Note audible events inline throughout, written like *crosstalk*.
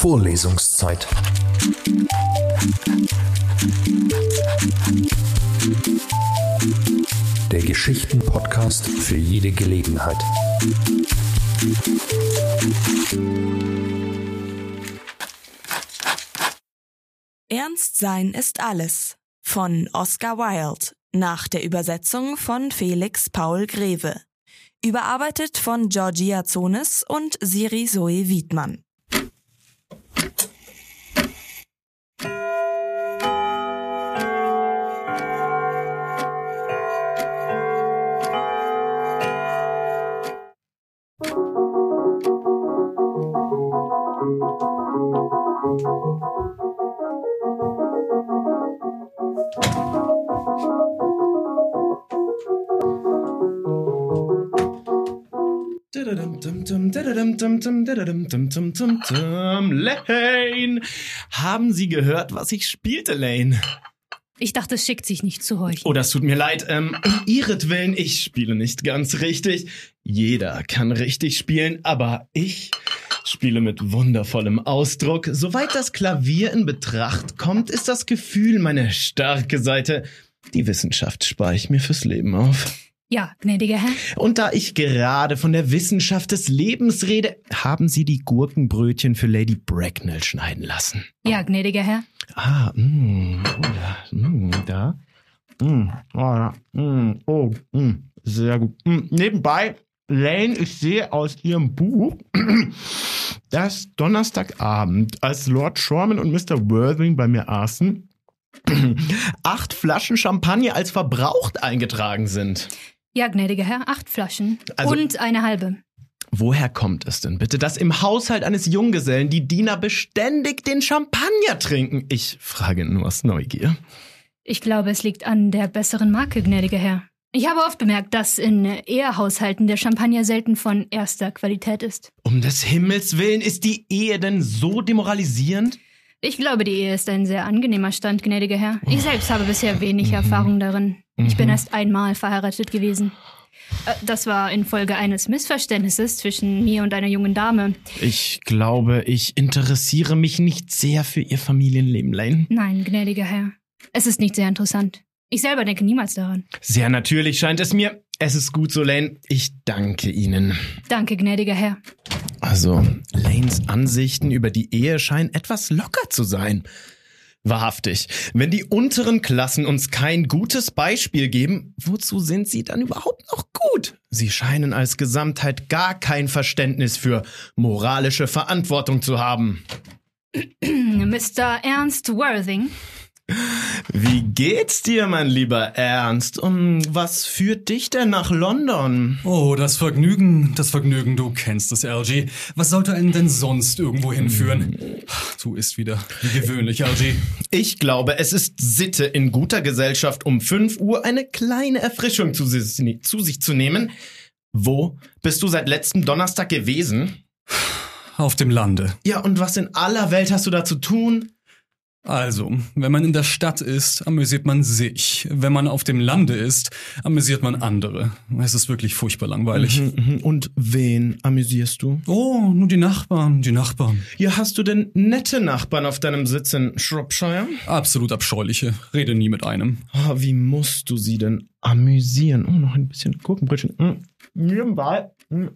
Vorlesungszeit. Der Geschichten-Podcast für jede Gelegenheit. Ernst sein ist alles von Oscar Wilde nach der Übersetzung von Felix Paul Greve. Überarbeitet von Georgia Zones und Siri Zoe Wiedmann. Lane! Haben Sie gehört, was ich spielte, Lane? Ich dachte, es schickt sich nicht zu euch. Oh, das tut mir leid. Ähm, um Ihretwillen, ich spiele nicht ganz richtig. Jeder kann richtig spielen, aber ich spiele mit wundervollem Ausdruck. Soweit das Klavier in Betracht kommt, ist das Gefühl meine starke Seite. Die Wissenschaft spare ich mir fürs Leben auf. Ja, gnädiger Herr. Und da ich gerade von der Wissenschaft des Lebens rede, haben Sie die Gurkenbrötchen für Lady Bracknell schneiden lassen. Ja, gnädiger Herr. Ah, mh, oh ja, mh, da. Mh, oh, ja, mh, oh, mh, sehr gut. Mh, nebenbei, Lane, ich sehe aus Ihrem Buch, *clears throat* dass Donnerstagabend, als Lord Shorman und Mr. Worthing bei mir aßen, *clears throat* acht Flaschen Champagner als verbraucht eingetragen sind. Ja, gnädiger Herr, acht Flaschen. Also- und eine halbe. Woher kommt es denn bitte, dass im Haushalt eines Junggesellen die Diener beständig den Champagner trinken? Ich frage nur aus Neugier. Ich glaube, es liegt an der besseren Marke, gnädiger Herr. Ich habe oft bemerkt, dass in Ehehaushalten der Champagner selten von erster Qualität ist. Um des Himmels willen, ist die Ehe denn so demoralisierend? Ich glaube, die Ehe ist ein sehr angenehmer Stand, gnädiger Herr. Ich selbst habe bisher wenig Erfahrung darin. Ich bin erst einmal verheiratet gewesen. Äh, Das war infolge eines Missverständnisses zwischen mir und einer jungen Dame. Ich glaube, ich interessiere mich nicht sehr für Ihr Familienleben, Lane. Nein, gnädiger Herr. Es ist nicht sehr interessant. Ich selber denke niemals daran. Sehr natürlich scheint es mir. Es ist gut so, Lane. Ich danke Ihnen. Danke, gnädiger Herr. Also, Lanes Ansichten über die Ehe scheinen etwas locker zu sein. Wahrhaftig. Wenn die unteren Klassen uns kein gutes Beispiel geben, wozu sind sie dann überhaupt noch gut? Sie scheinen als Gesamtheit gar kein Verständnis für moralische Verantwortung zu haben. *clears throat* Mr. Ernst Worthing. Wie geht's dir, mein lieber Ernst? Und was führt dich denn nach London? Oh, das Vergnügen, das Vergnügen, du kennst es, LG. Was sollte einen denn sonst irgendwo hinführen? Du isst wieder, wie gewöhnlich, LG. Ich glaube, es ist Sitte, in guter Gesellschaft um 5 Uhr eine kleine Erfrischung zu, si- zu sich zu nehmen. Wo bist du seit letztem Donnerstag gewesen? Auf dem Lande. Ja, und was in aller Welt hast du da zu tun? Also, wenn man in der Stadt ist, amüsiert man sich. Wenn man auf dem Lande ist, amüsiert man andere. Es ist wirklich furchtbar langweilig. Mhm, Und wen amüsierst du? Oh, nur die Nachbarn, die Nachbarn. Ja, hast du denn nette Nachbarn auf deinem Sitz in Shropshire? Absolut abscheuliche. Rede nie mit einem. Ah, wie musst du sie denn amüsieren? Oh, noch ein bisschen Gurkenbrötchen. Hm. Nebenbei,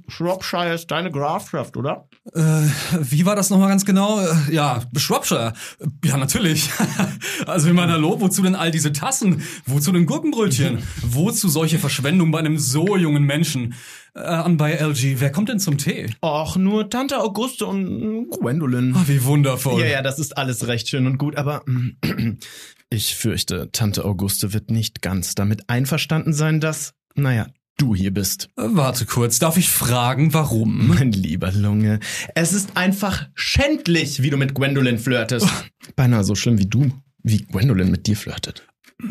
Shropshire ist deine Grafschaft, oder? Äh, wie war das nochmal ganz genau? Äh, Ja, Shropshire. Ja, natürlich. *laughs* also ich meine, hallo, wozu denn all diese Tassen? Wozu denn Gurkenbrötchen? *laughs* wozu solche Verschwendung bei einem so jungen Menschen? Äh, an bei LG, wer kommt denn zum Tee? Och, nur Tante Auguste und hm, Gwendolyn. Ah, wie wundervoll. Ja, ja, das ist alles recht schön und gut, aber mm, *clears throat* ich fürchte, Tante Auguste wird nicht ganz damit einverstanden sein, dass, naja, du hier bist. Warte kurz, darf ich fragen, warum? Mein lieber Lunge, es ist einfach schändlich, wie du mit Gwendolyn flirtest. Beinahe so schlimm wie du, wie Gwendolyn mit dir flirtet.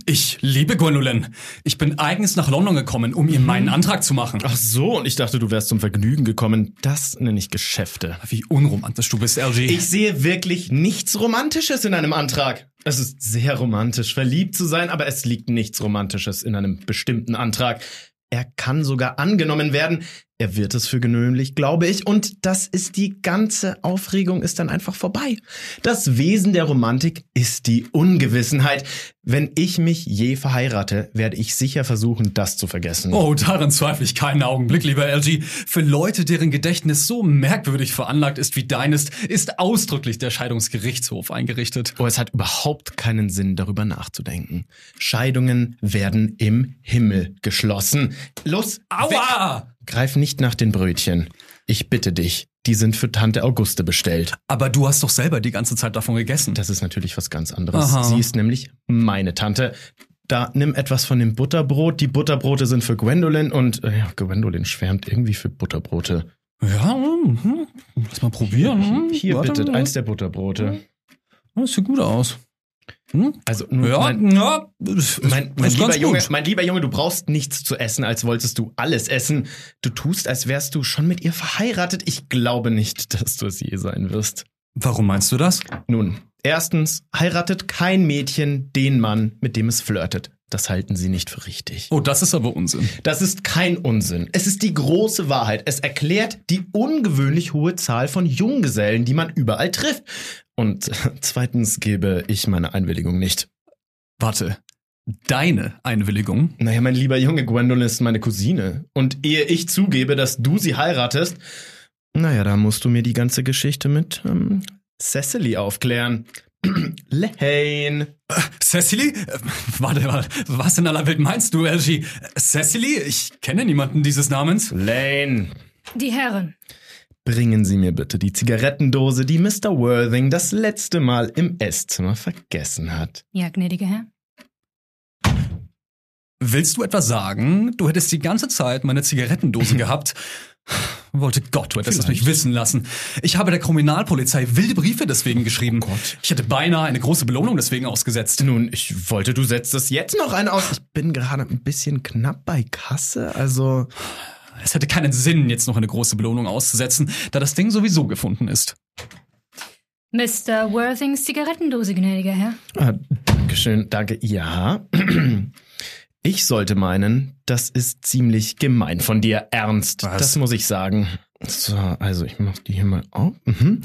Ich liebe Gwendolyn. Ich bin eigens nach London gekommen, um ihr meinen Antrag zu machen. Ach so, und ich dachte, du wärst zum Vergnügen gekommen. Das nenne ich Geschäfte. Wie unromantisch du bist, LG. Ich sehe wirklich nichts Romantisches in einem Antrag. Es ist sehr romantisch, verliebt zu sein, aber es liegt nichts Romantisches in einem bestimmten Antrag. Er kann sogar angenommen werden, Er wird es für gewöhnlich, glaube ich, und das ist die ganze Aufregung ist dann einfach vorbei. Das Wesen der Romantik ist die Ungewissenheit. Wenn ich mich je verheirate, werde ich sicher versuchen, das zu vergessen. Oh, daran zweifle ich keinen Augenblick, lieber LG. Für Leute, deren Gedächtnis so merkwürdig veranlagt ist wie deines, ist ausdrücklich der Scheidungsgerichtshof eingerichtet. Oh, es hat überhaupt keinen Sinn, darüber nachzudenken. Scheidungen werden im Himmel geschlossen. Los, weg! Greif nicht nach den Brötchen. Ich bitte dich, die sind für Tante Auguste bestellt. Aber du hast doch selber die ganze Zeit davon gegessen. Das ist natürlich was ganz anderes. Aha. Sie ist nämlich meine Tante. Da nimm etwas von dem Butterbrot. Die Butterbrote sind für Gwendolyn und äh, ja, Gwendolyn schwärmt irgendwie für Butterbrote. Ja, mhm. lass mal probieren. Hier Warte, bitte ja. eins der Butterbrote. Das sieht gut aus. Hm? Also Ja, mein, ja. Mein, mein lieber Junge, gut. mein lieber Junge, du brauchst nichts zu essen, als wolltest du alles essen. Du tust, als wärst du schon mit ihr verheiratet. Ich glaube nicht, dass du es je sein wirst. Warum meinst du das? Nun, erstens, heiratet kein Mädchen den Mann, mit dem es flirtet. Das halten sie nicht für richtig. Oh, das ist aber Unsinn. Das ist kein Unsinn. Es ist die große Wahrheit. Es erklärt die ungewöhnlich hohe Zahl von Junggesellen, die man überall trifft. Und *laughs* zweitens gebe ich meine Einwilligung nicht. Warte. Deine Einwilligung? Naja, mein lieber Junge, Gwendolyn ist meine Cousine. Und ehe ich zugebe, dass du sie heiratest, naja, da musst du mir die ganze Geschichte mit ähm, Cecily aufklären. *clears throat* Lane. Cecily? Äh, Warte mal, was in aller Welt meinst du, LG? Cecily? Ich kenne niemanden dieses Namens. Lane. Die Herren. Bringen Sie mir bitte die Zigarettendose, die Mr. Worthing das letzte Mal im Esszimmer vergessen hat. Ja, gnädiger Herr. Willst du etwa sagen, du hättest die ganze Zeit meine Zigarettendose *laughs* gehabt? Wollte Gott, du hättest es mich wissen lassen. Ich habe der Kriminalpolizei wilde Briefe deswegen geschrieben. Oh Gott. Ich hätte beinahe eine große Belohnung deswegen ausgesetzt. Nun, ich wollte, du setzt es jetzt noch einen aus. Ich bin gerade ein bisschen knapp bei Kasse, also. Es hätte keinen Sinn, jetzt noch eine große Belohnung auszusetzen, da das Ding sowieso gefunden ist. Mr. Worthings Zigarettendose, gnädiger Herr. Ah, Dankeschön, danke. Ja. *clears throat* Ich sollte meinen, das ist ziemlich gemein von dir, Ernst. Was? Das muss ich sagen. So, also ich mach die hier mal auf. Mhm.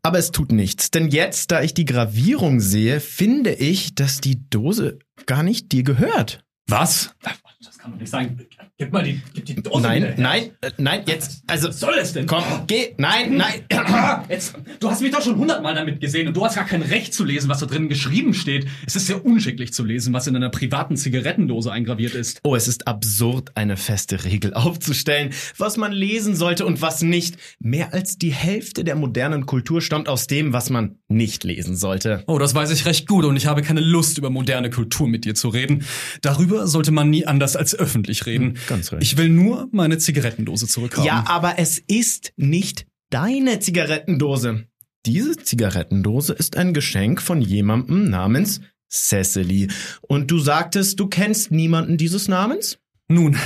Aber es tut nichts, denn jetzt, da ich die Gravierung sehe, finde ich, dass die Dose gar nicht dir gehört. Was? Das kann doch nicht sein. Gib mal die, gib die Dose nein, nein, äh, nein, jetzt, also. Was soll es denn? Komm, geh, nein, nein. *clears throat* Jetzt, du hast mich doch schon hundertmal damit gesehen und du hast gar kein Recht zu lesen, was da drin geschrieben steht. Es ist sehr unschicklich zu lesen, was in einer privaten Zigarettendose eingraviert ist. Oh, es ist absurd, eine feste Regel aufzustellen, was man lesen sollte und was nicht. Mehr als die Hälfte der modernen Kultur stammt aus dem, was man nicht lesen sollte. Oh, das weiß ich recht gut und ich habe keine Lust, über moderne Kultur mit dir zu reden. Darüber sollte man nie anders als öffentlich reden. ganz recht. Ich will nur meine Zigarettendose zurückhaben. Ja, aber es ist nicht deine Zigarettendose. Diese Zigarettendose ist ein Geschenk von jemandem namens Cecily. Und du sagtest, du kennst niemanden dieses Namens? Nun,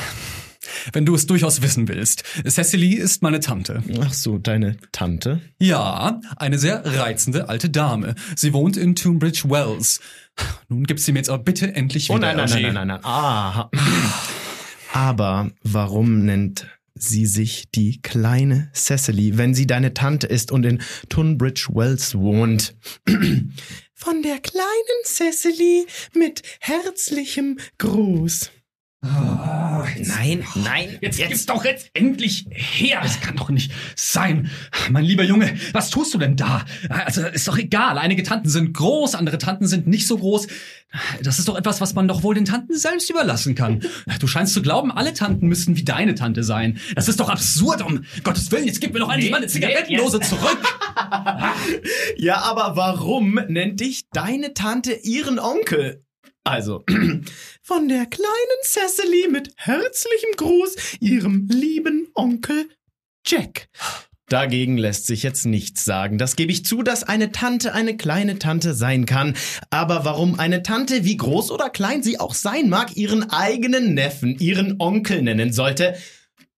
wenn du es durchaus wissen willst. Cecily ist meine Tante. Ach so, deine Tante? Ja, eine sehr reizende alte Dame. Sie wohnt in Tunbridge Wells. Nun gib sie mir jetzt aber bitte endlich wieder. Oh nein, nein, nein, nein, nein, nein. Ah. *laughs* Aber warum nennt sie sich die kleine Cecily, wenn sie deine Tante ist und in Tunbridge Wells wohnt? *clears throat* Von der kleinen Cecily mit herzlichem Gruß. Nein, nein, Jetzt, gib's doch jetzt endlich her. Das kann doch nicht sein. Mein lieber Junge, was tust du denn da? Also, ist doch egal. Einige Tanten sind groß, andere Tanten sind nicht so groß. Das ist doch etwas, was man doch wohl den Tanten selbst überlassen kann. Du scheinst zu glauben, alle Tanten müssten wie deine Tante sein. Das ist doch absurd. Um Gottes Willen, jetzt gib mir doch endlich meine Zigarettendose zurück. *laughs* Ja, aber warum nennt dich deine Tante ihren Onkel? Also, *clears throat* von der kleinen Cecily mit herzlichem Gruß, ihrem lieben Onkel Jack. Dagegen lässt sich jetzt nichts sagen. Das gebe ich zu, dass eine Tante eine kleine Tante sein kann. Aber warum eine Tante, wie groß oder klein sie auch sein mag, ihren eigenen Neffen, ihren Onkel nennen sollte,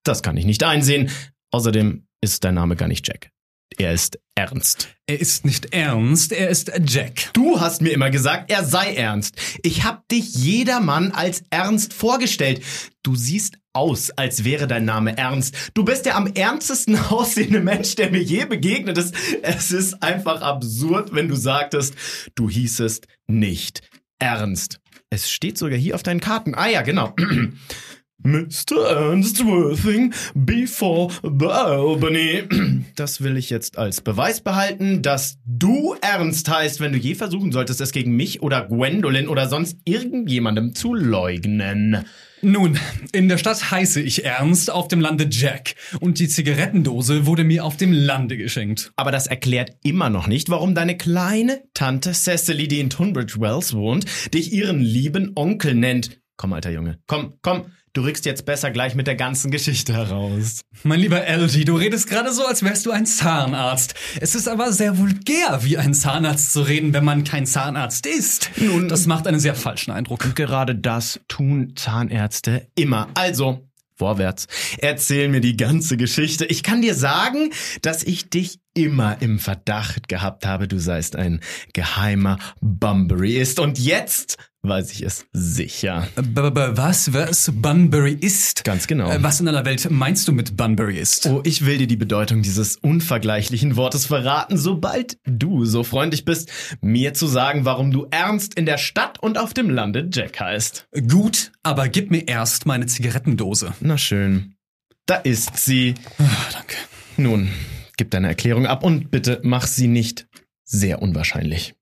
das kann ich nicht einsehen. Außerdem ist dein Name gar nicht Jack. Er ist Ernst. Er ist nicht ernst, er ist Jack. Du hast mir immer gesagt, er sei ernst. Ich hab dich jedermann als ernst vorgestellt. Du siehst aus, als wäre dein Name ernst. Du bist der am ernstesten *laughs* aussehende Mensch, der mir je begegnet ist. Es ist einfach absurd, wenn du sagtest, du hießest nicht ernst. Es steht sogar hier auf deinen Karten. Ah ja, genau. *clears throat* Mr. Ernst Worthing before the Albany. Das will ich jetzt als Beweis behalten, dass du ernst heißt, wenn du je versuchen solltest, es gegen mich oder Gwendolyn oder sonst irgendjemandem zu leugnen. Nun, in der Stadt heiße ich Ernst, auf dem Lande Jack. Und die Zigarettendose wurde mir auf dem Lande geschenkt. Aber das erklärt immer noch nicht, warum deine kleine Tante Cecily, die in Tunbridge Wells wohnt, dich ihren lieben Onkel nennt. Komm, alter Junge, komm, komm. Du rückst jetzt besser gleich mit der ganzen Geschichte heraus. Mein lieber LG, du redest gerade so, als wärst du ein Zahnarzt. Es ist aber sehr vulgär, wie ein Zahnarzt zu reden, wenn man kein Zahnarzt ist. Nun, das macht einen sehr falschen Eindruck. Und gerade das tun Zahnärzte immer. Also, vorwärts. Erzähl mir die ganze Geschichte. Ich kann dir sagen, dass ich dich immer im Verdacht gehabt habe, du seist ein geheimer Bunbury-ist. Und jetzt weiß ich es sicher. B -b was? Was Bunbury ist? Ganz genau. Äh, Was in aller Welt meinst du mit Bunbury ist? Oh, ich will dir die Bedeutung dieses unvergleichlichen Wortes verraten, sobald du so freundlich bist, mir zu sagen, warum du ernst in der Stadt und auf dem Lande Jack heißt. Gut, aber gib mir erst meine Zigarettendose. Na schön. Da ist sie. Ah, danke. Nun, gib deine Erklärung ab und bitte mach sie nicht sehr unwahrscheinlich.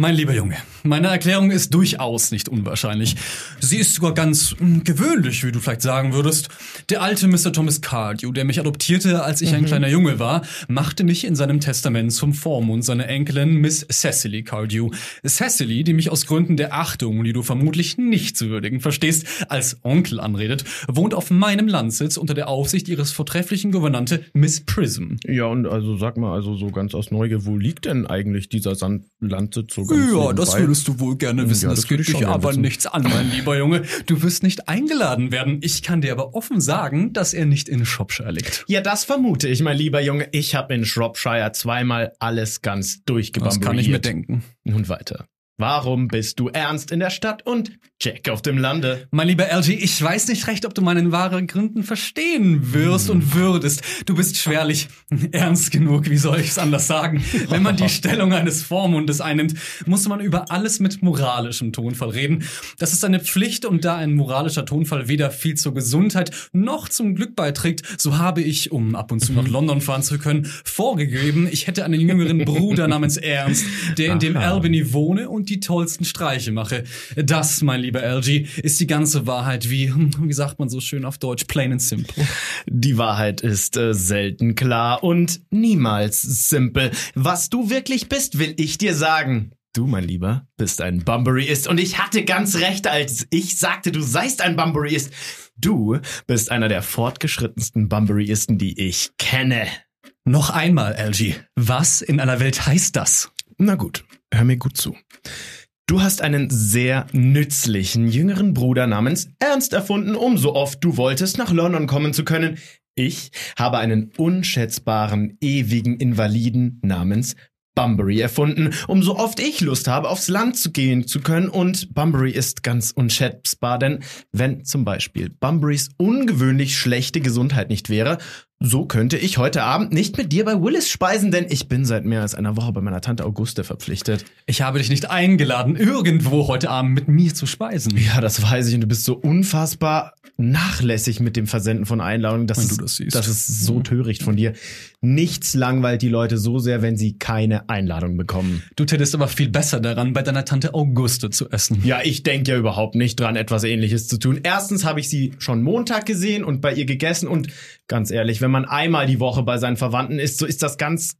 Mein lieber Junge, meine Erklärung ist durchaus nicht unwahrscheinlich. Sie ist sogar ganz mm, gewöhnlich, wie du vielleicht sagen würdest. Der alte Mr. Thomas Cardew, der mich adoptierte, als ich ein kleiner Junge war, machte mich in seinem Testament zum Vormund seiner Enkelin Miss Cecily Cardew. Cecily, die mich aus Gründen der Achtung, die du vermutlich nicht zu würdigen verstehst, als Onkel anredet, wohnt auf meinem Landsitz unter der Aufsicht ihres vortrefflichen Gouvernante Miss Prism. Ja, und also sag mal, also so ganz aus Neugier, wo liegt denn eigentlich dieser Sand Landsitz so Ja, das würdest du wohl gerne wissen. Ja, das, das geht ich dich aber wissen. nichts an, mein lieber Junge. Du wirst nicht eingeladen werden. Ich kann dir aber offen sagen, dass er nicht in Shropshire liegt. Ja, das vermute ich, mein lieber Junge. Ich habe in Shropshire zweimal alles ganz durchgebamburiert. Das kann ich mir denken. Nun weiter. Warum bist du ernst in der Stadt und Jack auf dem Lande? Mein lieber LG, ich weiß nicht recht, ob du meinen wahren Gründen verstehen wirst und würdest. Du bist schwerlich *laughs* ernst genug, wie soll ich es anders sagen? Wenn man die *laughs* Stellung eines Vormundes einnimmt, muss man über alles mit moralischem Tonfall reden. Das ist eine Pflicht und da ein moralischer Tonfall weder viel zur Gesundheit noch zum Glück beiträgt, so habe ich, um ab und zu nach London fahren zu können, vorgegeben, ich hätte einen jüngeren Bruder namens *laughs* Ernst, der in dem. Albany wohne und die tollsten Streiche mache. Das, mein lieber LG, ist die ganze Wahrheit wie, *laughs* wie sagt man so schön auf Deutsch, plain and simple. Die Wahrheit ist äh, selten klar und niemals simpel. Was du wirklich bist, will ich dir sagen. Du, mein Lieber, bist ein Bunburyist und ich hatte ganz recht, als ich sagte, du seist ein Bunburyist. Du bist einer der fortgeschrittensten Bunburyisten, die ich kenne. Noch einmal, LG, was in aller Welt heißt das? Na gut, hör mir gut zu. Du hast einen sehr nützlichen jüngeren Bruder namens Ernst erfunden, um so oft du wolltest nach London kommen zu können. Ich habe einen unschätzbaren, ewigen Invaliden namens Bunbury erfunden, um so oft ich Lust habe, aufs Land zu gehen zu können. Und Bunbury ist ganz unschätzbar, denn wenn zum Beispiel Bunburys ungewöhnlich schlechte Gesundheit nicht wäre, so könnte ich heute Abend nicht mit dir bei Willis speisen, denn ich bin seit mehr als einer Woche bei meiner Tante Auguste verpflichtet. Ich habe dich nicht eingeladen, irgendwo heute Abend mit mir zu speisen. Ja, das weiß ich und du bist so unfassbar nachlässig mit dem Versenden von Einladungen. Das, Wenn ist, du das siehst. das ist so töricht von dir. Nichts langweilt die Leute so sehr, wenn sie keine Einladung bekommen. Du tätest aber viel besser daran, bei deiner Tante Auguste zu essen. Ja, ich denke ja überhaupt nicht dran, etwas ähnliches zu tun. Erstens habe ich sie schon Montag gesehen und bei ihr gegessen und ganz ehrlich, wenn man einmal die Woche bei seinen Verwandten ist, so ist das ganz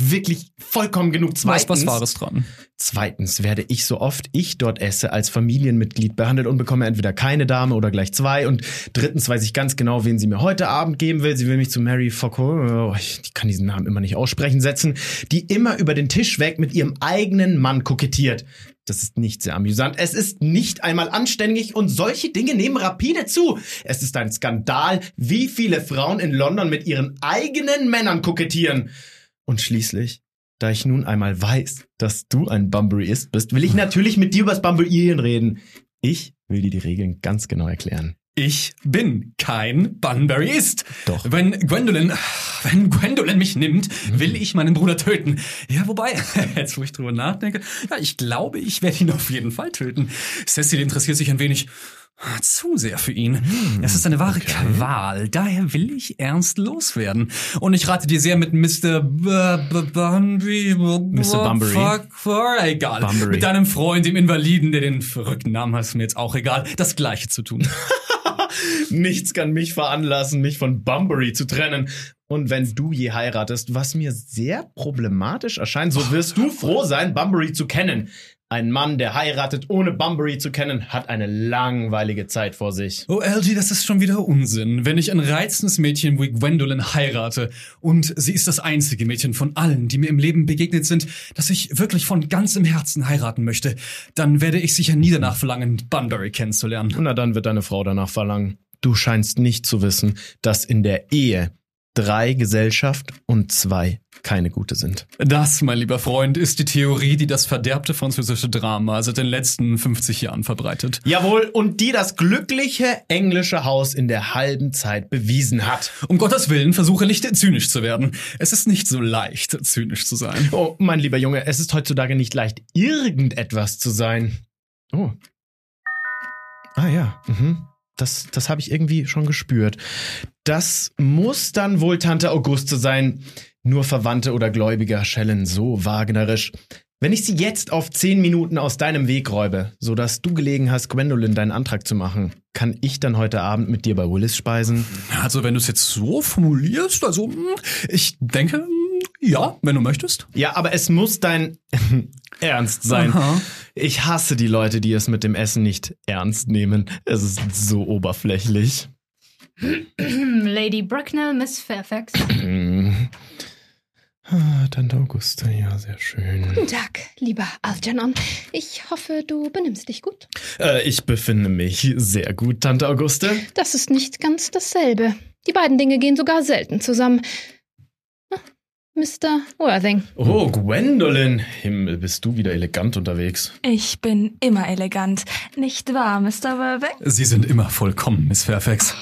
wirklich vollkommen genug. Zweitens, was Wahres dran? Zweitens werde ich so oft ich dort esse als Familienmitglied behandelt und bekomme entweder keine Dame oder gleich zwei. Und drittens weiß ich ganz genau, wen sie mir heute Abend geben will. Sie will mich zu Mary Foucault, oh, ich kann diesen Namen immer nicht aussprechen, setzen, die immer über den Tisch weg mit ihrem eigenen Mann kokettiert. Das ist nicht sehr amüsant. Es ist nicht einmal anständig und solche Dinge nehmen rapide zu. Es ist ein Skandal, wie viele Frauen in London mit ihren eigenen Männern kokettieren. Und schließlich, da ich nun einmal weiß, dass du ein Bunburyist bist, will ich natürlich mit dir übers Bumburieren reden. Ich will dir die Regeln ganz genau erklären. Ich bin kein Bunburyist. Doch. Wenn Gwendolyn, wenn Gwendolyn mich nimmt, will ich meinen Bruder töten. Ja, wobei, *laughs* jetzt wo ich drüber nachdenke, ja, ich glaube, ich werde ihn auf jeden Fall töten. Cecil interessiert sich ein wenig zu sehr für ihn. Es ist eine wahre Qual. Daher will ich ernst loswerden. Und ich rate dir sehr mit Mr. Bunbury. Mr. Bunbury. Fuck, fuck, egal. Bunbury. Mit deinem Freund, dem Invaliden, der den verrückten Namen hat, ist mir jetzt auch egal. Das Gleiche zu tun. *laughs* Nichts kann mich veranlassen, mich von Bunbury zu trennen. Und wenn du je heiratest, was mir sehr problematisch erscheint, so wirst du froh sein, Bunbury zu kennen. Ein Mann, der heiratet, ohne Bunbury zu kennen, hat eine langweilige Zeit vor sich. Oh, LG, das ist schon wieder Unsinn. Wenn ich ein reizendes Mädchen wie Gwendolyn heirate und sie ist das einzige Mädchen von allen, die mir im Leben begegnet sind, das ich wirklich von ganzem Herzen heiraten möchte, dann werde ich sicher nie danach verlangen, Bunbury kennenzulernen. Na, dann wird deine Frau danach verlangen. Du scheinst nicht zu wissen, dass in der Ehe drei Gesellschaft und zwei keine gute sind. Das, mein lieber Freund, ist die Theorie, die das verderbte französische Drama seit den letzten 50 Jahren verbreitet. Jawohl, und die das glückliche englische Haus in der halben Zeit bewiesen hat. Um Gottes Willen, versuche nicht zynisch zu werden. Es ist nicht so leicht, zynisch zu sein. Oh, mein lieber Junge, es ist heutzutage nicht leicht, irgendetwas zu sein. Oh. Ah ja, mhm. Das, das habe ich irgendwie schon gespürt. Das muss dann wohl Tante Auguste sein. Nur Verwandte oder Gläubiger schellen so wagnerisch. Wenn ich sie jetzt auf zehn Minuten aus deinem Weg räube, sodass du gelegen hast, Gwendolyn deinen Antrag zu machen, kann ich dann heute Abend mit dir bei Willis speisen? Also, wenn du es jetzt so formulierst, also, hm, ich denke, hm, ja, wenn du möchtest. Ja, aber es muss dein *laughs* Ernst sein. Aha. Ich hasse die Leute, die es mit dem Essen nicht ernst nehmen. Es ist so oberflächlich. *clears throat* Lady Bracknell, Miss Fairfax. *clears throat* Ah, Tante Auguste, ja, sehr schön. Guten Tag, lieber Algernon. Ich hoffe, du benimmst dich gut. Äh, ich befinde mich sehr gut, Tante Auguste. Das ist nicht ganz dasselbe. Die beiden Dinge gehen sogar selten zusammen. Mr. Worthing. Oh, Gwendolyn. Himmel, bist du wieder elegant unterwegs. Ich bin immer elegant. Nicht wahr, Mr. Werbeck? Sie sind immer vollkommen, Miss Fairfax.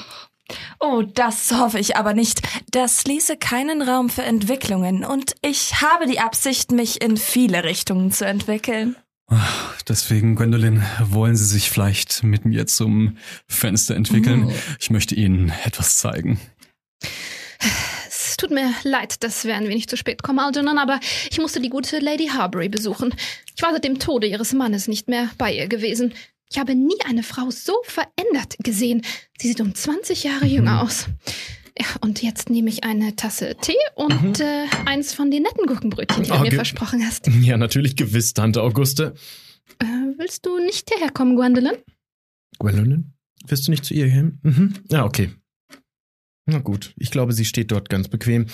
Oh, das hoffe ich aber nicht. Das ließe keinen Raum für Entwicklungen und ich habe die Absicht, mich in viele Richtungen zu entwickeln. Deswegen, Gwendolyn, wollen Sie sich vielleicht mit mir zum Fenster entwickeln? Ich möchte Ihnen etwas zeigen. *sighs* Tut mir leid, dass wir ein wenig zu spät kommen, Algernon, aber ich musste die gute Lady Harbury besuchen. Ich war seit dem Tode ihres Mannes nicht mehr bei ihr gewesen. Ich habe nie eine Frau so verändert gesehen. Sie sieht um 20 Jahre jünger aus. Ja, und jetzt nehme ich eine Tasse Tee und äh, eins von den netten Gurkenbrötchen, die du Oh, mir versprochen hast. *laughs* Ja, natürlich gewiss, Tante Auguste. Äh, willst du nicht hierher kommen, Gwendolyn? Gwendolyn? Wirst du nicht zu ihr hin? Mhm. Ja, okay. Na gut, ich glaube, sie steht dort ganz bequem.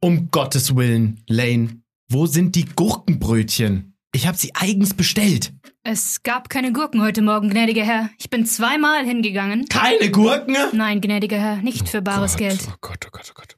Um Gottes Willen, Lane, wo sind die Gurkenbrötchen? Ich habe sie eigens bestellt. Es gab keine Gurken heute Morgen, gnädiger Herr. Ich bin zweimal hingegangen. Keine Gurken? Nein, gnädiger Herr, nicht für bares Gott, Geld. Oh Gott, oh Gott, oh Gott.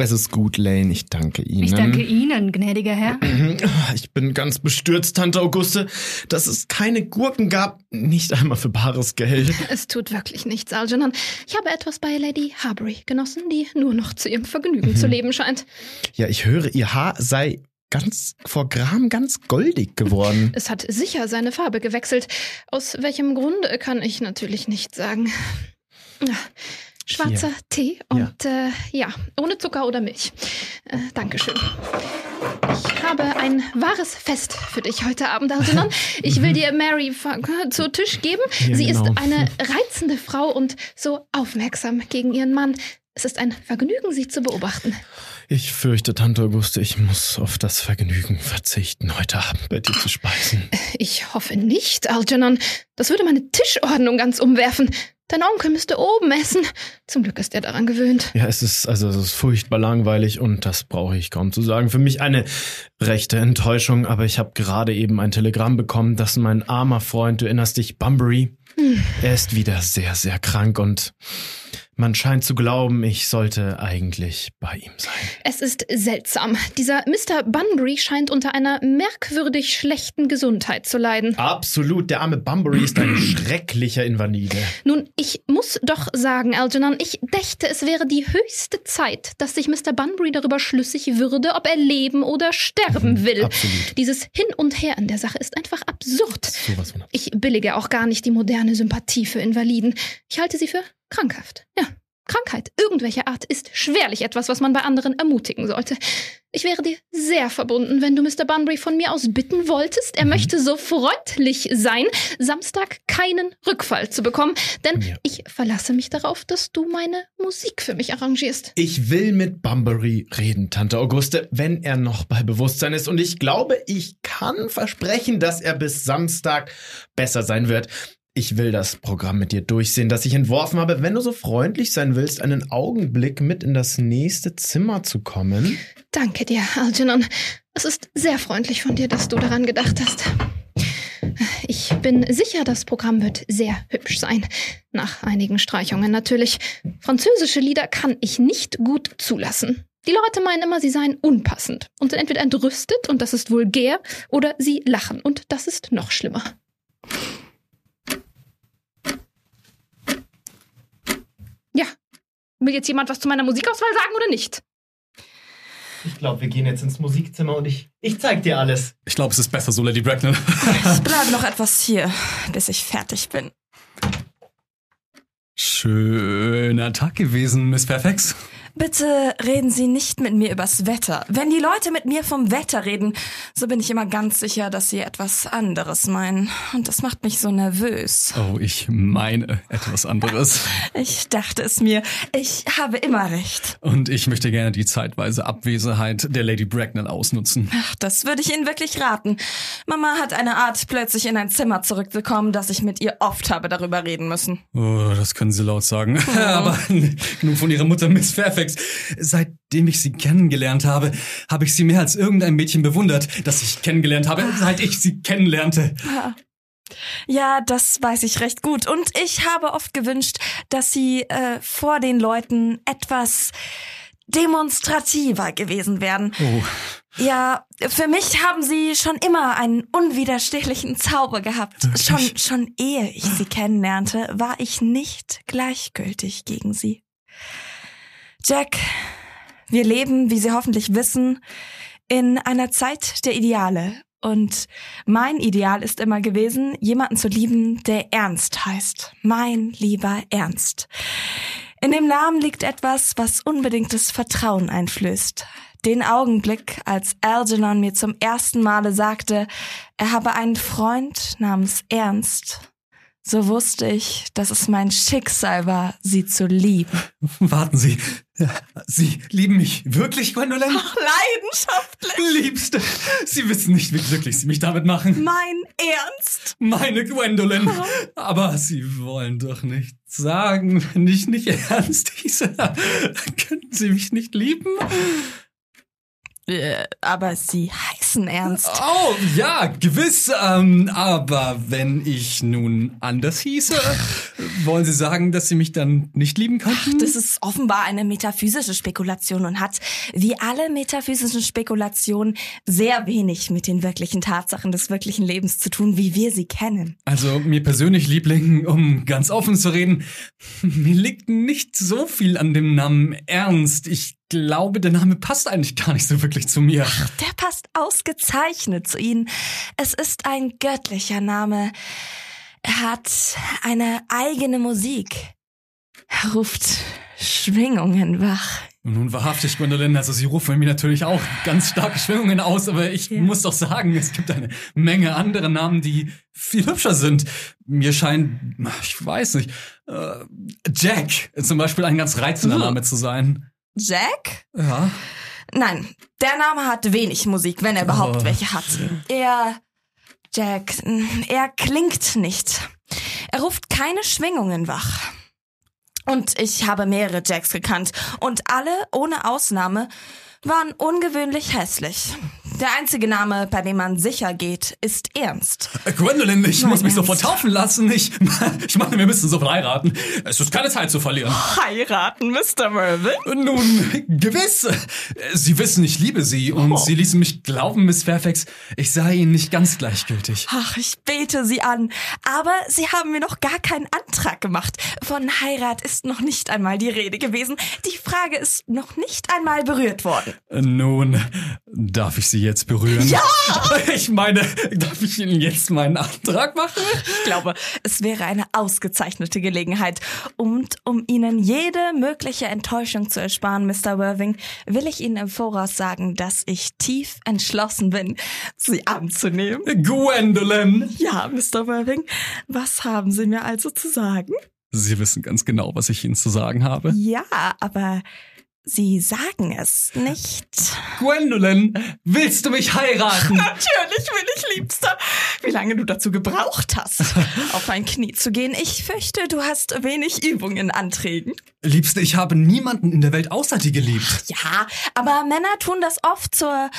Es ist gut, Lane, ich danke Ihnen. Ich danke Ihnen, gnädiger Herr. *clears throat* Ich bin ganz bestürzt, Tante Auguste, dass es keine Gurken gab. Nicht einmal für bares Geld. *laughs* Es tut wirklich nichts, Algernon. Ich habe etwas bei Lady Harbury genossen, die nur noch zu ihrem Vergnügen zu leben scheint. Ja, ich höre, Ihr Haar sei ganz vor Gram ganz goldig geworden. Es hat sicher seine Farbe gewechselt. Aus welchem Grunde kann ich natürlich nicht sagen. Schwarzer Tee und ja. Äh, ja, ohne Zucker oder Milch. Äh, Dankeschön. Ich habe ein wahres Fest für dich heute Abend, Algernon. *laughs* Ich will dir Mary zu Tisch geben. Ja, Sie genau. ist eine *laughs* reizende Frau und so aufmerksam gegen ihren Mann. Es ist ein Vergnügen, sie zu beobachten. Ich fürchte, Tante Auguste, ich muss auf das Vergnügen verzichten, heute Abend bei dir zu speisen. Ich hoffe nicht, Algernon. Das würde meine Tischordnung ganz umwerfen. Dein Onkel müsste oben essen. Zum Glück ist er daran gewöhnt. Ja, es ist also es ist furchtbar langweilig und das brauche ich kaum zu sagen. Für mich eine rechte Enttäuschung, aber ich habe gerade eben ein Telegramm bekommen, dass mein armer Freund, du erinnerst dich, Bunbury, er ist wieder sehr, sehr krank und Man scheint zu glauben, ich sollte eigentlich bei ihm sein. Es ist seltsam. Dieser Mr. Bunbury scheint unter einer merkwürdig schlechten Gesundheit zu leiden. Absolut, der arme Bunbury ist ein *clears throat* schrecklicher Invalide. Nun, ich muss doch sagen, Algernon, ich dächte, es wäre die höchste Zeit, dass sich Mr. Bunbury darüber schlüssig würde, ob er leben oder sterben will. Absolut. Dieses Hin und Her in der Sache ist einfach absurd. Sowas von Ich billige auch gar nicht die moderne Sympathie für Invaliden. Ich halte sie für krankhaft. Ja, Krankheit irgendwelcher Art ist schwerlich etwas, was man bei anderen ermutigen sollte. Ich wäre dir sehr verbunden, wenn du Mr. Bunbury von mir aus bitten wolltest. Er möchte so freundlich sein, Samstag keinen Rückfall zu bekommen, denn Ja. ich verlasse mich darauf, dass du meine Musik für mich arrangierst. Ich will mit Bunbury reden, Tante Auguste, wenn er noch bei Bewusstsein ist. Und ich glaube, ich kann versprechen, dass er bis Samstag besser sein wird. Ich will das Programm mit dir durchsehen, das ich entworfen habe. Wenn du so freundlich sein willst, einen Augenblick mit in das nächste Zimmer zu kommen. Danke dir, Algernon. Es ist sehr freundlich von dir, dass du daran gedacht hast. Ich bin sicher, das Programm wird sehr hübsch sein. Nach einigen Streichungen natürlich. Französische Lieder kann ich nicht gut zulassen. Die Leute meinen immer, sie seien unpassend und sind entweder entrüstet und das ist vulgär oder sie lachen und das ist noch schlimmer. Ja, will jetzt jemand was zu meiner Musikauswahl sagen oder nicht? Ich glaube, wir gehen jetzt ins Musikzimmer und ich, ich zeig dir alles. Ich glaube, es ist besser so, Lady Bracknell. Ich bleibe noch etwas hier, bis ich fertig bin. Schöner Tag gewesen, Miss Fairfax. Bitte reden Sie nicht mit mir übers Wetter. Wenn die Leute mit mir vom Wetter reden, so bin ich immer ganz sicher, dass sie etwas anderes meinen. Und das macht mich so nervös. Oh, ich meine etwas anderes. *laughs* Ich dachte es mir. Ich habe immer recht. Und ich möchte gerne die zeitweise Abwesenheit der Lady Bracknell ausnutzen. Ach, das würde ich Ihnen wirklich raten. Mama hat eine Art, plötzlich in ein Zimmer zurückzukommen, dass ich mit ihr oft habe darüber reden müssen. Oh, das können Sie laut sagen. *laughs* Aber genug von Ihrer Mutter, Miss Fairfax. Seitdem ich sie kennengelernt habe, habe ich sie mehr als irgendein Mädchen bewundert, das ich kennengelernt habe, seit ich sie kennenlernte. Ja, das weiß ich recht gut. Und ich habe oft gewünscht, dass sie äh, vor den Leuten etwas demonstrativer gewesen wären. Oh, Ja, für mich haben sie schon immer einen unwiderstehlichen Zauber gehabt. Schon, schon ehe ich sie kennenlernte, war ich nicht gleichgültig gegen sie. Jack, wir leben, wie Sie hoffentlich wissen, in einer Zeit der Ideale. Und mein Ideal ist immer gewesen, jemanden zu lieben, der Ernst heißt. Mein lieber Ernst. In dem Namen liegt etwas, was unbedingtes Vertrauen einflößt. Den Augenblick, als Algernon mir zum ersten Male sagte, er habe einen Freund namens Ernst, so wusste ich, dass es mein Schicksal war, sie zu lieben. *laughs* warten Sie. Sie lieben mich wirklich, Gwendolyn? Leidenschaftlich! Liebste, Sie wissen nicht, wie glücklich Sie mich damit machen. Mein Ernst! Meine Gwendolyn. Aber Sie wollen doch nicht sagen, wenn ich nicht ernst hieße. Könnten Sie mich nicht lieben? Äh, aber sie heißen Ernst. Oh, ja, gewiss. Ähm, aber wenn ich nun anders hieße, *laughs* wollen Sie sagen, dass Sie mich dann nicht lieben könnten? Das ist offenbar eine metaphysische Spekulation und hat, wie alle metaphysischen Spekulationen, sehr wenig mit den wirklichen Tatsachen des wirklichen Lebens zu tun, wie wir sie kennen. Also mir persönlich, Liebling, um ganz offen zu reden, *laughs* mir liegt nicht so viel an dem Namen Ernst. Ich glaube, der Name passt eigentlich gar nicht so wirklich zu mir. Der passt ausgezeichnet zu Ihnen. Es ist ein göttlicher Name. Er hat eine eigene Musik. Er ruft Schwingungen wach. Und nun wahrhaftig, Gwendolyn, also Sie rufen mir natürlich auch ganz starke Schwingungen aus, aber ich Ja. muss doch sagen, es gibt eine Menge andere Namen, die viel hübscher sind. Mir scheint, ich weiß nicht, äh, Jack zum Beispiel ein ganz reizender. Name zu sein. Jack? Ja. Nein, der Name hat wenig Musik, wenn er überhaupt Oh. welche hat. Er, Jack, er klingt nicht. Er ruft keine Schwingungen wach. Und ich habe mehrere Jacks gekannt und alle, ohne Ausnahme, waren ungewöhnlich hässlich. Der einzige Name, bei dem man sicher geht, ist Ernst. Äh, *laughs* Gwendolyn, ich Mein muss mich Ernst. sofort taufen lassen. Ich, *laughs* ich meine, wir müssen sofort heiraten. Es ist keine Zeit zu verlieren. Heiraten, Mr. Mervyn? Nun, gewiss. Sie wissen, ich liebe Sie und Oh. Sie ließen mich glauben, Miss Fairfax, ich sei Ihnen nicht ganz gleichgültig. Ach, ich bete Sie an. Aber Sie haben mir noch gar keinen Antrag gemacht. Von Heirat ist noch nicht einmal die Rede gewesen. Die Frage ist noch nicht einmal berührt worden. Nun, darf ich Sie jetzt berühren? Ja! *laughs* Ich meine, darf ich Ihnen jetzt meinen Antrag machen? Ich glaube, es wäre eine ausgezeichnete Gelegenheit. Und um Ihnen jede mögliche Enttäuschung zu ersparen, Mr. Worthing, will ich Ihnen im Voraus sagen, dass ich tief entschlossen bin, Sie anzunehmen. Gwendolyn! Ja, Mr. Worthing, was haben Sie mir also zu sagen? Sie wissen ganz genau, was ich Ihnen zu sagen habe. Ja, aber Sie sagen es nicht. Gwendolyn, willst du mich heiraten? *laughs* Natürlich will ich, Liebster. Wie lange du dazu gebraucht hast, *laughs* auf ein Knie zu gehen. Ich fürchte, du hast wenig Übung in Anträgen. Liebste, ich habe niemanden in der Welt außer dir geliebt. Ja, aber Männer tun das oft zur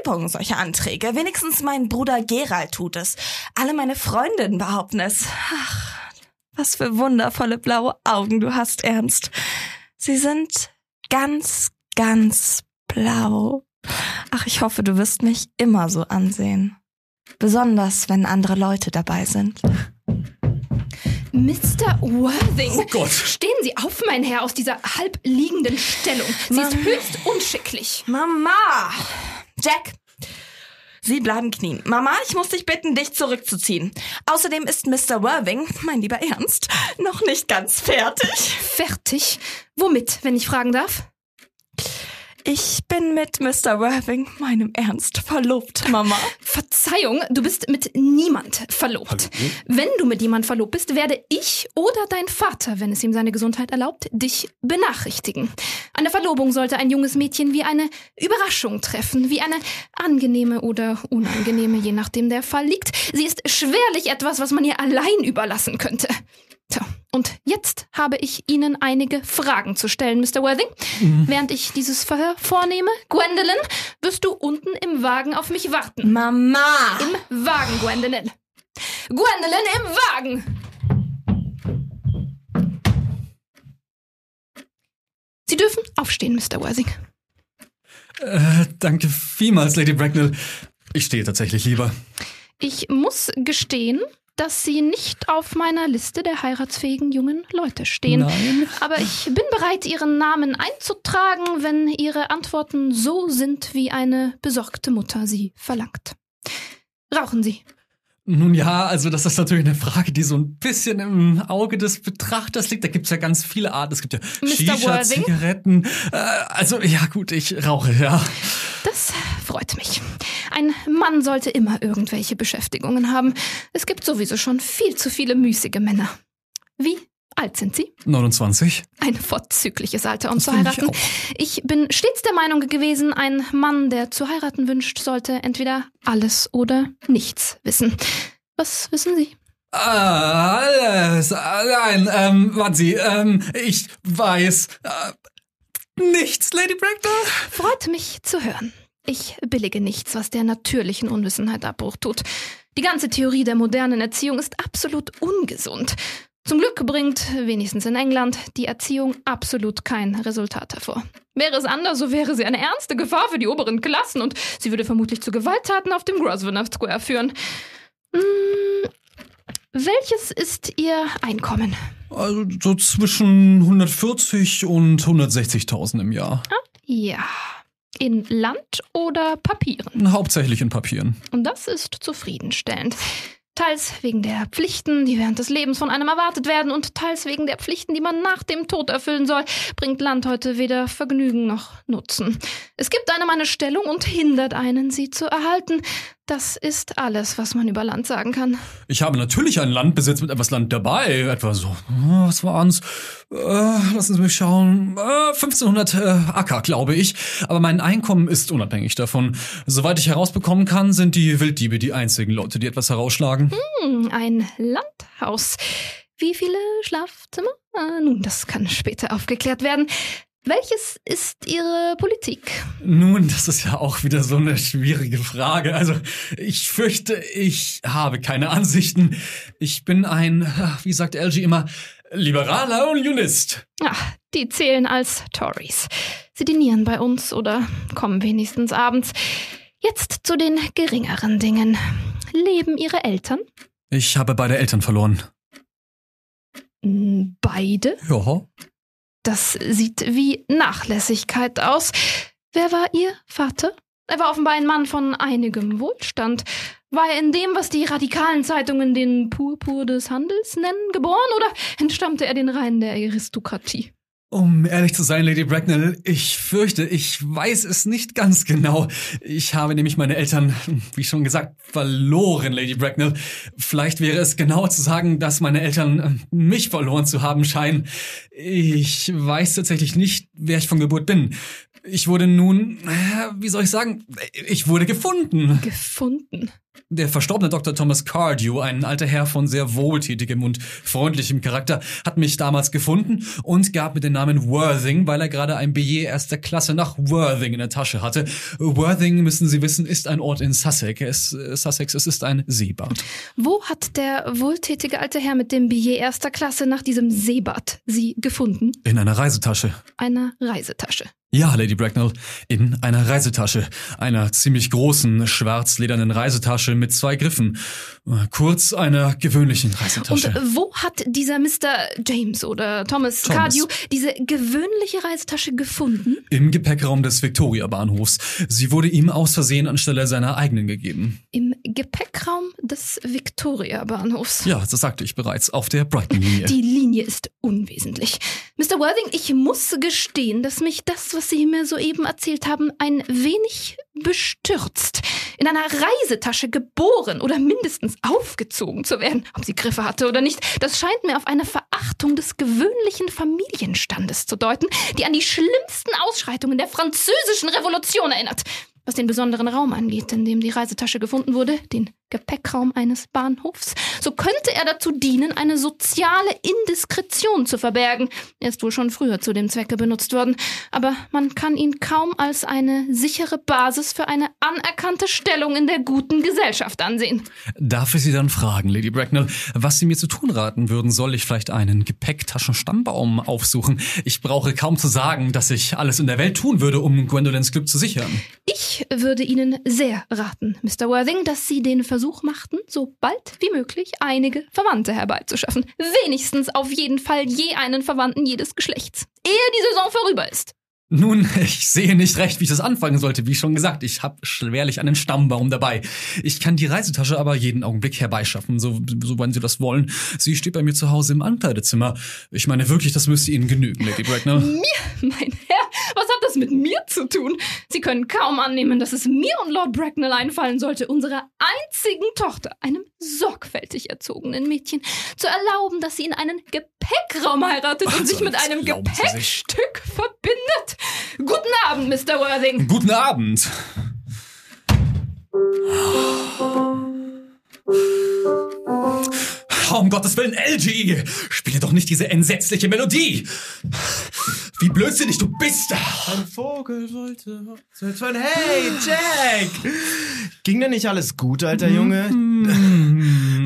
Übung, solche Anträge. Wenigstens mein Bruder Gerald tut es. Alle meine Freundinnen behaupten es. Ach, was für wundervolle blaue Augen du hast, Ernst. Sie sind ganz, ganz blau. Ach, ich hoffe, du wirst mich immer so ansehen. Besonders, wenn andere Leute dabei sind. Mr. Worthing. Oh Gott. Stehen Sie auf, mein Herr, aus dieser halb liegenden Stellung. Sie ist Mann. höchst unschicklich. Mama! Jack! Sie bleiben knien. Mama, ich muss dich bitten, dich zurückzuziehen. Außerdem ist Mr. Worthing, mein lieber Ernst, noch nicht ganz fertig. Fertig? Womit, wenn ich fragen darf? Ich bin mit Mr. Worthing, meinem Ernst, verlobt, Mama. Verzeihung, du bist mit niemand verlobt. Wenn du mit jemand verlobt bist, werde ich oder dein Vater, wenn es ihm seine Gesundheit erlaubt, dich benachrichtigen. Eine Verlobung sollte ein junges Mädchen wie eine Überraschung treffen, wie eine angenehme oder unangenehme, je nachdem der Fall liegt. Sie ist schwerlich etwas, was man ihr allein überlassen könnte. Tja, und jetzt habe ich Ihnen einige Fragen zu stellen, Mr. Worthing. Während ich dieses Verhör vornehme, Gwendolyn, wirst du unten im Wagen auf mich warten. Mama! Im Wagen, Gwendolyn. Gwendolyn im Wagen! Sie dürfen aufstehen, Mr. Worthing. Äh, danke vielmals, Lady Bracknell. Ich stehe tatsächlich lieber. Ich muss gestehen, dass Sie nicht auf meiner Liste der heiratsfähigen jungen Leute stehen. Nein. Aber ich bin bereit, Ihren Namen einzutragen, wenn Ihre Antworten so sind, wie eine besorgte Mutter sie verlangt. Rauchen Sie. Nun ja, also das ist natürlich eine Frage, die so ein bisschen im Auge des Betrachters liegt. Da gibt's ja ganz viele Arten. Es gibt ja Mr. Shisha, Worthing? Zigaretten. Äh, also ja gut, ich rauche, ja. Das freut mich. Ein Mann sollte immer irgendwelche Beschäftigungen haben. Es gibt sowieso schon viel zu viele müßige Männer. Wie alt sind Sie? 29. Ein vorzügliches Alter, um zu finde ich heiraten. auch. Ich bin stets der Meinung gewesen, ein Mann, der zu heiraten wünscht, sollte entweder alles oder nichts wissen. Was wissen Sie? Ah, alles. Nein, ähm, warten Sie, ähm, ich weiß äh, nichts, Lady Bracknell. Freut mich zu hören. Ich billige nichts, was der natürlichen Unwissenheit Abbruch tut. Die ganze Theorie der modernen Erziehung ist absolut ungesund. Zum Glück bringt, wenigstens in England, die Erziehung absolut kein Resultat hervor. Wäre es anders, so wäre sie eine ernste Gefahr für die oberen Klassen und sie würde vermutlich zu Gewalttaten auf dem Grosvenor Square führen. Hm, welches ist Ihr Einkommen? Also so zwischen 140 und 160.000 im Jahr. Ja. In Land oder Papieren? Hauptsächlich in Papieren. Und das ist zufriedenstellend. Teils wegen der Pflichten, die während des Lebens von einem erwartet werden, und teils wegen der Pflichten, die man nach dem Tod erfüllen soll, bringt Land heute weder Vergnügen noch Nutzen. Es gibt einem eine Stellung und hindert einen, sie zu erhalten. Das ist alles, was man über Land sagen kann. Ich habe natürlich einen Landbesitz mit etwas Land dabei. Etwa so, äh, was waren's? Äh, lassen Sie mich schauen. Äh, 1500 äh, Acker, glaube ich. Aber mein Einkommen ist unabhängig davon. Soweit ich herausbekommen kann, sind die Wilddiebe die einzigen Leute, die etwas herausschlagen. Hm, ein Landhaus. Wie viele Schlafzimmer? Äh, nun, das kann später aufgeklärt werden. Welches ist Ihre Politik? Nun, das ist ja auch wieder so eine schwierige Frage. Also, ich fürchte, ich habe keine Ansichten. Ich bin ein, wie sagt LG immer, liberaler Unionist. Ach, die zählen als Tories. Sie dinieren bei uns oder kommen wenigstens abends. Jetzt zu den geringeren Dingen. Leben Ihre Eltern? Ich habe beide Eltern verloren. Hm, Beide? Ja. Das sieht wie Nachlässigkeit aus. Wer war Ihr Vater? Er war offenbar ein Mann von einigem Wohlstand. War er in dem, was die radikalen Zeitungen den Purpur des Handels nennen, geboren oder entstammte er den Reihen der Aristokratie? Um ehrlich zu sein, Lady Bracknell, ich fürchte, ich weiß es nicht ganz genau. Ich habe nämlich meine Eltern, wie schon gesagt, verloren, Lady Bracknell. Vielleicht wäre es genauer zu sagen, dass meine Eltern äh, mich verloren zu haben scheinen. Ich weiß tatsächlich nicht, wer ich von Geburt bin. Ich wurde nun, wie soll ich sagen, ich wurde gefunden. Gefunden. Der verstorbene Dr. Thomas Cardew, ein alter Herr von sehr wohltätigem und freundlichem Charakter, hat mich damals gefunden und gab mir den Namen Worthing, weil er gerade ein Billet erster Klasse nach Worthing in der Tasche hatte. Worthing, müssen Sie wissen, ist ein Ort in Sussex. Es, äh, Sussex, es ist ein Seebad. Wo hat der wohltätige alte Herr mit dem Billet erster Klasse nach diesem Seebad Sie gefunden? In einer Reisetasche. Einer Reisetasche. Ja, Lady Bracknell, in einer Reisetasche. Einer ziemlich großen, schwarzledernen Reisetasche mit zwei Griffen. Äh, Kurz einer gewöhnlichen Reisetasche. Und wo hat dieser Mr. James oder Thomas, Thomas. Cardew diese gewöhnliche Reisetasche gefunden? Im Gepäckraum des Victoria-Bahnhofs. Sie wurde ihm aus Versehen anstelle seiner eigenen gegeben. Im Gepäckraum des Victoria-Bahnhofs. Ja, das sagte ich bereits, auf der Brighton-Linie. Die Linie ist unwesentlich. Mr. Worthing, ich muss gestehen, dass mich das, was Sie mir soeben erzählt haben, ein wenig bestürzt. In einer Reisetasche geboren oder mindestens aufgezogen zu werden, ob sie Griffe hatte oder nicht, das scheint mir auf eine Verachtung des gewöhnlichen Familienstandes zu deuten, die an die schlimmsten Ausschreitungen der französischen Revolution erinnert. Was den besonderen Raum angeht, in dem die Reisetasche gefunden wurde, den Gepäckraum eines Bahnhofs, so könnte er dazu dienen, eine soziale Indiskretion zu verbergen. Er ist wohl schon früher zu dem Zwecke benutzt worden, aber man kann ihn kaum als eine sichere Basis für eine anerkannte Stellung in der guten Gesellschaft ansehen. Darf ich Sie dann fragen, Lady Bracknell, was Sie mir zu tun raten würden? Soll ich vielleicht einen Gepäcktaschenstammbaum aufsuchen? Ich brauche kaum zu sagen, dass ich alles in der Welt tun würde, um Gwendolins Glück zu sichern. Ich würde Ihnen sehr raten, Mr. Worthing, dass Sie den Versuch machten, so bald wie möglich einige Verwandte herbeizuschaffen. Wenigstens auf jeden Fall je einen Verwandten jedes Geschlechts. Ehe die Saison vorüber ist. Nun, ich sehe nicht recht, wie ich das anfangen sollte. Wie schon gesagt, ich habe schwerlich einen Stammbaum dabei. Ich kann die Reisetasche aber jeden Augenblick herbeischaffen, so, so wenn Sie das wollen. Sie steht bei mir zu Hause im Ankleidezimmer. Ich meine wirklich, das müsste Ihnen genügen, Lady Bracknell. Mir, mein Herr, was hat das mit mir zu tun? Sie können kaum annehmen, dass es mir und Lord Bracknell einfallen sollte, unserer einzigen Tochter, einem sorgfältig erzogenen Mädchen, zu erlauben, dass sie in einen Gepäckraum heiratet und sich mit einem. Gepäckstück verbindet. Guten Abend, Mr. Worthing. Guten Abend. Oh, um Gottes Willen, LG! Spiele doch nicht diese entsetzliche Melodie! Wie blödsinnig du bist! Ein Vogel wollte Hochzeit. Hey, Jack! Ging denn nicht alles gut, alter Junge?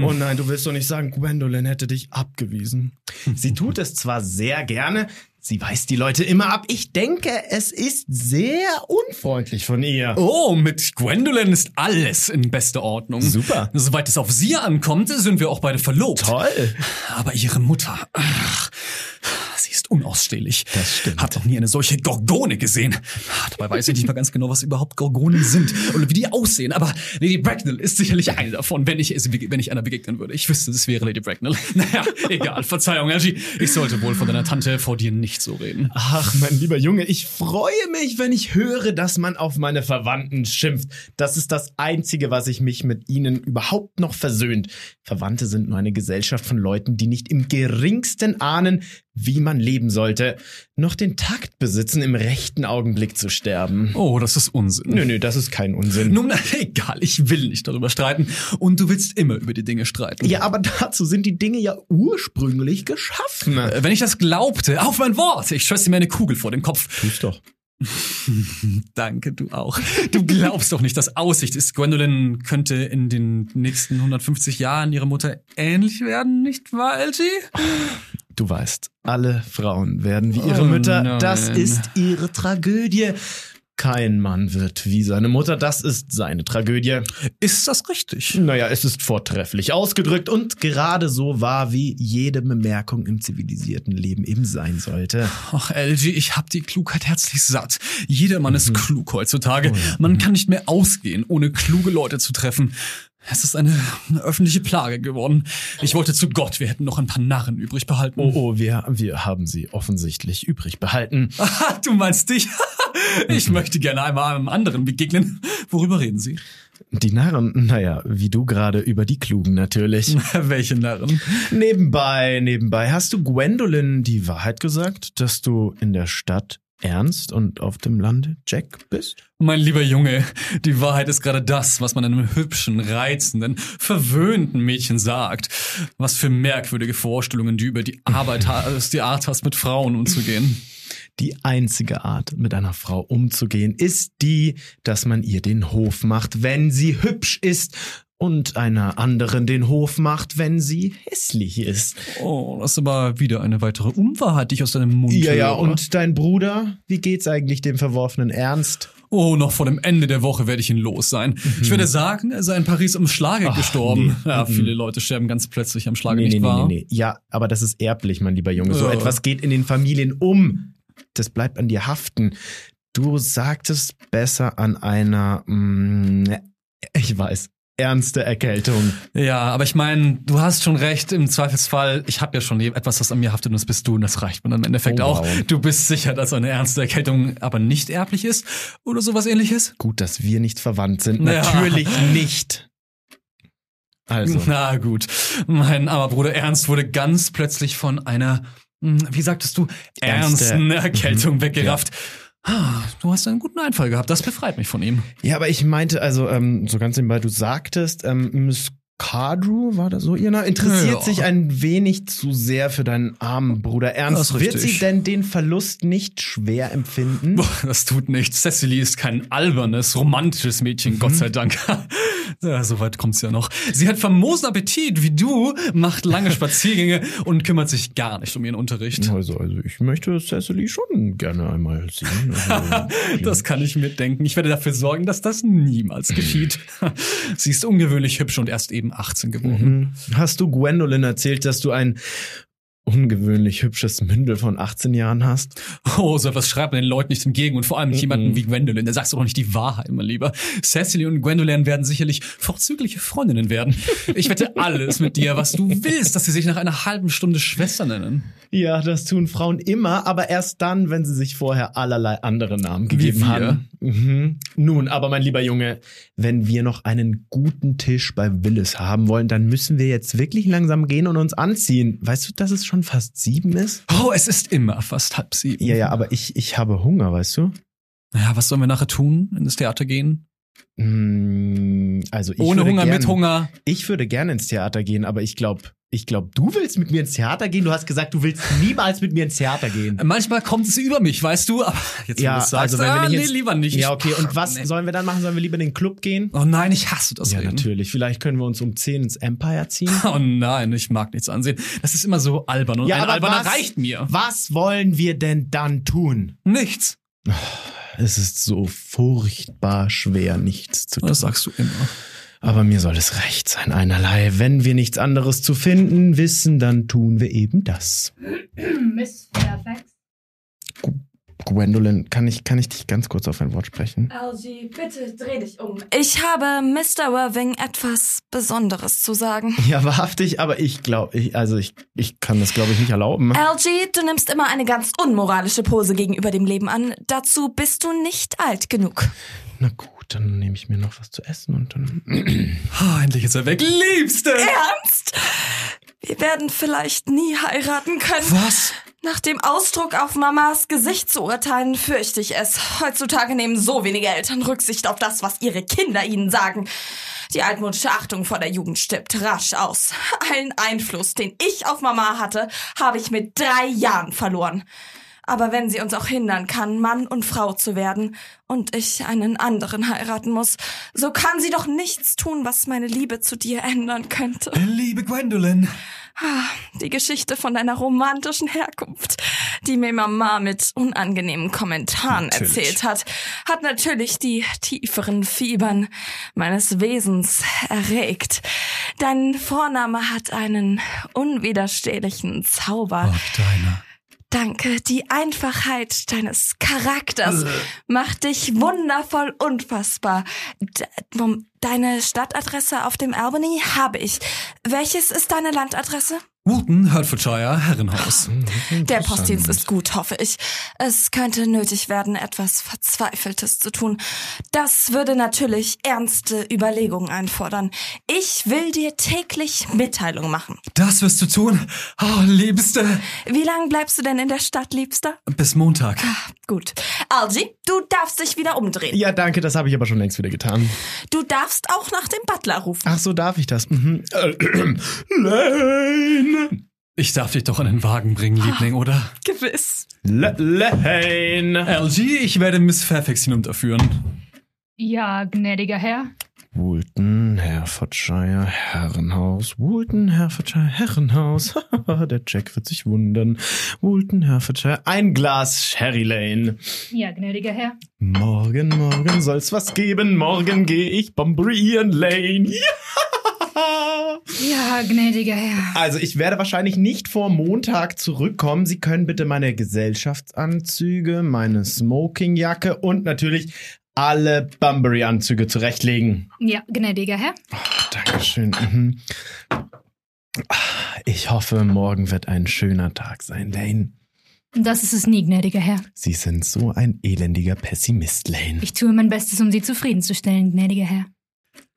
Oh nein, du willst doch nicht sagen, Gwendolyn hätte dich abgewiesen. Sie tut es zwar sehr gerne, sie weist die Leute immer ab. Ich denke, es ist sehr unfreundlich von ihr. Oh, mit Gwendolyn ist alles in bester Ordnung. Super. Soweit es auf sie ankommt, sind wir auch beide verlobt. Toll. Aber ihre Mutter, ach, sie ist unausstehlich. Das stimmt. Hat noch nie eine solche Gorgone gesehen. Dabei weiß ich nicht mal ganz genau, was überhaupt Gorgonen sind oder wie die aussehen. Aber Lady Bracknell ist sicherlich eine davon, wenn ich, wenn ich einer begegnen würde. Ich wüsste, es wäre Lady Bracknell. *laughs* Naja, egal. Verzeihung, Angie. Ich sollte wohl von deiner Tante vor dir nicht so reden. Ach, mein lieber Junge, ich freue mich, wenn ich höre, dass man auf meine Verwandten schimpft. Das ist das Einzige, was ich mich mit ihnen überhaupt noch versöhnt. Verwandte sind nur eine Gesellschaft von Leuten, die nicht im geringsten ahnen, wie man leben sollte, noch den Takt besitzen, im rechten Augenblick zu sterben. Oh, das ist Unsinn. Nö, nö, das ist kein Unsinn. Nun, *laughs* egal, ich will nicht darüber streiten. Und du willst immer über die Dinge streiten. Ja, aber dazu sind die Dinge ja ursprünglich geschaffen. Äh, Wenn ich das glaubte, auf mein Wort, ich schösse mir eine Kugel vor den Kopf. Tu's doch. *laughs* Danke, du auch. Du glaubst doch nicht, dass Aussicht ist. Gwendolyn könnte in den nächsten 150 Jahren ihrer Mutter ähnlich werden, nicht wahr, LG? Du weißt, alle Frauen werden wie ihre Oh Mütter. nein. Das ist ihre Tragödie. Kein Mann wird wie seine Mutter. Das ist seine Tragödie. Ist das richtig? Naja, es ist vortrefflich ausgedrückt und gerade so wahr, wie jede Bemerkung im zivilisierten Leben eben sein sollte. Ach, LG, ich hab die Klugheit herzlich satt. Jeder Mann ist klug heutzutage. Man kann nicht mehr ausgehen, ohne kluge Leute zu treffen. Es ist eine, eine öffentliche Plage geworden. Ich wollte zu Gott, wir hätten noch ein paar Narren übrig behalten. Oh, oh, wir, wir haben sie offensichtlich übrig behalten. *laughs* Aha, du meinst dich? *laughs* Ich möchte gerne einmal einem anderen begegnen. Worüber reden Sie? Die Narren, naja, wie du gerade über die Klugen natürlich. *laughs* Welche Narren? nebenbei, nebenbei, hast du Gwendolyn die Wahrheit gesagt, dass du in der Stadt ernst und auf dem Lande Jack bist? Mein lieber Junge, die Wahrheit ist gerade das, was man einem hübschen, reizenden, verwöhnten Mädchen sagt. Was für merkwürdige Vorstellungen du über die Arbeit hast, *laughs* die Art hast, mit Frauen umzugehen. Die einzige Art, mit einer Frau umzugehen, ist die, dass man ihr den Hof macht, wenn sie hübsch ist und einer anderen den Hof macht, wenn sie hässlich ist. Oh, das ist aber wieder eine weitere Unwahrheit, die ich aus deinem Mund Ja, ja, höre. und dein Bruder? Wie geht's eigentlich dem verworfenen Ernst? Oh, noch vor dem Ende der Woche werde ich ihn los sein. Ich werde sagen, er sei in Paris am Schlage Ach, gestorben. nee. Ja, Mhm. viele Leute sterben ganz plötzlich am Schlage, nee, nicht nee, wahr? nee, nee, nee. Ja, aber das ist erblich, mein lieber Junge. So Ja. etwas geht in den Familien um. Das bleibt an dir haften. Du sagtest besser an einer, mh, ich weiß, ernste Erkältung. Ja, aber ich meine, du hast schon recht, im Zweifelsfall, ich habe ja schon etwas, das an mir haftet und das bist du und das reicht mir dann im Endeffekt Oh, auch. wow. Du bist sicher, dass eine ernste Erkältung aber nicht erblich ist oder sowas ähnliches? Gut, dass wir nicht verwandt sind. Ja. Natürlich *laughs* nicht. Also, Na gut, mein armer Bruder Ernst wurde ganz plötzlich von einer, hm, wie sagtest du, Ernste- ernsten Erkältung Mhm. weggerafft. Ah, Du hast einen guten Einfall gehabt, das befreit mich von ihm. ja, aber ich meinte, also, ähm, so ganz nebenbei, du sagtest, ähm, Miss Cardrew, war das so ihr Name, interessiert Ja. sich ein wenig zu sehr für deinen armen Bruder Ernst. Wird richtig. sie denn den Verlust nicht schwer empfinden? Boah, das tut nichts. Cecily ist kein albernes, romantisches Mädchen, Gott sei Dank. *laughs* Ja, so weit kommt's ja noch. Sie hat famosen Appetit, wie du, macht lange Spaziergänge *laughs* und kümmert sich gar nicht um ihren Unterricht. Also, also ich möchte Cecily schon gerne einmal sehen. *laughs* Also, Das kann ich mir denken. Ich werde dafür sorgen, dass das niemals geschieht. Sie ist ungewöhnlich hübsch und erst eben 18 geworden. Mhm. Hast du Gwendolyn erzählt, dass du ein ungewöhnlich hübsches Mündel von 18 Jahren hast? Oh, so etwas schreibt man den Leuten nicht entgegen und vor allem nicht Mhm. jemanden wie Gwendolyn. Der sagst du doch nicht die Wahrheit, mein Lieber. Cecily und Gwendolyn werden sicherlich vorzügliche Freundinnen werden. Ich wette alles mit dir, was du willst, dass sie sich nach einer halben Stunde Schwester nennen. Ja, das tun Frauen immer, aber erst dann, wenn sie sich vorher allerlei andere Namen gegeben haben. Mhm. Nun, aber mein lieber Junge, wenn wir noch einen guten Tisch bei Willis haben wollen, dann müssen wir jetzt wirklich langsam gehen und uns anziehen. Weißt du, dass es schon fast sieben ist? Oh, es ist immer fast halb sieben. Ja, ja, aber ich, ich habe Hunger, weißt du? Naja, was sollen wir nachher tun? In das Theater gehen? Mm, Also ich Ohne würde Hunger, gern, mit Hunger. Ich würde gerne ins Theater gehen, aber ich glaube, ich glaube, du willst mit mir ins Theater gehen. Du hast gesagt, du willst niemals mit mir ins Theater gehen. Manchmal kommt es über mich, weißt du? Aber jetzt, Ja, sagst, also wenn wir ah, nicht nee, ins- lieber nicht. Ja, okay. Und was Nee. sollen wir dann machen? Sollen wir lieber in den Club gehen? Oh nein, ich hasse das ja, Reden. natürlich. Vielleicht können wir uns um 10 ins Empire ziehen. *laughs* Oh nein, ich mag nichts ansehen. Das ist immer so albern und Ja, ein aber alberner was- reicht mir. Was wollen wir denn dann tun? Nichts. Es ist so furchtbar schwer, nichts zu tun. Das sagst du immer. Aber mir soll es recht sein, einerlei. Wenn wir nichts anderes zu finden wissen, dann tun wir eben das. *clears throat* Miss Fairfax? Gwendolyn, kann ich, kann ich dich ganz kurz auf ein Wort sprechen? Algie, bitte dreh dich um. Ich habe Mr. Worthing etwas Besonderes zu sagen. Ja, wahrhaftig, aber ich glaube, ich, also ich, ich kann das, glaube ich, nicht erlauben. Algie, du nimmst immer eine ganz unmoralische Pose gegenüber dem Leben an. Dazu bist du nicht alt genug. Na gut, dann nehme ich mir noch was zu essen und dann. *clears throat* Ah, endlich ist er weg. Liebste! Ernst? Wir werden vielleicht nie heiraten können. Was? Nach dem Ausdruck auf Mamas Gesicht zu urteilen, fürchte ich es. Heutzutage nehmen so wenige Eltern Rücksicht auf das, was ihre Kinder ihnen sagen. Die altmodische Achtung vor der Jugend stirbt rasch aus. Allen Einfluss, den ich auf Mama hatte, habe ich mit drei Jahren verloren. Aber wenn sie uns auch hindern kann, Mann und Frau zu werden und ich einen anderen heiraten muss, so kann sie doch nichts tun, was meine Liebe zu dir ändern könnte. Liebe Gwendolyn. Ah, Die Geschichte von deiner romantischen Herkunft, die mir Mama mit unangenehmen Kommentaren Natürlich. erzählt hat, hat natürlich die tieferen Fibern meines Wesens erregt. Dein Vorname hat einen unwiderstehlichen Zauber. Ach, deine. Danke, die Einfachheit deines Charakters macht dich wundervoll unfassbar. Deine Stadtadresse auf dem Albany habe ich. Welches ist deine Landadresse? Wooten, Hertfordshire, Herrenhaus. *laughs* Der Postdienst ist gut, hoffe ich. Es könnte nötig werden, etwas Verzweifeltes zu tun. Das würde natürlich ernste Überlegungen einfordern. Ich will dir täglich Mitteilung machen. Das wirst du tun. Oh, Liebste. Wie lange bleibst du denn in der Stadt, Liebster? Bis Montag. Gut. Algie, du darfst dich wieder umdrehen. Ja, danke, das habe ich aber schon längst wieder getan. Du darfst auch nach dem Butler rufen. Ach so, darf ich das? Mhm. Äh, *clears throat* Lane! Ich darf dich doch in den Wagen bringen, Liebling, oder? Gewiss. L Lane! LG, ich werde Miss Fairfax hinunterführen. Ja, gnädiger Herr. Woolton, Herefordshire, Herrenhaus. Woolton, Herefordshire, Herrenhaus. *laughs* Der Jack wird sich wundern. Woolton, Herefordshire, ein Glas Sherry Lane. Ja, gnädiger Herr. Morgen, morgen soll's was geben. Morgen geh ich Bombrian Lane. Ja! Ja, gnädiger Herr. Also ich werde wahrscheinlich nicht vor Montag zurückkommen. Sie können bitte meine Gesellschaftsanzüge, meine Smokingjacke und natürlich alle Bunbury-Anzüge zurechtlegen. Ja, gnädiger Herr. Dankeschön. Mhm. Ich hoffe, morgen wird ein schöner Tag sein, Lane. Das ist es nie, gnädiger Herr. Sie sind so ein elendiger Pessimist, Lane. Ich tue mein Bestes, um Sie zufriedenzustellen, gnädiger Herr.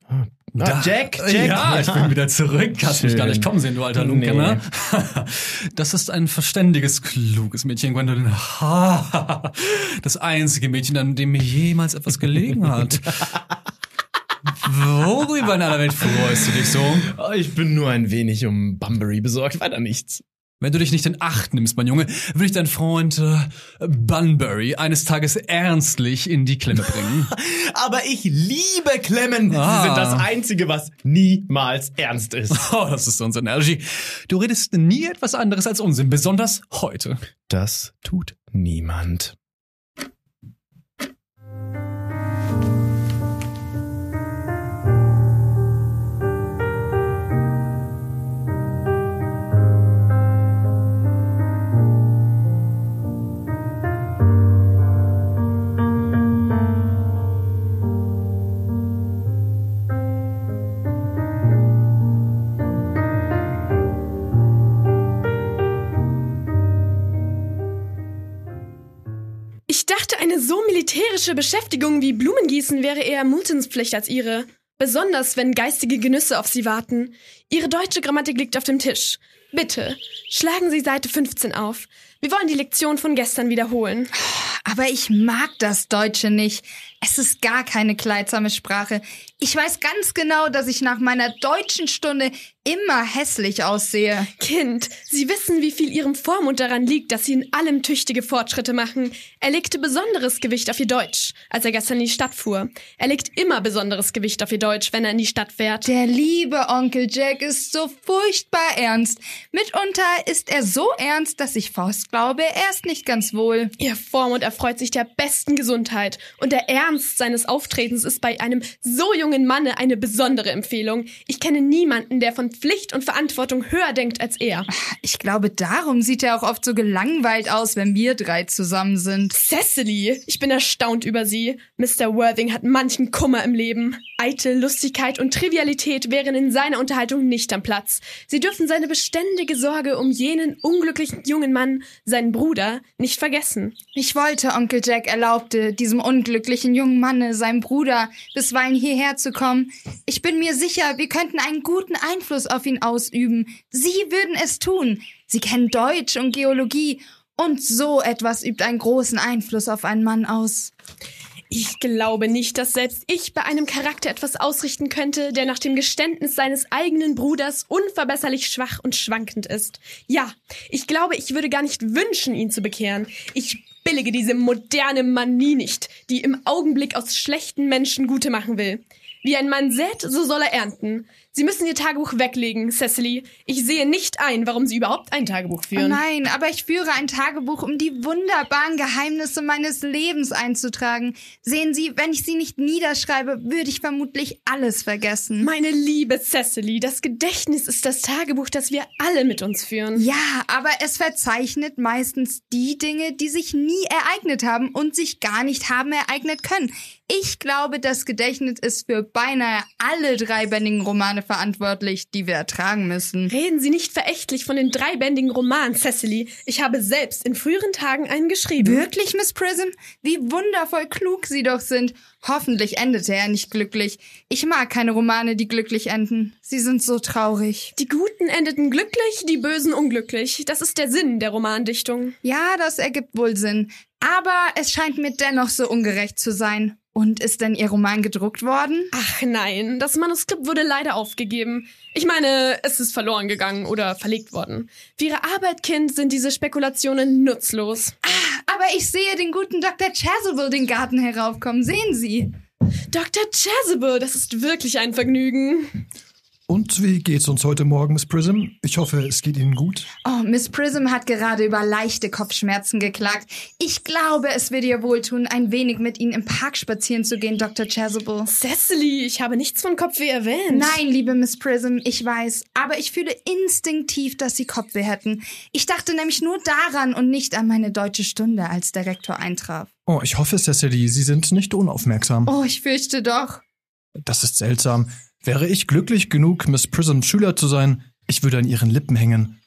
Ah, Da- Jack, Jack. Ja, ich bin wieder zurück. Hast mich Schön. gar nicht kommen sehen, du alter Lunkener. *laughs* Das ist ein verständiges, kluges Mädchen, Gwendolyn. Das einzige Mädchen, an dem mir jemals etwas gelegen hat. Worüber in aller Welt freust du dich so? Ich bin nur ein wenig um Bunbury besorgt, weiter nichts. Wenn du dich nicht in Acht nimmst, mein Junge, würde ich deinen Freund äh, Bunbury eines Tages ernstlich in die Klemme bringen. *laughs* Aber ich liebe Klemmen. Ah. Sie sind das Einzige, was niemals ernst ist. *laughs* Oh, das ist unsere Energy. Du redest nie etwas anderes als Unsinn, besonders heute. Das tut niemand. Eine so militärische Beschäftigung wie Blumengießen wäre eher Moultons Pflicht als ihre. Besonders, wenn geistige Genüsse auf sie warten. Ihre deutsche Grammatik liegt auf dem Tisch. Bitte, schlagen Sie Seite 15 auf. Wir wollen die Lektion von gestern wiederholen. Aber ich mag das Deutsche nicht. Es ist gar keine kleidsame Sprache. Ich weiß ganz genau, dass ich nach meiner deutschen Stunde immer hässlich aussehe. Kind, Sie wissen, wie viel Ihrem Vormund daran liegt, dass Sie in allem tüchtige Fortschritte machen. Er legte besonderes Gewicht auf Ihr Deutsch, als er gestern in die Stadt fuhr. Er legt immer besonderes Gewicht auf Ihr Deutsch, wenn er in die Stadt fährt. Der liebe Onkel Jack ist so furchtbar ernst. Mitunter ist er so ernst, dass ich fast glaube, er ist nicht ganz wohl. Ihr Vormund erfreut sich der besten Gesundheit und der Ernst seines Auftretens ist bei einem so jungen Manne eine besondere Empfehlung. Ich kenne niemanden, der von Pflicht und Verantwortung höher denkt als er. Ich glaube, darum sieht er auch oft so gelangweilt aus, wenn wir drei zusammen sind. Cecily, ich bin erstaunt über Sie. Mr. Worthing hat manchen Kummer im Leben. Eitel, Lustigkeit und Trivialität wären in seiner Unterhaltung nicht am Platz. Sie dürfen seine beständige Sorge um jenen unglücklichen jungen Mann, seinen Bruder, nicht vergessen. Ich wollte, Onkel Jack erlaubte diesem unglücklichen jungen Manne, seinem Bruder, bisweilen hierher zu kommen. Ich bin mir sicher, wir könnten einen guten Einfluss auf ihn ausüben. Sie würden es tun. Sie kennen Deutsch und Geologie. Und so etwas übt einen großen Einfluss auf einen Mann aus. Ich glaube nicht, dass selbst ich bei einem Charakter etwas ausrichten könnte, der nach dem Geständnis seines eigenen Bruders unverbesserlich schwach und schwankend ist. Ja, ich glaube, ich würde gar nicht wünschen, ihn zu bekehren. Ich billige diese moderne Manie nicht, die im Augenblick aus schlechten Menschen Gute machen will. Wie ein Mann sät, so soll er ernten. Sie müssen Ihr Tagebuch weglegen, Cecily. Ich sehe nicht ein, warum Sie überhaupt ein Tagebuch Oh führen. nein, aber ich führe ein Tagebuch, um die wunderbaren Geheimnisse meines Lebens einzutragen. Sehen Sie, wenn ich sie nicht niederschreibe, würde ich vermutlich alles vergessen. Meine liebe Cecily, das Gedächtnis ist das Tagebuch, das wir alle mit uns führen. Ja, aber es verzeichnet meistens die Dinge, die sich nie ereignet haben und sich gar nicht haben ereignet können. Ich glaube, das Gedächtnis ist für beinahe alle dreibändigen Romane verantwortlich, die wir ertragen müssen. Reden Sie nicht verächtlich von den dreibändigen Roman, Cecily. Ich habe selbst in früheren Tagen einen geschrieben. Wirklich, Miss Prism? Wie wundervoll klug Sie doch sind. Hoffentlich endete er nicht glücklich. Ich mag keine Romane, die glücklich enden. Sie sind so traurig. Die Guten endeten glücklich, die Bösen unglücklich. Das ist der Sinn der Romandichtung. Ja, das ergibt wohl Sinn. Aber es scheint mir dennoch so ungerecht zu sein. Und ist denn Ihr Roman gedruckt worden? Ach nein, das Manuskript wurde leider aufgegeben. Ich meine, es ist verloren gegangen oder verlegt worden. Für Ihre Arbeit, Kind, sind diese Spekulationen nutzlos. Aber ich sehe den guten Dr. Chasuble den Garten heraufkommen. Sehen Sie? Dr. Chasuble, das ist wirklich ein Vergnügen. Und wie geht's uns heute Morgen, Miss Prism? Ich hoffe, es geht Ihnen gut. Oh, Miss Prism hat gerade über leichte Kopfschmerzen geklagt. Ich glaube, es würde ihr wohltun, ein wenig mit Ihnen im Park spazieren zu gehen, Dr. Chasuble. Cecily, ich habe nichts von Kopfweh erwähnt. Nein, liebe Miss Prism, ich weiß, aber ich fühle instinktiv, dass Sie Kopfweh hätten. Ich dachte nämlich nur daran und nicht an meine deutsche Stunde, als der Rektor eintraf. Oh, ich hoffe, Cecily, Sie sind nicht unaufmerksam. Oh, ich fürchte doch. Das ist seltsam. Wäre ich glücklich genug, Miss Prisms Schüler zu sein, ich würde an ihren Lippen hängen.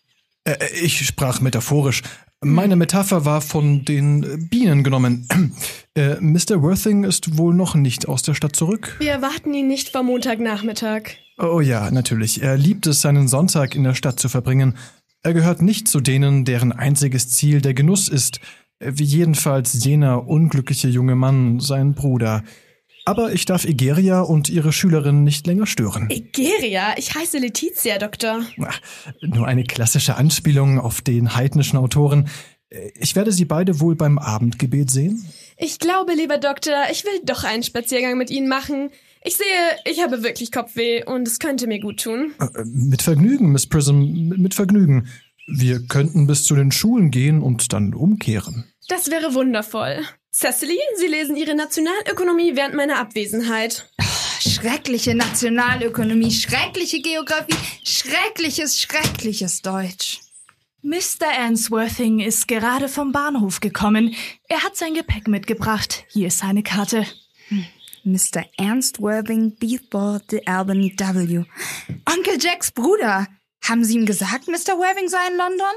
Äh, ich sprach metaphorisch. Meine Metapher war von den Bienen genommen. Äh, Mr. Worthing ist wohl noch nicht aus der Stadt zurück. Wir erwarten ihn nicht vor Montagnachmittag. Oh ja, natürlich. Er liebt es, seinen Sonntag in der Stadt zu verbringen. Er gehört nicht zu denen, deren einziges Ziel der Genuss ist, wie jedenfalls jener unglückliche junge Mann, sein Bruder. Aber ich darf Egeria und ihre Schülerin nicht länger stören. Egeria, ich heiße Letizia, Doktor. Ach, nur eine klassische Anspielung auf den heidnischen Autoren. Ich werde sie beide wohl beim Abendgebet sehen. Ich glaube, lieber Doktor, ich will doch einen Spaziergang mit Ihnen machen. Ich sehe, ich habe wirklich Kopfweh und es könnte mir gut tun. Äh, Mit Vergnügen, Miss Prism, mit Vergnügen. Wir könnten bis zu den Schulen gehen und dann umkehren. Das wäre wundervoll. Cecily, Sie lesen Ihre Nationalökonomie während meiner Abwesenheit. Schreckliche Nationalökonomie, schreckliche Geografie, schreckliches, schreckliches Deutsch. Mr. Answorthing ist gerade vom Bahnhof gekommen. Er hat sein Gepäck mitgebracht. Hier ist seine Karte. Mr. Ernst Worthing Beathball de Albany W. Onkel Jacks Bruder. Haben Sie ihm gesagt, Mr. Worthing sei in London?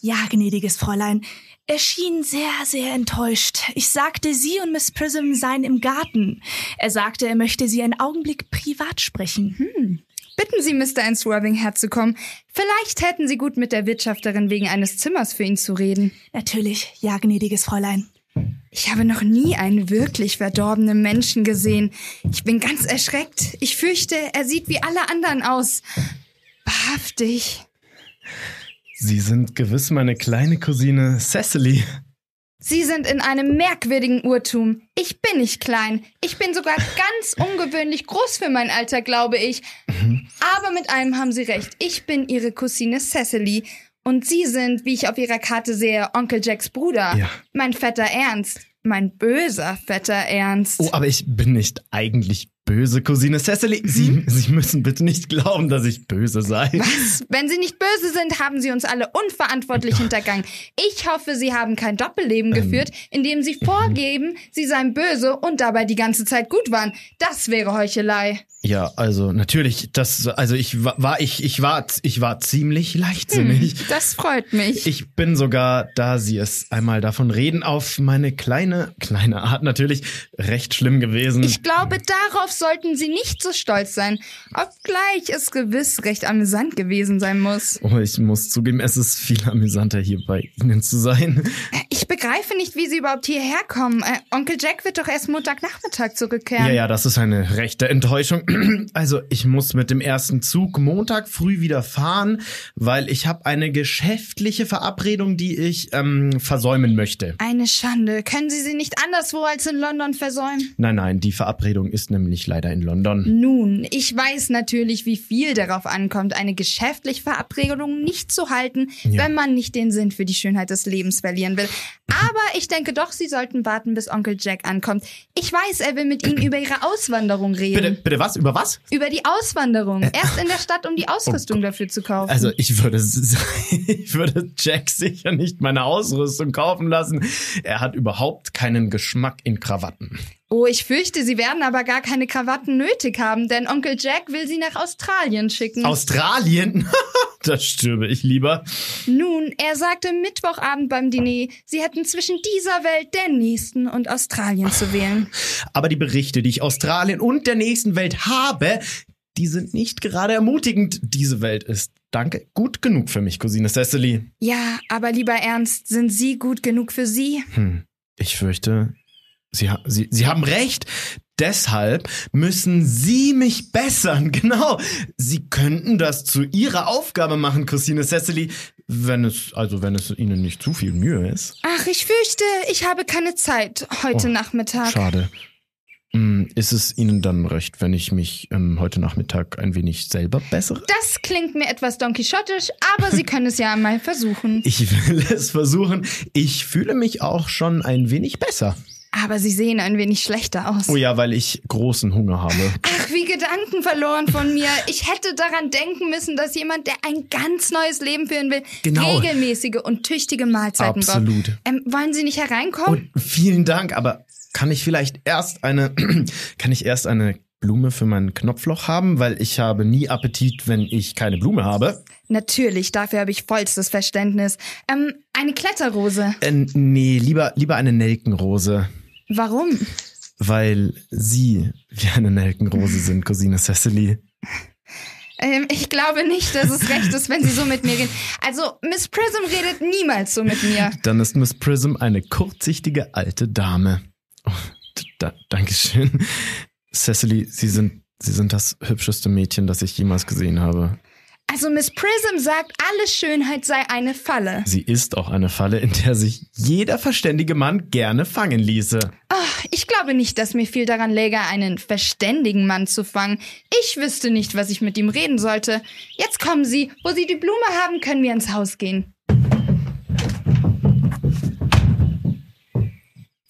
Ja, gnädiges Fräulein. Er schien sehr, sehr enttäuscht. Ich sagte, Sie und Miss Prism seien im Garten. Er sagte, er möchte Sie einen Augenblick privat sprechen. Hm. Bitten Sie Mr. Ernst Worthing herzukommen. Vielleicht hätten Sie gut mit der Wirtschafterin wegen eines Zimmers für ihn zu reden. Natürlich, ja, gnädiges Fräulein. Ich habe noch nie einen wirklich verdorbenen Menschen gesehen. Ich bin ganz erschreckt. Ich fürchte, er sieht wie alle anderen aus. Wahrhaftig. Sie sind gewiss meine kleine Cousine Cecily. Sie sind in einem merkwürdigen Urtum. Ich bin nicht klein. Ich bin sogar *laughs* ganz ungewöhnlich groß für mein Alter, glaube ich. Aber mit einem haben Sie recht. Ich bin Ihre Cousine Cecily. Und Sie sind, wie ich auf Ihrer Karte sehe, Onkel Jacks Bruder. Ja. Mein Vetter Ernst. Mein böser Vetter Ernst. Oh, aber ich bin nicht eigentlich böse, Cousine Cecily. Sie, Sie müssen bitte nicht glauben, dass ich böse sei. Was? Wenn Sie nicht böse sind, haben Sie uns alle unverantwortlich *laughs* hintergangen. Ich hoffe, Sie haben kein Doppelleben geführt, in dem Sie vorgeben, Sie seien böse und dabei die ganze Zeit gut waren. Das wäre Heuchelei. Ja, also natürlich, das, also ich wa- war, ich, ich war, ich war ziemlich leichtsinnig. Das freut mich. Ich bin sogar, da Sie es einmal davon reden, auf meine kleine, kleine Art natürlich, recht schlimm gewesen. Ich glaube, darauf sollten Sie nicht so stolz sein, obgleich es gewiss recht amüsant gewesen sein muss. oh, ich muss zugeben, es ist viel amüsanter, hier bei Ihnen zu sein. Äh, Ich begreife nicht, wie Sie überhaupt hierher kommen. Äh, Onkel Jack wird doch erst Montagnachmittag zurückkehren. Ja, ja, das ist eine rechte Enttäuschung. *clears throat* Also ich muss mit dem ersten Zug Montag früh wieder fahren, weil ich habe eine geschäftliche Verabredung, die ich ähm, versäumen möchte. Eine Schande. Können Sie sie nicht anderswo als in London versäumen? Nein, nein, die Verabredung ist nämlich leider in London. Nun, ich weiß natürlich, wie viel darauf ankommt, eine geschäftliche Verabredung nicht zu halten, Ja. wenn man nicht den Sinn für die Schönheit des Lebens verlieren will. Aber ich denke doch, Sie sollten warten, bis Onkel Jack ankommt. Ich weiß, er will mit Ihnen über Ihre Auswanderung reden. Bitte, bitte was? Über was? Über die Auswanderung. Erst in der Stadt, um die Ausrüstung dafür zu kaufen. Also ich würde, *laughs* ich würde Jack sicher nicht meine Ausrüstung kaufen lassen. Er hat überhaupt keinen Geschmack in Krawatten. Oh, ich fürchte, Sie werden aber gar keine Krawatten nötig haben, denn Onkel Jack will Sie nach Australien schicken. Australien? *laughs* da stürbe ich lieber. Nun, er sagte Mittwochabend beim Diner, Sie hätten zwischen dieser Welt, der nächsten und Australien zu wählen. *laughs* Aber die Berichte, die ich Australien und der nächsten Welt habe, die sind nicht gerade ermutigend. Diese Welt ist, danke, gut genug für mich, Cousine Cecily. Ja, aber lieber Ernst, sind Sie gut genug für Sie? Hm, ich fürchte, Sie, Sie, Sie haben recht. Deshalb müssen Sie mich bessern. *laughs* Genau. Sie könnten das zu Ihrer Aufgabe machen, Cousine Cecily, wenn es, also wenn es Ihnen nicht zu viel Mühe ist. Ach, ich fürchte, ich habe keine Zeit heute Oh, Nachmittag. Schade. Hm, Ist es Ihnen dann recht, wenn ich mich ähm, heute Nachmittag ein wenig selber bessere? Das klingt mir etwas Don Quixotisch, aber Sie *laughs* können es ja einmal versuchen. Ich will es versuchen. Ich fühle mich auch schon ein wenig besser. Aber Sie sehen ein wenig schlechter aus. Oh ja, weil ich großen Hunger habe. Ach, wie Gedanken verloren von mir. Ich hätte daran denken müssen, dass jemand, der ein ganz neues Leben führen will, Genau. regelmäßige und tüchtige Mahlzeiten Absolut. braucht. Ähm, wollen Sie nicht hereinkommen? Und vielen Dank, aber kann ich vielleicht erst eine, *clears throat* kann ich erst eine Blume für mein Knopfloch haben, weil ich habe nie Appetit, wenn ich keine Blume habe. Natürlich, dafür habe ich vollstes Verständnis. Ähm, eine Kletterrose. Äh, nee, lieber, lieber eine Nelkenrose, Warum? weil Sie wie eine Nelkenrose sind, Cousine Cecily. Ähm, ich glaube nicht, dass es recht ist, wenn Sie so mit mir reden. Also, Miss Prism redet niemals so mit mir. Dann ist Miss Prism eine kurzsichtige alte Dame. Oh, da, Dankeschön. Cecily, Sie sind, Sie sind das hübscheste Mädchen, das ich jemals gesehen habe. Also, Miss Prism sagt, alle Schönheit sei eine Falle. Sie ist auch eine Falle, in der sich jeder verständige Mann gerne fangen ließe. Ach, ich glaube nicht, dass mir viel daran läge, einen verständigen Mann zu fangen. Ich wüsste nicht, was ich mit ihm reden sollte. Jetzt kommen Sie. Wo Sie die Blume haben, können wir ins Haus gehen.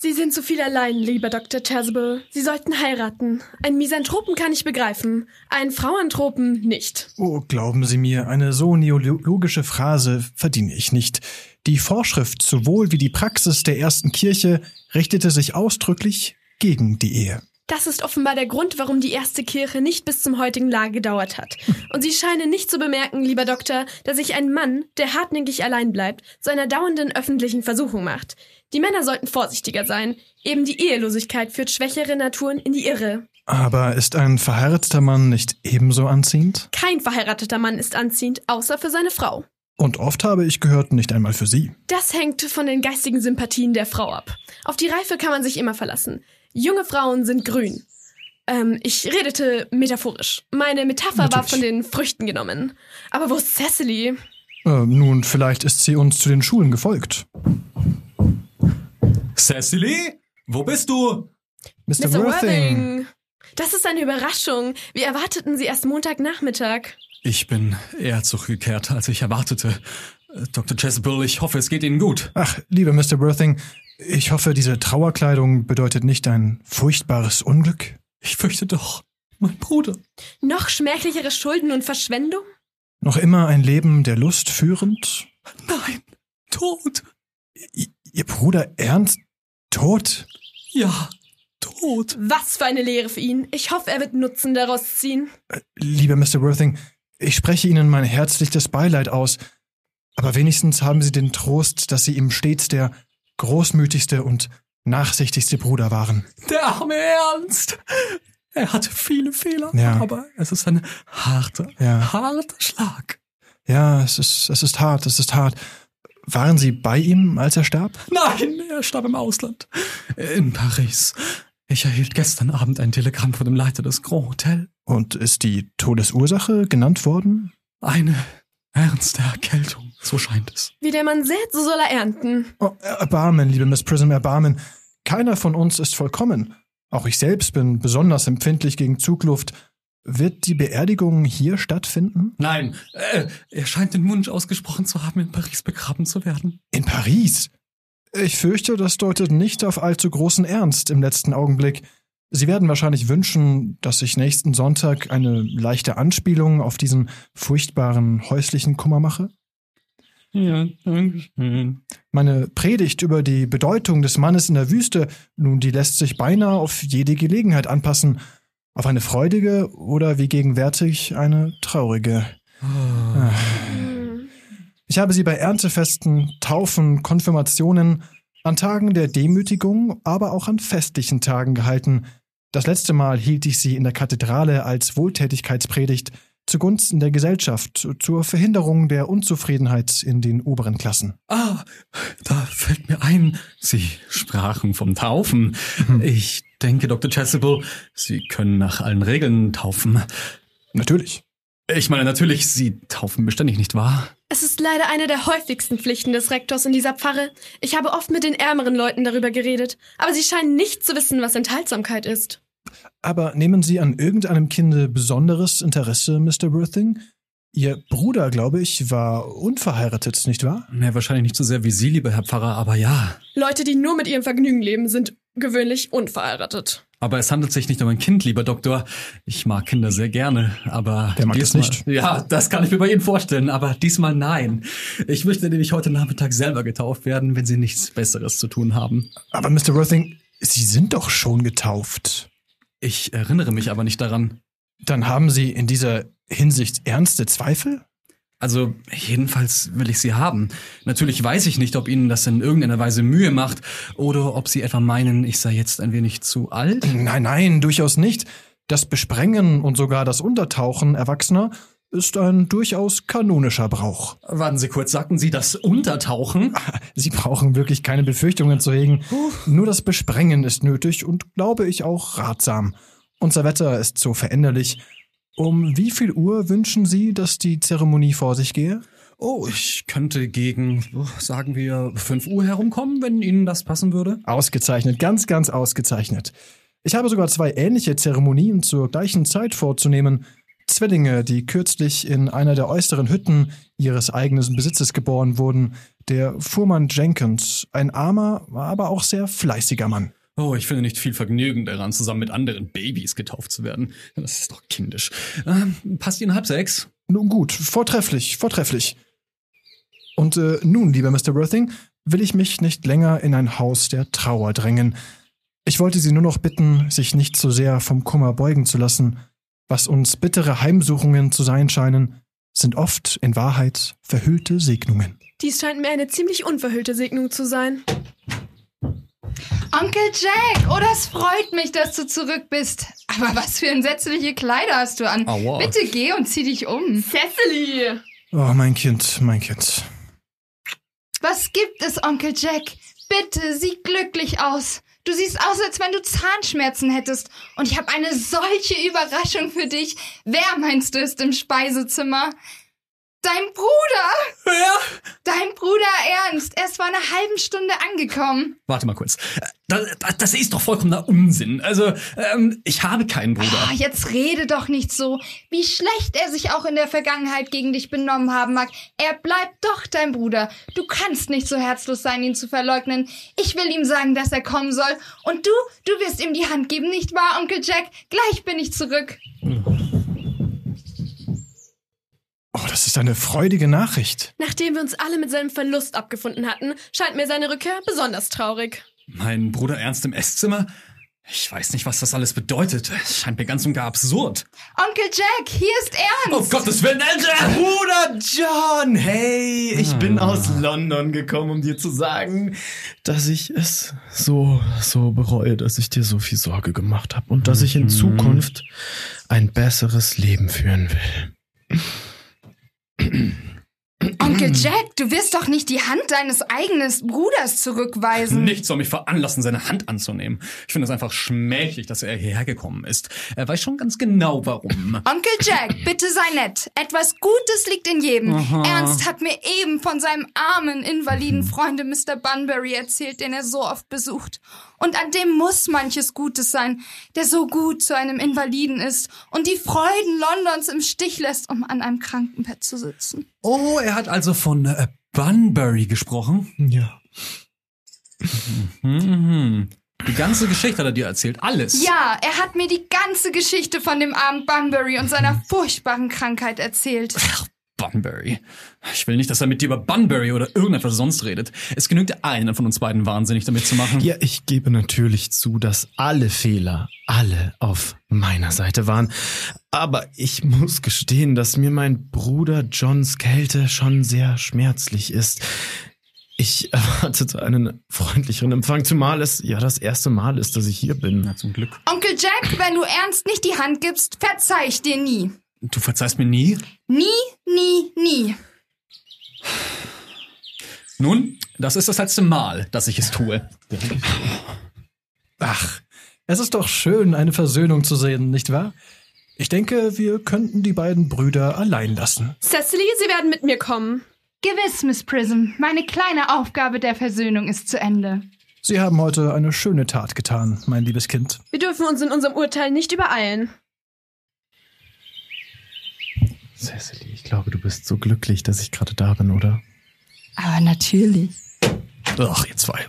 Sie sind zu viel allein, lieber Dr. Chasuble. Sie sollten heiraten. Einen Misanthropen kann ich begreifen, einen Frauanthropen nicht. Oh, glauben Sie mir, eine so neologische Phrase verdiene ich nicht. Die Vorschrift sowohl wie die Praxis der ersten Kirche richtete sich ausdrücklich gegen die Ehe. Das ist offenbar der Grund, warum die erste Kirche nicht bis zum heutigen Lage gedauert hat. *laughs* Und Sie scheinen nicht zu bemerken, lieber Doktor, dass sich ein Mann, der hartnäckig allein bleibt, zu einer dauernden öffentlichen Versuchung macht. Die Männer sollten vorsichtiger sein. Eben die Ehelosigkeit führt schwächere Naturen in die Irre. Aber ist ein verheirateter Mann nicht ebenso anziehend? Kein verheirateter Mann ist anziehend, außer für seine Frau. Und oft habe ich gehört, nicht einmal für Sie. Das hängt von den geistigen Sympathien der Frau ab. Auf die Reife kann man sich immer verlassen. Junge Frauen sind grün. Ähm, ich redete metaphorisch. Meine Metapher war Natürlich. von den Früchten genommen. Aber wo ist Cecily? Äh, nun, vielleicht ist sie uns zu den Schulen gefolgt. Cecily? Wo bist du? Mr. Mr. Worthing. Das ist eine Überraschung. Wir erwarteten Sie erst Montagnachmittag. Ich bin eher zurückgekehrt, als ich erwartete. Äh, Dr. Chasuble, ich hoffe, es geht Ihnen gut. Ach, lieber Mr. Worthing, ich hoffe, diese Trauerkleidung bedeutet nicht ein furchtbares Unglück. Ich fürchte doch, mein Bruder. Noch schmählichere Schulden und Verschwendung? Noch immer ein Leben der Lust führend? Nein, tot. Ihr Bruder Ernst tot? Ja, tot. Was für eine Lehre für ihn. Ich hoffe, er wird Nutzen daraus ziehen. Lieber Mr. Worthing, ich spreche Ihnen mein herzlichstes Beileid aus. Aber wenigstens haben Sie den Trost, dass Sie ihm stets der großmütigste und nachsichtigste Bruder waren. Der arme Ernst. Er hatte viele Fehler, Ja. aber es ist ein harter, Ja. harter Schlag. Ja, es ist, es ist hart, es ist hart. Waren Sie bei ihm, als er starb? Nein, er starb im Ausland. In Paris. Ich erhielt gestern Abend ein Telegramm von dem Leiter des Grand Hotel. Und ist die Todesursache genannt worden? Eine ernste Erkältung, so scheint es. Wie der Mann sät, so soll er ernten. Oh, Erbarmen, liebe Miss Prism, Erbarmen. Keiner von uns ist vollkommen. Auch ich selbst bin besonders empfindlich gegen Zugluft. Wird die Beerdigung hier stattfinden? Nein, äh, er scheint den Wunsch ausgesprochen zu haben, in Paris begraben zu werden. In Paris? Ich fürchte, das deutet nicht auf allzu großen Ernst im letzten Augenblick. Sie werden wahrscheinlich wünschen, dass ich nächsten Sonntag eine leichte Anspielung auf diesen furchtbaren häuslichen Kummer mache? Ja, danke schön. Meine Predigt über die Bedeutung des Mannes in der Wüste, nun, die lässt sich beinahe auf jede Gelegenheit anpassen. Auf eine freudige oder wie gegenwärtig eine traurige. Ich habe sie bei Erntefesten, Taufen, Konfirmationen, an Tagen der Demütigung, aber auch an festlichen Tagen gehalten. Das letzte Mal hielt ich sie in der Kathedrale als Wohltätigkeitspredigt zugunsten der Gesellschaft, zur Verhinderung der Unzufriedenheit in den oberen Klassen. Ah, da fällt mir ein, Sie sprachen vom Taufen. Ich denke, Dr. Chasuble, Sie können nach allen Regeln taufen. Natürlich. Ich meine, natürlich, Sie taufen beständig, nicht wahr? Es ist leider eine der häufigsten Pflichten des Rektors in dieser Pfarre. Ich habe oft mit den ärmeren Leuten darüber geredet, aber sie scheinen nicht zu wissen, was Enthaltsamkeit ist. Aber nehmen Sie an irgendeinem Kinde besonderes Interesse, Mr. Worthing? Ihr Bruder, glaube ich, war unverheiratet, nicht wahr? Ja, wahrscheinlich nicht so sehr wie Sie, lieber Herr Pfarrer, aber ja. Leute, die nur mit ihrem Vergnügen leben, sind gewöhnlich unverheiratet. Aber es handelt sich nicht um ein Kind, lieber Doktor. Ich mag Kinder sehr gerne, aber Wer mag das diesmal, nicht? Ja, das kann ich mir bei Ihnen vorstellen, aber diesmal nein. Ich möchte nämlich heute Nachmittag selber getauft werden, wenn Sie nichts Besseres zu tun haben. Aber Mr. Worthing, Sie sind doch schon getauft. Ich erinnere mich aber nicht daran. Dann haben Sie in dieser Hinsicht ernste Zweifel? Also, jedenfalls will ich sie haben. Natürlich weiß ich nicht, ob Ihnen das in irgendeiner Weise Mühe macht oder ob Sie etwa meinen, ich sei jetzt ein wenig zu alt. Nein, nein, durchaus nicht. Das Besprengen und sogar das Untertauchen Erwachsener ist ein durchaus kanonischer Brauch. Warten Sie kurz, sagten Sie das Untertauchen? *laughs* Sie brauchen wirklich keine Befürchtungen zu hegen. Nur das Besprengen ist nötig und glaube ich auch ratsam. Unser Wetter ist so veränderlich. Um wie viel Uhr wünschen Sie, dass die Zeremonie vor sich gehe? Oh, ich könnte gegen, oh, sagen wir, 5 Uhr herumkommen, wenn Ihnen das passen würde. Ausgezeichnet, ganz, ganz ausgezeichnet. Ich habe sogar zwei ähnliche Zeremonien zur gleichen Zeit vorzunehmen. Zwillinge, die kürzlich in einer der äußeren Hütten ihres eigenen Besitzes geboren wurden. Der Fuhrmann Jenkins, ein armer, aber auch sehr fleißiger Mann. Oh, ich finde nicht viel Vergnügen daran, zusammen mit anderen Babys getauft zu werden. Das ist doch kindisch. Ähm, passt Ihnen halb sechs? Nun gut, vortrefflich, vortrefflich. Und äh, nun, lieber Mr. Worthing, will ich mich nicht länger in ein Haus der Trauer drängen. Ich wollte Sie nur noch bitten, sich nicht so sehr vom Kummer beugen zu lassen. Was uns bittere Heimsuchungen zu sein scheinen, sind oft in Wahrheit verhüllte Segnungen. Dies scheint mir eine ziemlich unverhüllte Segnung zu sein. Onkel Jack, oh, das freut mich, dass du zurück bist. Aber was für entsetzliche Kleider hast du an? Aua. Bitte geh und zieh dich um. Cecily! Oh, mein Kind, mein Kind. Was gibt es, Onkel Jack? Bitte, sieh glücklich aus. Du siehst aus, als wenn du Zahnschmerzen hättest. Und ich habe eine solche Überraschung für dich. Wer meinst du ist im Speisezimmer? Dein Bruder! Wer? Dein Bruder Ernst. Er ist vor einer halben Stunde angekommen. Warte mal kurz. Das, das ist doch vollkommener Unsinn. Also, ähm, ich habe keinen Bruder. Ah, jetzt rede doch nicht so. Wie schlecht er sich auch in der Vergangenheit gegen dich benommen haben mag. Er bleibt doch dein Bruder. Du kannst nicht so herzlos sein, ihn zu verleugnen. Ich will ihm sagen, dass er kommen soll. Und du, du wirst ihm die Hand geben, nicht wahr, Onkel Jack? Gleich bin ich zurück. Oh, das ist eine freudige Nachricht. Nachdem wir uns alle mit seinem Verlust abgefunden hatten, scheint mir seine Rückkehr besonders traurig. Mein Bruder Ernst im Esszimmer? Ich weiß nicht, was das alles bedeutet. Es scheint mir ganz und gar absurd. Onkel Jack, hier ist Ernst. Oh Gottes Willen, Ernst! Bruder John, hey, ich bin Ah. aus London gekommen, um dir zu sagen, dass ich es so, so bereue, dass ich dir so viel Sorge gemacht habe und dass ich in Zukunft ein besseres Leben führen will. *clears throat* Onkel Jack, du wirst doch nicht die Hand deines eigenen Bruders zurückweisen. Nichts soll mich veranlassen, seine Hand anzunehmen. Ich finde es einfach schmächlich, dass er hierher gekommen ist. Er weiß schon ganz genau, warum. *laughs* Onkel Jack, bitte sei nett. Etwas Gutes liegt in jedem. Ernst hat mir eben von seinem armen, invaliden Freunde Mr. Bunbury erzählt, den er so oft besucht. Und an dem muss manches Gutes sein, der so gut zu einem Invaliden ist und die Freuden Londons im Stich lässt, um an einem Krankenbett zu sitzen. Oh, er hat also von äh, Bunbury gesprochen. Ja. Mhm. Die ganze Geschichte hat er dir erzählt. Alles. Ja, er hat mir die ganze Geschichte von dem armen Bunbury und seiner furchtbaren Krankheit erzählt. Ach, Bunbury. Ich will nicht, dass er mit dir über Bunbury oder irgendetwas sonst redet. Es genügt einen von uns beiden wahnsinnig damit zu machen. Ja, ich gebe natürlich zu, dass alle Fehler, alle auf meiner Seite waren. Aber ich muss gestehen, dass mir mein Bruder Johns Kälte schon sehr schmerzlich ist. Ich *laughs* erwartete einen freundlicheren Empfang, zumal es ja das erste Mal ist, dass ich hier bin. Na, zum Glück. Onkel Jack, wenn du Ernst nicht die Hand gibst, verzeih ich dir nie. Du verzeihst mir nie? Nie, nie, nie. Nun, das ist das letzte Mal, dass ich es tue. Ach, es ist doch schön, eine Versöhnung zu sehen, nicht wahr? Ich denke, wir könnten die beiden Brüder allein lassen. Cecily, Sie werden mit mir kommen. Gewiss, Miss Prism. Meine kleine Aufgabe der Versöhnung ist zu Ende. Sie haben heute eine schöne Tat getan, mein liebes Kind. Wir dürfen uns in unserem Urteil nicht übereilen. Cecily, ich glaube, du bist so glücklich, dass ich gerade da bin, oder? Aber natürlich. Ach, ihr zwei.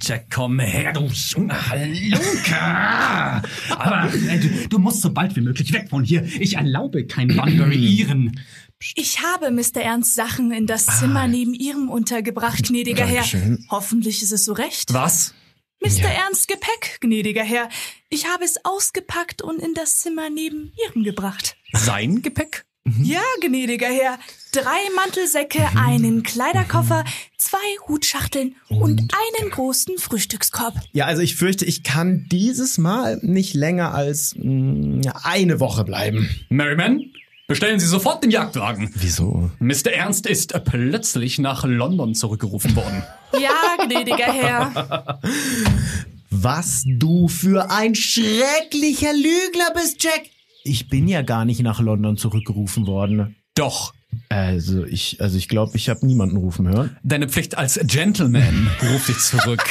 Jack, komm her, du junger Halunke. Aber äh, du, du musst so bald wie möglich weg von hier. Ich erlaube kein *clears throat* Bunbury ihren. Ich habe Mr. Ernst Sachen in das Zimmer neben Ihrem untergebracht, gnädiger Herr. Dankeschön. Hoffentlich ist es so recht. Was? Mr. Ernst Gepäck, gnädiger Herr. Ich habe es ausgepackt und in das Zimmer neben Ihrem gebracht. Sein Gepäck? Ja, gnädiger Herr. Drei Mantelsäcke, einen Kleiderkoffer, zwei Hutschachteln und, einen großen Frühstückskorb. Ja, also ich fürchte, ich kann dieses Mal nicht länger als mh, eine Woche bleiben. Merriman, bestellen Sie sofort den Jagdwagen. Wieso? Mr. Ernst ist plötzlich nach London zurückgerufen worden. Ja, gnädiger Herr. Was du für ein schrecklicher Lügner bist, Jack. Ich bin ja gar nicht nach London zurückgerufen worden. Doch. Also ich, also ich glaube, ich habe niemanden rufen hören. Deine Pflicht als Gentleman ruft dich zurück.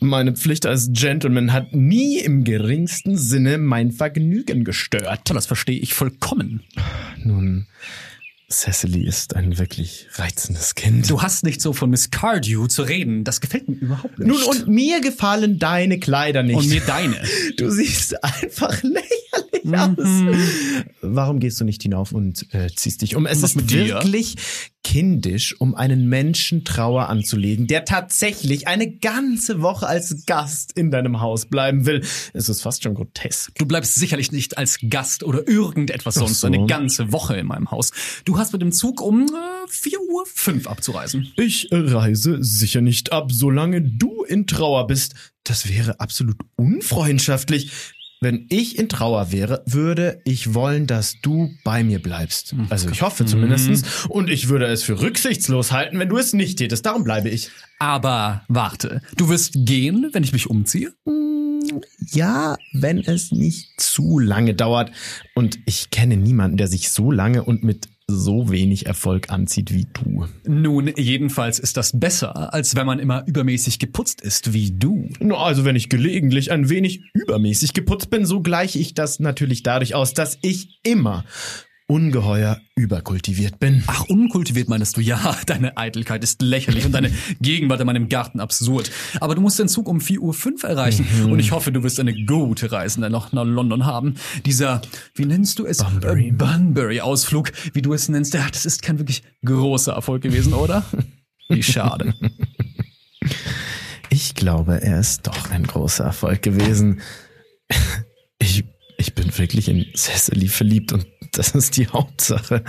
Meine Pflicht als Gentleman hat nie im geringsten Sinne mein Vergnügen gestört. Das verstehe ich vollkommen. Nun, Cecily ist ein wirklich reizendes Kind. Du hast nicht so von Miss Cardew zu reden. Das gefällt mir überhaupt nicht. Nun, und mir gefallen deine Kleider nicht. Und mir deine. Du siehst einfach lächerlich aus. Warum gehst du nicht hinauf und äh, ziehst dich um? Es ist mit dir? wirklich kindisch, um einen Menschen Trauer anzulegen, der tatsächlich eine ganze Woche als Gast in deinem Haus bleiben will. Es ist fast schon grotesk. Du bleibst sicherlich nicht als Gast oder irgendetwas sonst so. eine ganze Woche in meinem Haus. Du hast mit dem Zug um äh, 4 Uhr fünf abzureisen. Ich reise sicher nicht ab, solange du in Trauer bist. Das wäre absolut unfreundschaftlich. Wenn ich in Trauer wäre, würde ich wollen, dass du bei mir bleibst. Also ich hoffe zumindestens. Und ich würde es für rücksichtslos halten, wenn du es nicht tätest. Darum bleibe ich. Aber warte, du wirst gehen, wenn ich mich umziehe? Ja, wenn es nicht zu lange dauert. Und ich kenne niemanden, der sich so lange und mit so wenig Erfolg anzieht wie du. Nun, jedenfalls ist das besser, als wenn man immer übermäßig geputzt ist wie du. No, also wenn ich gelegentlich ein wenig übermäßig geputzt bin, so gleiche ich das natürlich dadurch aus, dass ich immer ungeheuer überkultiviert bin. Ach, unkultiviert meinst du? Ja, *laughs* deine Eitelkeit ist lächerlich und deine *laughs* Gegenwart in meinem Garten absurd. Aber du musst den Zug um 4.05 Uhr erreichen und ich hoffe, du wirst eine gute Reise noch nach London haben. Dieser, wie nennst du es? Bunbury. Äh, Bunbury-Ausflug, wie du es nennst. Ja, das ist kein wirklich großer Erfolg gewesen, oder? Wie schade. Ich glaube, er ist doch ein großer Erfolg gewesen. Ich, ich bin wirklich in Cecily verliebt und *laughs* das ist die Hauptsache.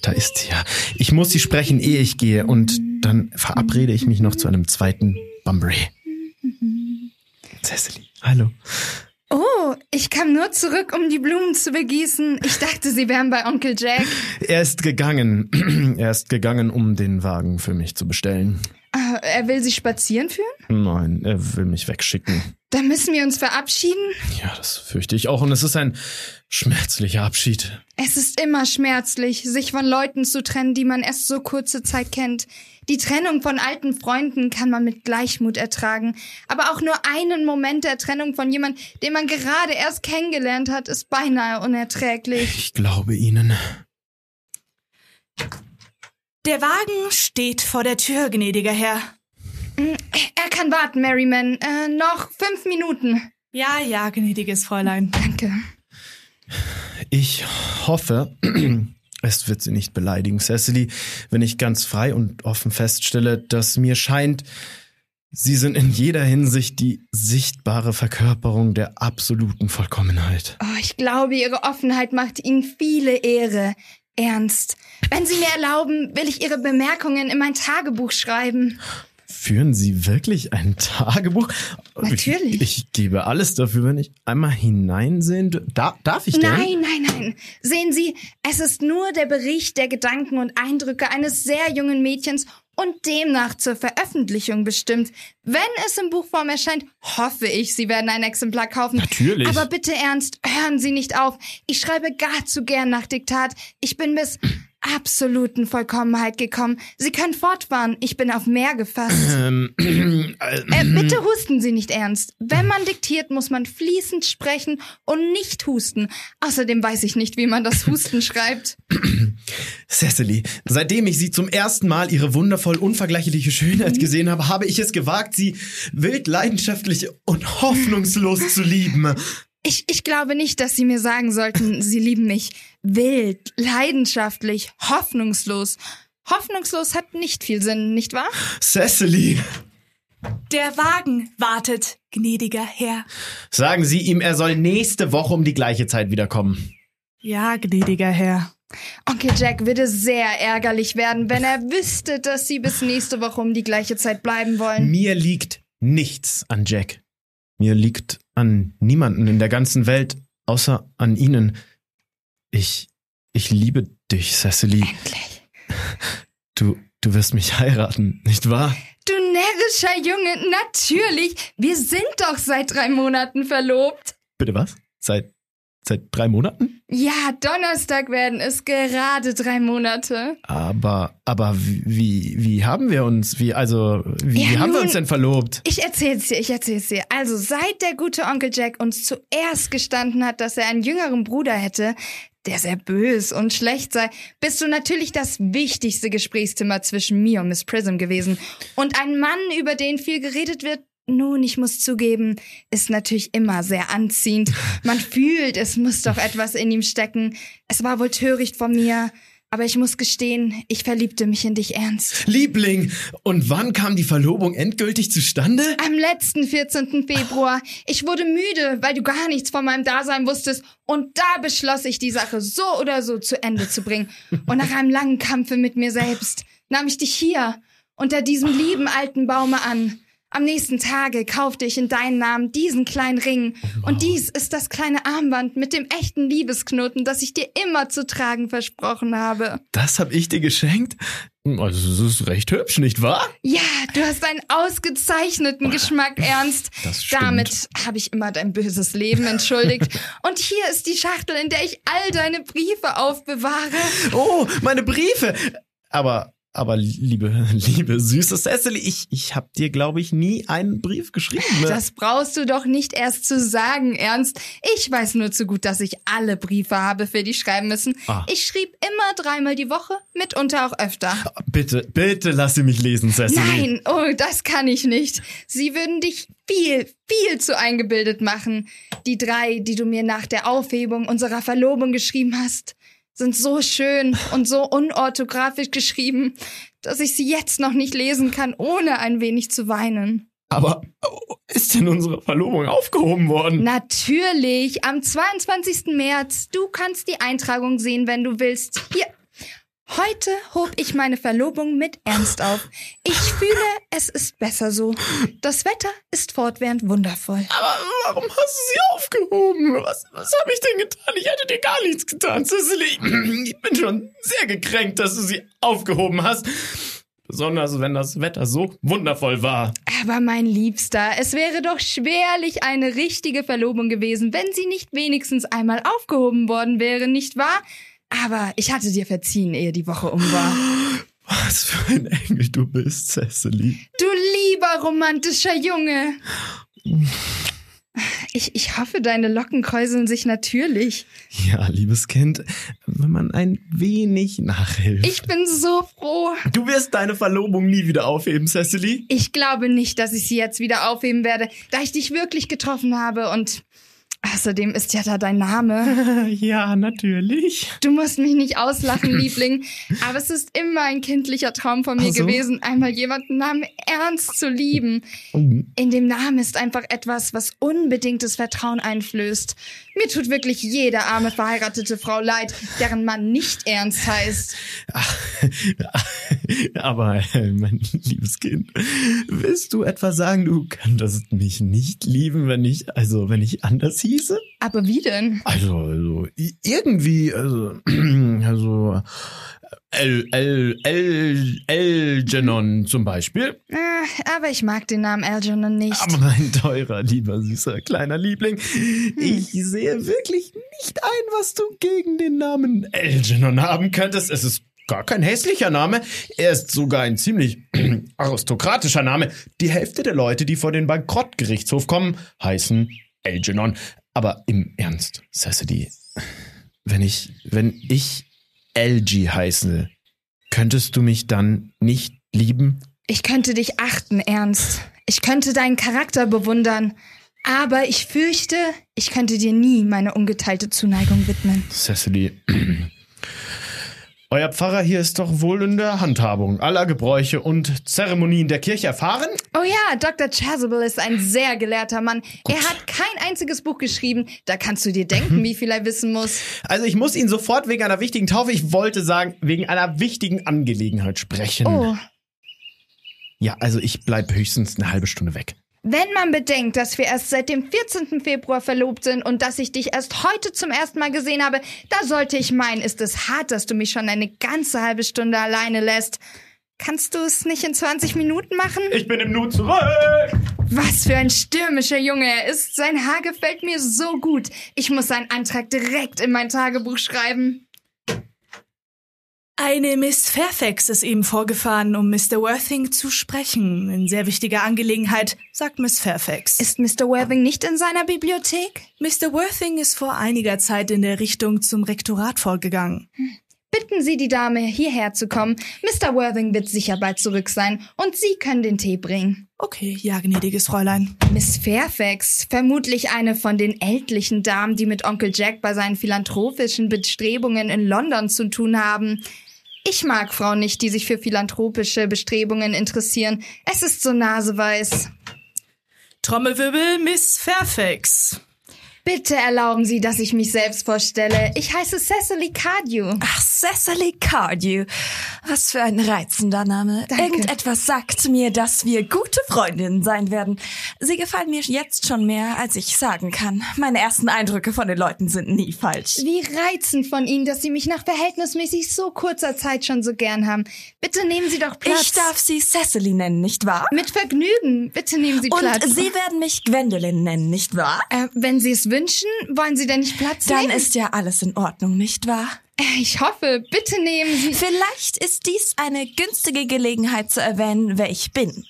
Da ist sie ja. Ich muss sie sprechen, ehe ich gehe und dann verabrede ich mich noch zu einem zweiten Bunbury. Cecily, hallo. Oh, ich kam nur zurück, um die Blumen zu begießen. Ich dachte, sie wären bei Onkel Jack. Er ist gegangen. *clears throat* Er ist gegangen, um den Wagen für mich zu bestellen. Er will sie spazieren führen? Nein, er will mich wegschicken. Da müssen wir uns verabschieden. Ja, das fürchte ich auch. Und es ist ein schmerzlicher Abschied. Es ist immer schmerzlich, sich von Leuten zu trennen, die man erst so kurze Zeit kennt. Die Trennung von alten Freunden kann man mit Gleichmut ertragen. Aber auch nur einen Moment der Trennung von jemand, den man gerade erst kennengelernt hat, ist beinahe unerträglich. Ich glaube Ihnen. Der Wagen steht vor der Tür, gnädiger Herr. Er kann warten, Merriman. Äh, noch fünf Minuten. Ja, ja, gnädiges Fräulein. Danke. Ich hoffe, *clears throat* es wird Sie nicht beleidigen, Cecily, wenn ich ganz frei und offen feststelle, dass mir scheint, Sie sind in jeder Hinsicht die sichtbare Verkörperung der absoluten Vollkommenheit. Oh, ich glaube, Ihre Offenheit macht Ihnen viele Ehre. Ernst. Wenn Sie mir erlauben, will ich Ihre Bemerkungen in mein Tagebuch schreiben. Führen Sie wirklich ein Tagebuch? Natürlich. Ich, ich gebe alles dafür, wenn ich einmal hineinsehen da, Darf ich denn? Nein, nein, nein. Sehen Sie, es ist nur der Bericht der Gedanken und Eindrücke eines sehr jungen Mädchens und demnach zur Veröffentlichung bestimmt. Wenn es in Buchform erscheint, hoffe ich, Sie werden ein Exemplar kaufen. Natürlich. Aber bitte ernst, hören Sie nicht auf. Ich schreibe gar zu gern nach Diktat. Ich bin bis absoluten Vollkommenheit gekommen. Sie können fortfahren. Ich bin auf mehr gefasst. Ähm, Äh, bitte husten Sie nicht ernst. Wenn man diktiert, muss man fließend sprechen und nicht husten. Außerdem weiß ich nicht, wie man das Husten *laughs* schreibt. Cecily, seitdem ich Sie zum ersten Mal Ihre wundervoll unvergleichliche Schönheit gesehen habe, habe ich es gewagt, Sie wild leidenschaftlich und hoffnungslos zu lieben. Ich, ich glaube nicht, dass Sie mir sagen sollten, Sie lieben mich. Wild, leidenschaftlich, hoffnungslos. Hoffnungslos hat nicht viel Sinn, nicht wahr? Cecily, Der Wagen wartet, gnädiger Herr. sagen Sie ihm, er soll nächste Woche um die gleiche Zeit wiederkommen. Ja, gnädiger Herr. Onkel Jack würde sehr ärgerlich werden, wenn er wüsste, dass Sie bis nächste Woche um die gleiche Zeit bleiben wollen. Mir liegt nichts an Jack. Mir liegt an niemanden in der ganzen Welt, außer an Ihnen. Ich, ich liebe dich, Cecily. Endlich. Du, du wirst mich heiraten, nicht wahr? Du närrischer Junge, natürlich. Wir sind doch seit drei Monaten verlobt. Bitte was? Seit, seit drei Monaten? Ja, Donnerstag werden es gerade drei Monate. Aber, aber wie, wie haben wir uns, wie, also, wie, Ja, wie haben wir nun- uns denn verlobt? Ich erzähl's dir, ich erzähl's dir. Also, seit der gute Onkel Jack uns zuerst gestanden hat, dass er einen jüngeren Bruder hätte, der sehr bös und schlecht sei, bist du natürlich das wichtigste Gesprächsthema zwischen mir und Miss Prism gewesen. Und ein Mann, über den viel geredet wird, nun, ich muss zugeben, ist natürlich immer sehr anziehend. Man *laughs* fühlt, es muss doch etwas in ihm stecken. Es war wohl töricht von mir, aber ich muss gestehen, ich verliebte mich in dich ernst. Liebling! Und wann kam die Verlobung endgültig zustande? Am letzten 14. Februar. Ich wurde müde, weil du gar nichts von meinem Dasein wusstest. Und da beschloss ich, die Sache so oder so zu Ende zu bringen. Und nach einem langen Kampfe mit mir selbst nahm ich dich hier, unter diesem lieben alten Baume an. Am nächsten Tage kaufte ich in deinen Namen diesen kleinen Ring. Und dies ist das kleine Armband mit dem echten Liebesknoten, das ich dir immer zu tragen versprochen habe. Das hab ich dir geschenkt? Also, es ist recht hübsch, nicht wahr? Ja, du hast einen ausgezeichneten Geschmack, Ernst. Das stimmt. Damit habe ich immer dein böses Leben entschuldigt. *laughs* Und hier ist die Schachtel, in der ich all deine Briefe aufbewahre. Oh, meine Briefe! Aber, aber liebe, *laughs* liebe süße Cecily, ich, ich hab dir, glaube ich, nie einen Brief geschrieben. Ne? Das brauchst du doch nicht erst zu sagen, Ernst. Ich weiß nur zu gut, dass ich alle Briefe habe, für die schreiben müssen. Ah. Ich schrieb immer dreimal die Woche, mitunter auch öfter. Bitte, bitte lass sie mich lesen, Cecily. Nein, oh, das kann ich nicht. Sie würden dich viel, viel zu eingebildet machen. Die drei, die du mir nach der Aufhebung unserer Verlobung geschrieben hast, sind so schön und so unorthografisch geschrieben, dass ich sie jetzt noch nicht lesen kann, ohne ein wenig zu weinen. Aber oh, ist denn unsere Verlobung aufgehoben worden? Natürlich, am 22. März. Du kannst die Eintragung sehen, wenn du willst. Hier. Heute hob ich meine Verlobung mit Ernst auf. Ich fühle, es ist besser so. Das Wetter ist fortwährend wundervoll. Aber warum hast du sie aufgehoben? Was, was habe ich denn getan? Ich hätte dir gar nichts getan, Cecily. Ich bin schon sehr gekränkt, dass du sie aufgehoben hast. Besonders wenn das Wetter so wundervoll war. Aber mein Liebster, es wäre doch schwerlich eine richtige Verlobung gewesen, wenn sie nicht wenigstens einmal aufgehoben worden wäre, nicht wahr? Aber ich hatte dir verziehen, ehe die Woche um war. *gasps* Was für ein Engel du bist, Cecily. Du lieber romantischer Junge. *sighs* Ich, ich hoffe, deine Locken kräuseln sich natürlich. Ja, liebes Kind, wenn man ein wenig nachhilft. Ich bin so froh. du wirst deine Verlobung nie wieder aufheben, Cecily. Ich glaube nicht, dass ich sie jetzt wieder aufheben werde, da ich dich wirklich getroffen habe und außerdem ist ja da dein Name. *laughs* Ja, natürlich. Du musst mich nicht auslachen, *laughs* Liebling, aber es ist immer ein kindlicher Traum von mir Ach so? gewesen, einmal jemanden Namen ernst zu lieben. In dem Namen ist einfach etwas, was unbedingtes Vertrauen einflößt. Mir tut wirklich jede arme verheiratete Frau leid, deren Mann nicht ernst heißt. Ach, *laughs* aber äh, mein liebes Kind, willst du etwa sagen, du könntest mich nicht lieben, wenn ich, also wenn ich anders hieße? Aber wie denn? Also, also irgendwie, also, *clears throat* also El, El, El, Elgenon zum Beispiel. Ah, aber ich mag den Namen Algernon nicht. Aber mein teurer, lieber, süßer, kleiner Liebling, ich sehe wirklich nicht ein, was du gegen den Namen Elgenon haben könntest. Es ist gar kein hässlicher Name. Er ist sogar ein ziemlich *clears throat* aristokratischer Name. Die Hälfte der Leute, die vor den Bankrottgerichtshof kommen, heißen Elgenon. Aber im Ernst, Cecily, wenn ich, wenn ich LG heiße, könntest du mich dann nicht lieben? Ich könnte dich achten, Ernst. Ich könnte deinen Charakter bewundern. Aber ich fürchte, ich könnte dir nie meine ungeteilte Zuneigung widmen. Cecily. *clears throat* Euer Pfarrer hier ist doch wohl in der Handhabung aller Gebräuche und Zeremonien der Kirche erfahren? Oh ja, Dr. Chasuble ist ein sehr gelehrter Mann. Er hat kein einziges Buch geschrieben. Da kannst du dir denken, wie viel er wissen muss. Also ich muss ihn sofort wegen einer wichtigen Taufe, ich wollte sagen, wegen einer wichtigen Angelegenheit sprechen. Oh, Ja, also ich bleib höchstens eine halbe Stunde weg. Wenn man bedenkt, dass wir erst seit dem 14. Februar verlobt sind und dass ich dich erst heute zum ersten Mal gesehen habe, da sollte ich meinen, ist es hart, dass du mich schon eine ganze halbe Stunde alleine lässt. Kannst du es nicht in 20 Minuten machen? Ich bin im Nu zurück! Was für ein stürmischer Junge er ist. Sein Haar gefällt mir so gut. Ich muss seinen Antrag direkt in mein Tagebuch schreiben. Eine Miss Fairfax ist eben vorgefahren, um Mr. Worthing zu sprechen. In sehr wichtiger Angelegenheit, sagt Miss Fairfax. Ist Mr. Worthing nicht in seiner Bibliothek? Mr. Worthing ist vor einiger Zeit in der Richtung zum Rektorat vorgegangen. Bitten Sie die Dame, hierher zu kommen. Mr. Worthing wird sicher bald zurück sein und Sie können den Tee bringen. Okay, ja, gnädiges Fräulein. Miss Fairfax, vermutlich eine von den ältlichen Damen, die mit Onkel Jack bei seinen philanthropischen Bestrebungen in London zu tun haben. Ich mag Frauen nicht, die sich für philanthropische Bestrebungen interessieren. Es ist so naseweiß. Trommelwirbel, Miss Fairfax. Bitte erlauben Sie, dass ich mich selbst vorstelle. Ich heiße Cecily Cardew. Ach Cecily Cardew. Was für ein reizender Name. Danke. Irgendetwas sagt mir, dass wir gute Freundinnen sein werden. Sie gefallen mir jetzt schon mehr, als ich sagen kann. Meine ersten Eindrücke von den Leuten sind nie falsch. Wie reizend von Ihnen, dass Sie mich nach verhältnismäßig so kurzer Zeit schon so gern haben. Bitte nehmen Sie doch Platz. Ich darf Sie Cecily nennen, nicht wahr? Mit Vergnügen. Bitte nehmen Sie Und Platz. Sie werden mich Gwendolyn nennen, nicht wahr? äh, wenn Sie es wünschen, wollen Sie denn nicht Platz Dann nehmen? ist ja alles in Ordnung, nicht wahr? ich hoffe, bitte nehmen Sie. Vielleicht ist dies eine günstige Gelegenheit zu erwähnen, wer ich bin.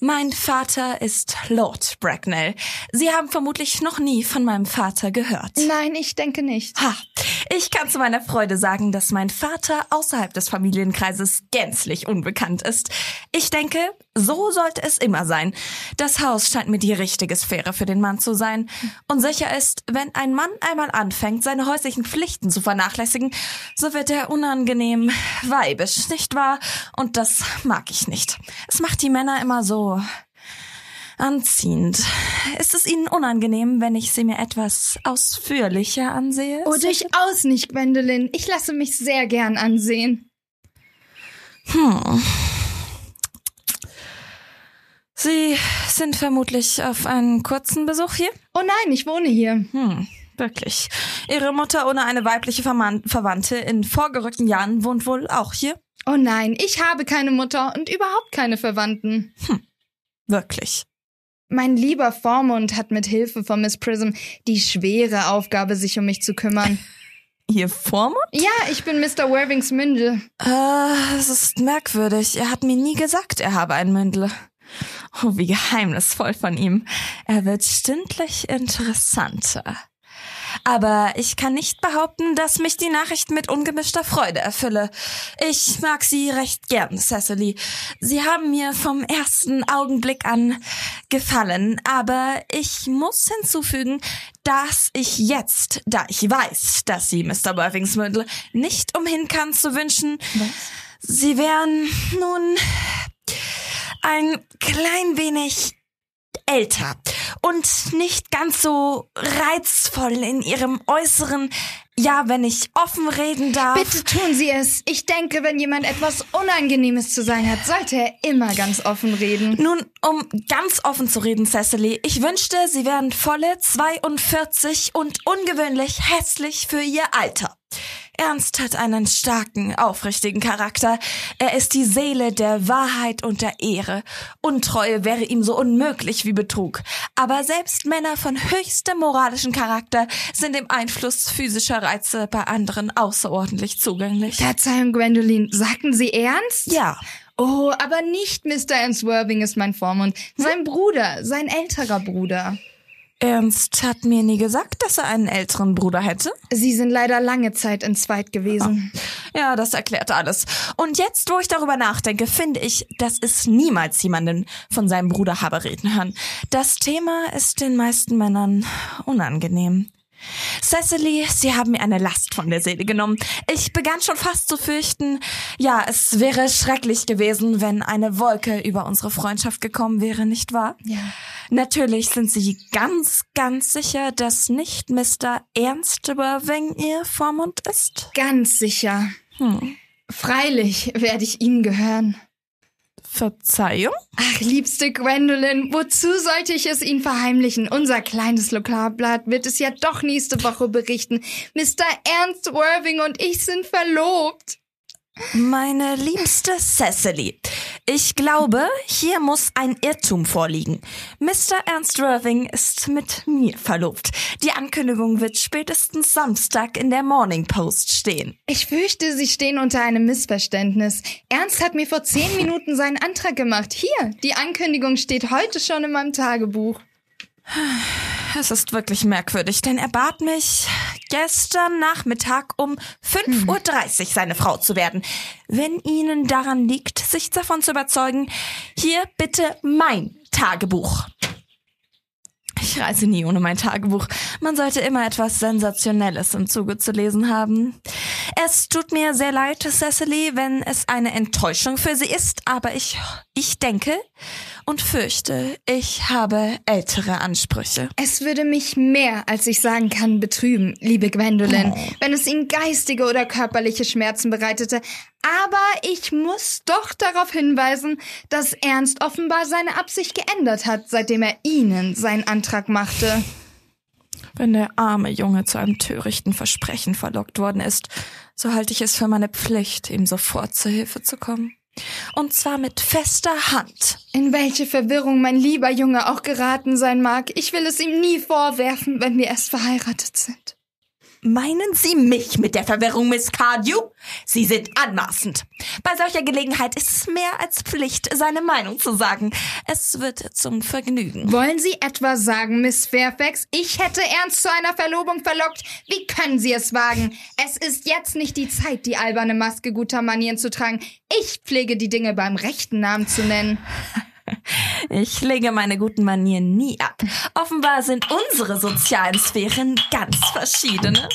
Mein Vater ist Lord Bracknell. Sie haben vermutlich noch nie von meinem Vater gehört. Nein, ich denke nicht. Ha, ich kann zu meiner Freude sagen, dass mein Vater außerhalb des Familienkreises gänzlich unbekannt ist. Ich denke, so sollte es immer sein. Das Haus scheint mir die richtige Sphäre für den Mann zu sein. Und sicher ist, wenn ein Mann einmal anfängt, seine häuslichen Pflichten zu vernachlässigen, so wird er unangenehm weibisch, nicht wahr? Und das mag ich nicht. Es macht die Männer immer so anziehend. Ist es Ihnen unangenehm, wenn ich sie mir etwas ausführlicher ansehe? Oh, durchaus nicht, Gwendolyn. Ich lasse mich sehr gern ansehen. Hm. Sie sind vermutlich auf einen kurzen Besuch hier? Oh nein, ich wohne hier. Hm, wirklich. Ihre Mutter ohne eine weibliche Verman Verwandte in vorgerückten Jahren wohnt wohl auch hier? Oh nein, ich habe keine Mutter und überhaupt keine Verwandten. Wirklich. Mein lieber Vormund hat mit Hilfe von Miss Prism die schwere Aufgabe, sich um mich zu kümmern. *laughs* Ihr Vormund? Ja, ich bin Mr. Worthings Mündel. Äh, es ist merkwürdig. Er hat mir nie gesagt, er habe ein Mündel. Oh, wie geheimnisvoll von ihm. Er wird stündlich interessanter. Aber ich kann nicht behaupten, dass mich die Nachricht mit ungemischter Freude erfülle. Ich mag Sie recht gern, Cecily. Sie haben mir vom ersten Augenblick an gefallen, aber ich muss hinzufügen, dass ich jetzt, da ich weiß, dass Sie Mr. Worthingsmündel nicht umhin kann zu wünschen, Sie wären nun ein klein wenig älter und nicht ganz so reizvoll in ihrem Äußeren. Ja, wenn ich offen reden darf. Bitte tun Sie es. Ich denke, wenn jemand etwas Unangenehmes zu sagen hat, sollte er immer ganz offen reden. Nun, um ganz offen zu reden, Cecily, ich wünschte, Sie wären volle 42 und ungewöhnlich hässlich für Ihr Alter. Ernst hat einen starken, aufrichtigen Charakter. Er ist die Seele der Wahrheit und der Ehre. Untreue wäre ihm so unmöglich wie Betrug. Aber selbst Männer von höchstem moralischen Charakter sind dem Einfluss physischer Reize bei anderen außerordentlich zugänglich. Verzeihung, Gwendolyn, sagten Sie ernst? Ja, Oh, aber nicht Mr. Ernst Worthing ist mein Vormund. Sein Bruder, sein älterer Bruder. Ernst hat mir nie gesagt, dass er einen älteren Bruder hätte. Sie sind leider lange Zeit entzweit gewesen. Ja, das erklärt alles. Und jetzt, wo ich darüber nachdenke, finde ich, dass es niemals jemanden von seinem Bruder habe reden hören. Das Thema ist den meisten Männern unangenehm. Cecily, Sie haben mir eine Last von der Seele genommen. Ich begann schon fast zu fürchten, ja, es wäre schrecklich gewesen, wenn eine Wolke über unsere Freundschaft gekommen wäre, nicht wahr? Ja. Natürlich sind Sie ganz, ganz sicher, dass nicht Mr. Ernst Worthing Ihr Vormund ist? Ganz sicher. Hm. Freilich werde ich Ihnen gehören. Verzeihung? Ach, liebste Gwendolyn, wozu sollte ich es Ihnen verheimlichen? Unser kleines Lokalblatt wird es ja doch nächste Woche berichten. Mr. Ernst Worthing und ich sind verlobt. Meine liebste Cecily, ich glaube, hier muss ein Irrtum vorliegen. Mr. Ernst Worthing ist mit mir verlobt. Die Ankündigung wird spätestens Samstag in der Morning Post stehen. Ich fürchte, Sie stehen unter einem Missverständnis. Ernst hat mir vor zehn Minuten seinen Antrag gemacht. Hier, die Ankündigung steht heute schon in meinem Tagebuch. Es ist wirklich merkwürdig, denn er bat mich gestern Nachmittag um 5.30 Uhr seine Frau zu werden. Wenn Ihnen daran liegt, sich davon zu überzeugen, hier bitte mein Tagebuch. Ich reise nie ohne mein Tagebuch. Man sollte immer etwas Sensationelles im Zuge zu lesen haben. Es tut mir sehr leid, Cecily, wenn es eine Enttäuschung für Sie ist, aber ich, ich denke, und fürchte, ich habe ältere Ansprüche. Es würde mich mehr, als ich sagen kann, betrüben, liebe Gwendolyn, wenn es Ihnen geistige oder körperliche Schmerzen bereitete. Aber ich muss doch darauf hinweisen, dass Ernst offenbar seine Absicht geändert hat, seitdem er Ihnen seinen Antrag machte. Wenn der arme Junge zu einem törichten Versprechen verlockt worden ist, so halte ich es für meine Pflicht, ihm sofort zur Hilfe zu kommen. Und zwar mit fester Hand. In welche Verwirrung mein lieber Junge auch geraten sein mag, ich will es ihm nie vorwerfen, wenn wir erst verheiratet sind. Meinen Sie mich mit der Verwirrung, Miss Cardew? Sie sind anmaßend. Bei solcher Gelegenheit ist es mehr als Pflicht, seine Meinung zu sagen. Es wird zum Vergnügen. Wollen Sie etwa sagen, Miss Fairfax, ich hätte Ernst zu einer Verlobung verlockt? Wie können Sie es wagen? Es ist jetzt nicht die Zeit, die alberne Maske guter Manieren zu tragen. Ich pflege die Dinge beim rechten Namen zu nennen. *laughs* Ich lege meine guten Manieren nie ab. Offenbar sind unsere sozialen Sphären ganz verschiedene.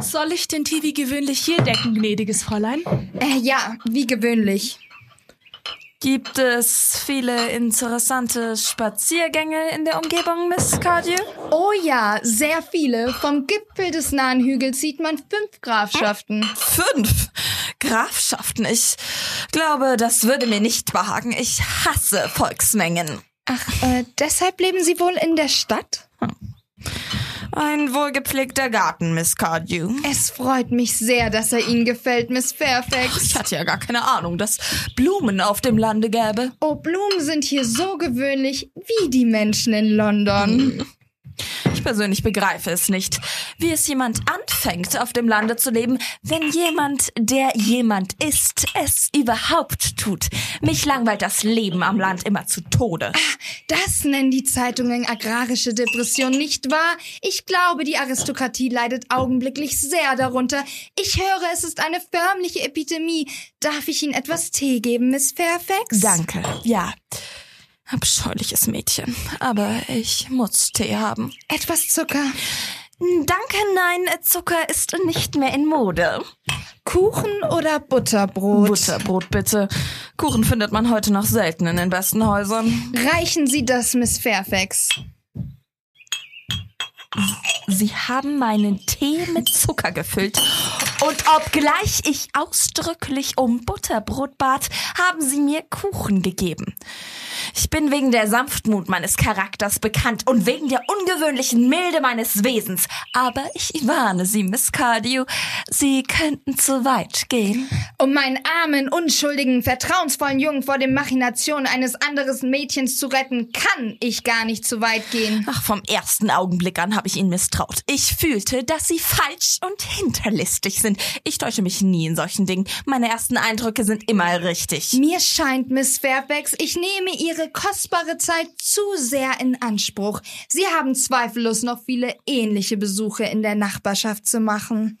Soll ich den Tee wie gewöhnlich hier decken, gnädiges Fräulein? Äh, ja, wie gewöhnlich. Gibt es viele interessante Spaziergänge in der Umgebung, Miss Cardew? Oh ja, sehr viele. Vom Gipfel des nahen Hügels sieht man fünf Grafschaften. Fünf Grafschaften. Ich glaube, das würde mir nicht behagen. Ich hasse Volksmengen. Ach, äh, deshalb leben Sie wohl in der Stadt? Ein wohlgepflegter Garten, Miss Cardew. Es freut mich sehr, dass er Ihnen gefällt, Miss Fairfax. Ich hatte ja gar keine Ahnung, dass Blumen auf dem Lande gäbe. Oh, Blumen sind hier so gewöhnlich wie die Menschen in London. Ich persönlich begreife es nicht, wie es jemand anfängt, auf dem Lande zu leben, wenn jemand, der jemand ist, es überhaupt tut. Mich langweilt das Leben am Land immer zu Tode. Das nennen die Zeitungen agrarische Depression, nicht wahr? Ich glaube, die Aristokratie leidet augenblicklich sehr darunter. Ich höre, es ist eine förmliche Epidemie. Darf ich Ihnen etwas Tee geben, Miss Fairfax? Danke, ja. Abscheuliches Mädchen. Aber ich muss Tee haben. Etwas Zucker. Danke, nein, Zucker ist nicht mehr in Mode. Kuchen oder Butterbrot? Butterbrot bitte. Kuchen findet man heute noch selten in den besten Häusern. Reichen Sie das, Miss Fairfax. Sie haben meinen Tee mit Zucker gefüllt. Und obgleich ich ausdrücklich um Butterbrot bat, haben Sie mir Kuchen gegeben. Ich bin wegen der Sanftmut meines Charakters bekannt und wegen der ungewöhnlichen Milde meines Wesens. Aber ich warne Sie, Miss Cardew, Sie könnten zu weit gehen. Um meinen armen, unschuldigen, vertrauensvollen Jungen vor den Machinationen eines anderen Mädchens zu retten, kann ich gar nicht zu weit gehen. Ach, vom ersten Augenblick an habe ich Ihnen misstraut. Ich fühlte, dass Sie falsch und hinterlistig sind. Ich täusche mich nie in solchen Dingen. Meine ersten Eindrücke sind immer richtig. Mir scheint, Miss Fairfax, ich nehme Ihre kostbare Zeit zu sehr in Anspruch. Sie haben zweifellos noch viele ähnliche Besuche in der Nachbarschaft zu machen.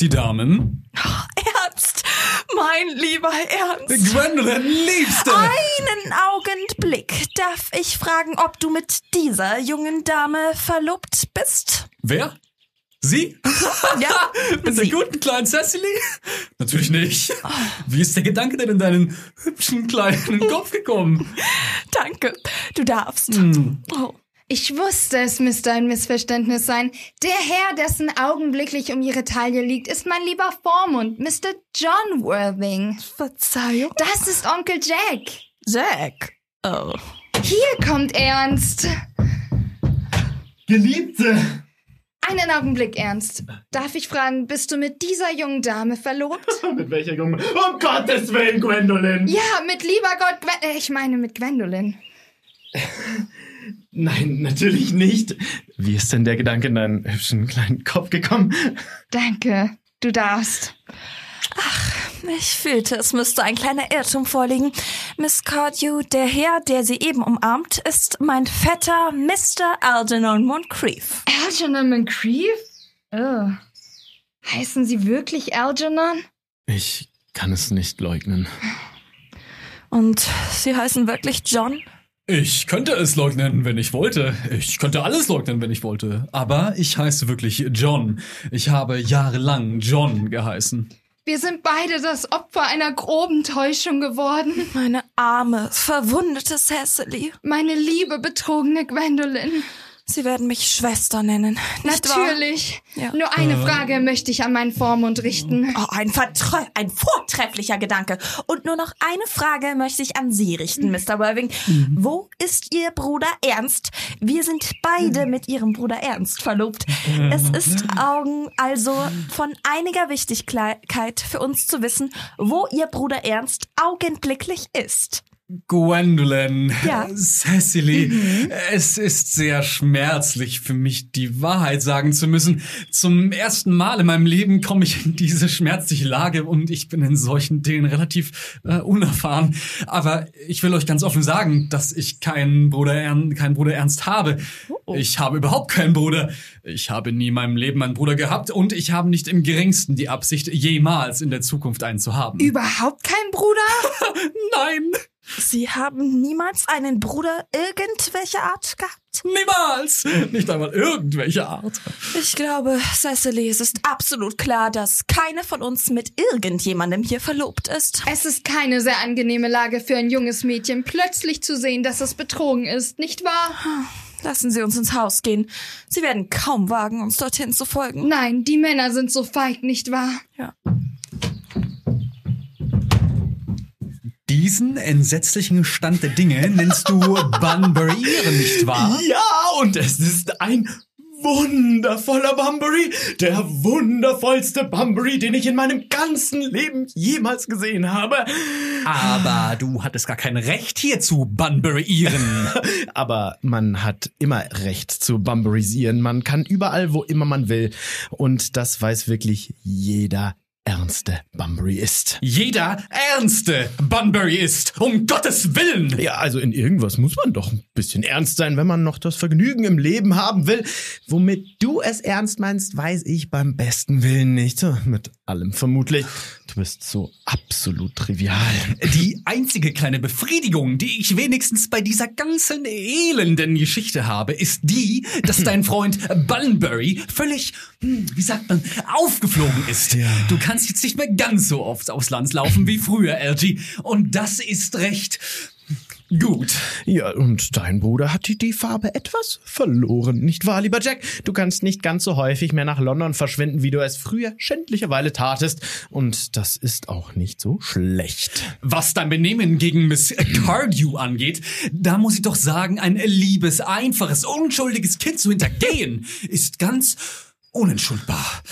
Die Damen. Ernst, mein lieber Ernst. Gwendolyn, Liebste! Einen Augenblick. Darf ich fragen, ob du mit dieser jungen Dame verlobt bist? Wer? Sie? *laughs* Ja, *laughs* Mit der sie. guten kleinen Cecily? Natürlich nicht. Wie ist der Gedanke denn in deinen hübschen kleinen *laughs* Kopf gekommen? Danke. Du darfst. Oh. Ich wusste, es müsste ein Missverständnis sein. Der Herr, dessen augenblicklich um ihre Taille liegt, ist mein lieber Vormund, Mr. John Worthing. Verzeihung. Das ist Onkel Jack. Jack. Oh. Hier kommt Ernst. Geliebte! Einen Augenblick, Ernst. Darf ich fragen, bist du mit dieser jungen Dame verlobt? *laughs* Mit welcher jungen... Um Gottes Willen, Gwendolyn! ja, mit lieber Gott, Gwen äh, ich meine mit Gwendolyn. *laughs* Nein, natürlich nicht. Wie ist denn der Gedanke in deinen hübschen kleinen Kopf gekommen? Danke, du darfst. Ich fühlte, es müsste ein kleiner Irrtum vorliegen. Miss Cardew, der Herr, der sie eben umarmt, ist mein Vetter Mr. Algernon Moncrief. Algernon Moncrief? Oh. Heißen Sie wirklich Algernon? Ich kann es nicht leugnen. Und Sie heißen wirklich John? Ich könnte es leugnen, wenn ich wollte. Ich könnte alles leugnen, wenn ich wollte. Aber ich heiße wirklich John. Ich habe jahrelang John geheißen. Wir sind beide das Opfer einer groben Täuschung geworden. Meine arme, verwundete Cecily. Meine liebe, betrogene Gwendolyn. Sie werden mich Schwester nennen. Nicht wahr? Natürlich. Ja. Nur eine Frage möchte ich an meinen Vormund richten. Oh, ein, vertre ein vortrefflicher Gedanke. Und nur noch eine Frage möchte ich an Sie richten, Mr. Worthing. Wo ist Ihr Bruder Ernst? Wir sind beide mit Ihrem Bruder Ernst verlobt. Es ist Augen also von einiger Wichtigkeit für uns zu wissen, wo Ihr Bruder Ernst augenblicklich ist. Gwendolyn, Ja. *laughs* Cecily, es ist sehr schmerzlich für mich, die Wahrheit sagen zu müssen. Zum ersten Mal in meinem Leben komme ich in diese schmerzliche Lage und ich bin in solchen Dingen relativ äh, unerfahren. Aber ich will euch ganz offen sagen, dass ich keinen Bruder, Ern keinen Bruder Ernst habe. Ich habe überhaupt keinen Bruder. Ich habe nie in meinem Leben einen Bruder gehabt und ich habe nicht im geringsten die Absicht, jemals in der Zukunft einen zu haben. Überhaupt kein Bruder? *laughs* Nein! Sie haben niemals einen Bruder irgendwelcher Art gehabt? Niemals! Nicht einmal irgendwelche Art. Ich glaube, Cecily, es ist absolut klar, dass keine von uns mit irgendjemandem hier verlobt ist. Es ist keine sehr angenehme Lage für ein junges Mädchen, plötzlich zu sehen, dass es betrogen ist, nicht wahr? Lassen Sie uns ins Haus gehen. Sie werden kaum wagen, uns dorthin zu folgen. Nein, die Männer sind so feig, nicht wahr? Diesen entsetzlichen Stand der Dinge nennst du Bunbury, nicht wahr? Ja, und es ist ein wundervoller Bunbury. Der wundervollste Bunbury, den ich in meinem ganzen Leben jemals gesehen habe. Aber du hattest gar kein Recht hier zu Bunburyieren. *laughs* Aber man hat immer Recht zu Bunburysieren. Man kann überall, wo immer man will. Und das weiß wirklich jeder ernste Bunbury ist. Jeder ernste Bunbury ist, um Gottes Willen. Ja, also in irgendwas muss man doch ein bisschen ernst sein, wenn man noch das Vergnügen im Leben haben will. Womit du es ernst meinst, weiß ich beim besten Willen nicht. Mit allem vermutlich. Du bist so absolut trivial. Die einzige kleine Befriedigung, die ich wenigstens bei dieser ganzen elenden Geschichte habe, ist die, dass *laughs* dein Freund Bunbury völlig, hm, wie sagt man, aufgeflogen ist. Du kannst jetzt nicht mehr ganz so oft aufs Land laufen wie früher, LG. Und das ist recht gut. Ja, und dein Bruder hat die, die Farbe etwas verloren, nicht wahr, lieber Jack? Du kannst nicht ganz so häufig mehr nach London verschwinden, wie du es früher schändlicherweise tatest. Und das ist auch nicht so schlecht. Was dein Benehmen gegen Miss Cardew angeht, da muss ich doch sagen, ein liebes, einfaches, unschuldiges Kind zu hintergehen, *laughs* ist ganz unentschuldbar.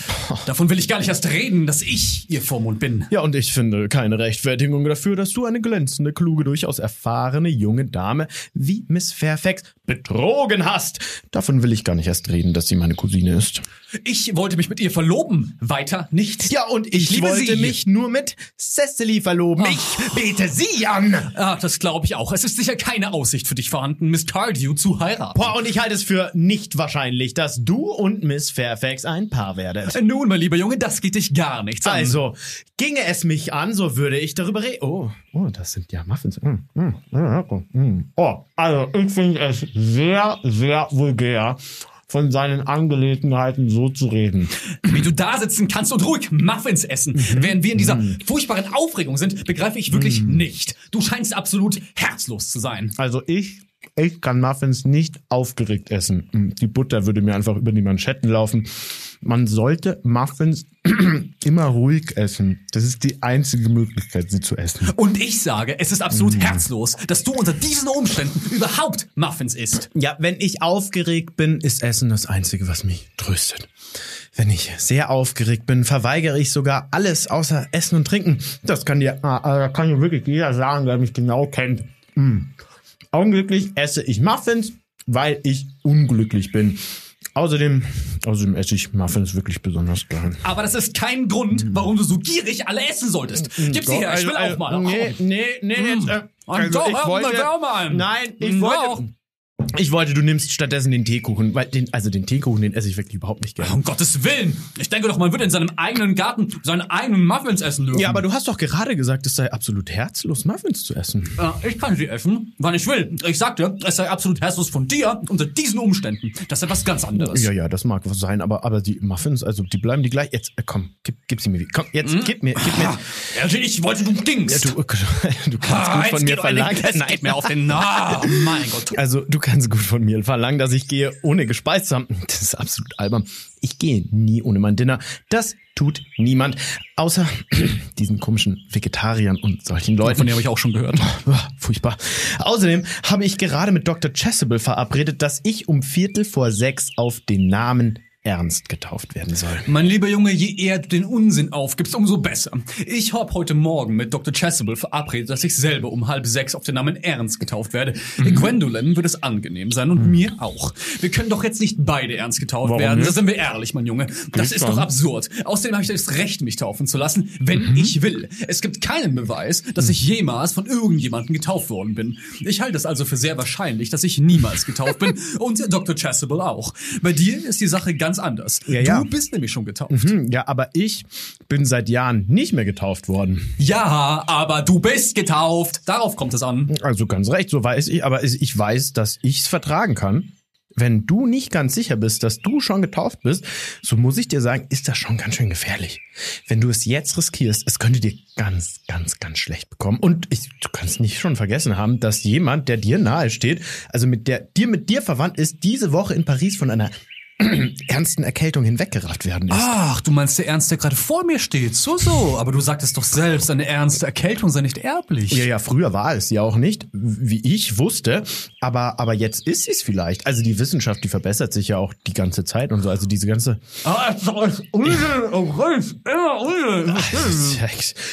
Davon will ich gar nicht erst reden, dass ich ihr Vormund bin. Ja, und ich finde keine Rechtfertigung dafür, dass du eine glänzende, kluge, durchaus erfahrene junge Dame wie Miss Fairfax betrogen hast. Davon will ich gar nicht erst reden, dass sie meine Cousine ist. Ich wollte mich mit ihr verloben, weiter nicht. Ja, und ich, liebe wollte sie. mich nur mit Cecily verloben. Ich bete sie an. Ah, das glaube ich auch. Es ist sicher keine Aussicht für dich vorhanden, Miss Cardew zu heiraten. Boah, und ich halte es für nicht wahrscheinlich, dass du und Miss Fairfax ein Paar werdet. Nun, mein lieber Junge, das geht dich gar nichts an. Also, ginge es mich an, so würde ich darüber reden. Oh, oh, das sind ja Muffins. Mm, mm, mm, mm. Oh, also ich finde es sehr, sehr vulgär, von seinen Angelegenheiten so zu reden. Wie du da sitzen kannst und ruhig Muffins essen, während wir in dieser furchtbaren Aufregung sind, begreife ich wirklich nicht. Du scheinst absolut herzlos zu sein. Also ich, ich kann Muffins nicht aufgeregt essen. Die Butter würde mir einfach über die Manschetten laufen. Man sollte Muffins *clears throat* immer ruhig essen. Das ist die einzige Möglichkeit, sie zu essen. Und ich sage, es ist absolut herzlos, dass du unter diesen Umständen *laughs* überhaupt Muffins isst. Ja, wenn ich aufgeregt bin, ist Essen das Einzige, was mich tröstet. Wenn ich sehr aufgeregt bin, verweigere ich sogar alles außer Essen und Trinken. Das kann dir, ah, äh, kann dir wirklich jeder sagen, der mich genau kennt. Mm. Augenblicklich esse ich Muffins, weil ich unglücklich bin. Außerdem, außerdem esse ich Muffins wirklich besonders gern. Aber das ist kein Grund, warum du so gierig alle essen solltest. Gib sie her, ich will auch mal. Nee, nee, nee, jetzt, äh, Und also doch, ich hör wollte, nein, ich wollte. Ich wollte, du nimmst stattdessen den Teekuchen, weil den, also den Teekuchen, den esse ich wirklich überhaupt nicht gerne. Um Gottes Willen. Ich denke doch, man würde in seinem eigenen Garten seine eigenen Muffins essen dürfen. Ja, aber du hast doch gerade gesagt, es sei absolut herzlos, Muffins zu essen. Äh, ich kann sie essen, wann ich will. Ich sagte, es sei absolut herzlos von dir unter diesen Umständen. Das ist etwas ganz anderes. Ja, ja, das mag was sein, aber, aber die Muffins, also die bleiben die gleich. Jetzt, äh, komm, gib, gib sie mir wieder. Komm, jetzt, gib mir, gib mir. Also ich wollte, du Ja, dingst. du, *laughs* du kannst Ah, gut von mir verlangen. Es geht mir auf den Na, *laughs* mein Gott. Also, du kannst gut von mir verlangen, dass ich gehe, ohne gespeist zu haben. Das ist absolut albern. Ich gehe nie ohne mein Dinner. Das tut niemand. Außer *clears throat* diesen komischen Vegetariern und solchen Leuten. Von denen habe ich auch schon gehört. *laughs* Furchtbar. Außerdem habe ich gerade mit Dr. Chasuble verabredet, dass ich um Viertel vor sechs auf den Namen Ernst getauft werden soll. Mein lieber Junge, je eher du den Unsinn aufgibst, umso besser. Ich habe heute Morgen mit Dr. Chasuble verabredet, dass ich selber um halb sechs auf den Namen Ernst getauft werde. Mhm. Gwendolyn wird es angenehm sein und mir auch. Wir können doch jetzt nicht beide Ernst getauft Warum werden. nicht? Da sind wir ehrlich, mein Junge. Das ist doch absurd. Außerdem habe ich das Recht, mich taufen zu lassen, wenn Mhm. ich will. Es gibt keinen Beweis, dass ich jemals von irgendjemandem getauft worden bin. Ich halte es also für sehr wahrscheinlich, dass ich niemals getauft bin *laughs* und Dr. Chasuble auch. Bei dir ist die Sache ganz anders. Ja, ja. Du bist nämlich schon getauft. Hm, ja, aber ich bin seit Jahren nicht mehr getauft worden. Ja, aber du bist getauft. Darauf kommt es an. Also ganz recht, so weiß ich, aber ich weiß, dass ich's vertragen kann. Wenn du nicht ganz sicher bist, dass du schon getauft bist, so muss ich dir sagen, ist das schon ganz schön gefährlich. Wenn du es jetzt riskierst, es könnte dir ganz, ganz, ganz schlecht bekommen. Und ich, du kannst nicht schon vergessen haben, dass jemand, der dir nahe steht, also mit der dir mit dir verwandt ist, diese Woche in Paris von einer ernsten Erkältung hinweggerafft werden ist. Ach, du meinst der Ernst, der gerade vor mir steht. So, so. Aber du sagtest doch selbst, eine ernste Erkältung sei nicht erblich. Ja, ja, früher war es ja auch nicht, wie ich wusste, aber, aber jetzt ist es vielleicht. Also die Wissenschaft, die verbessert sich ja auch die ganze Zeit und so, also diese ganze...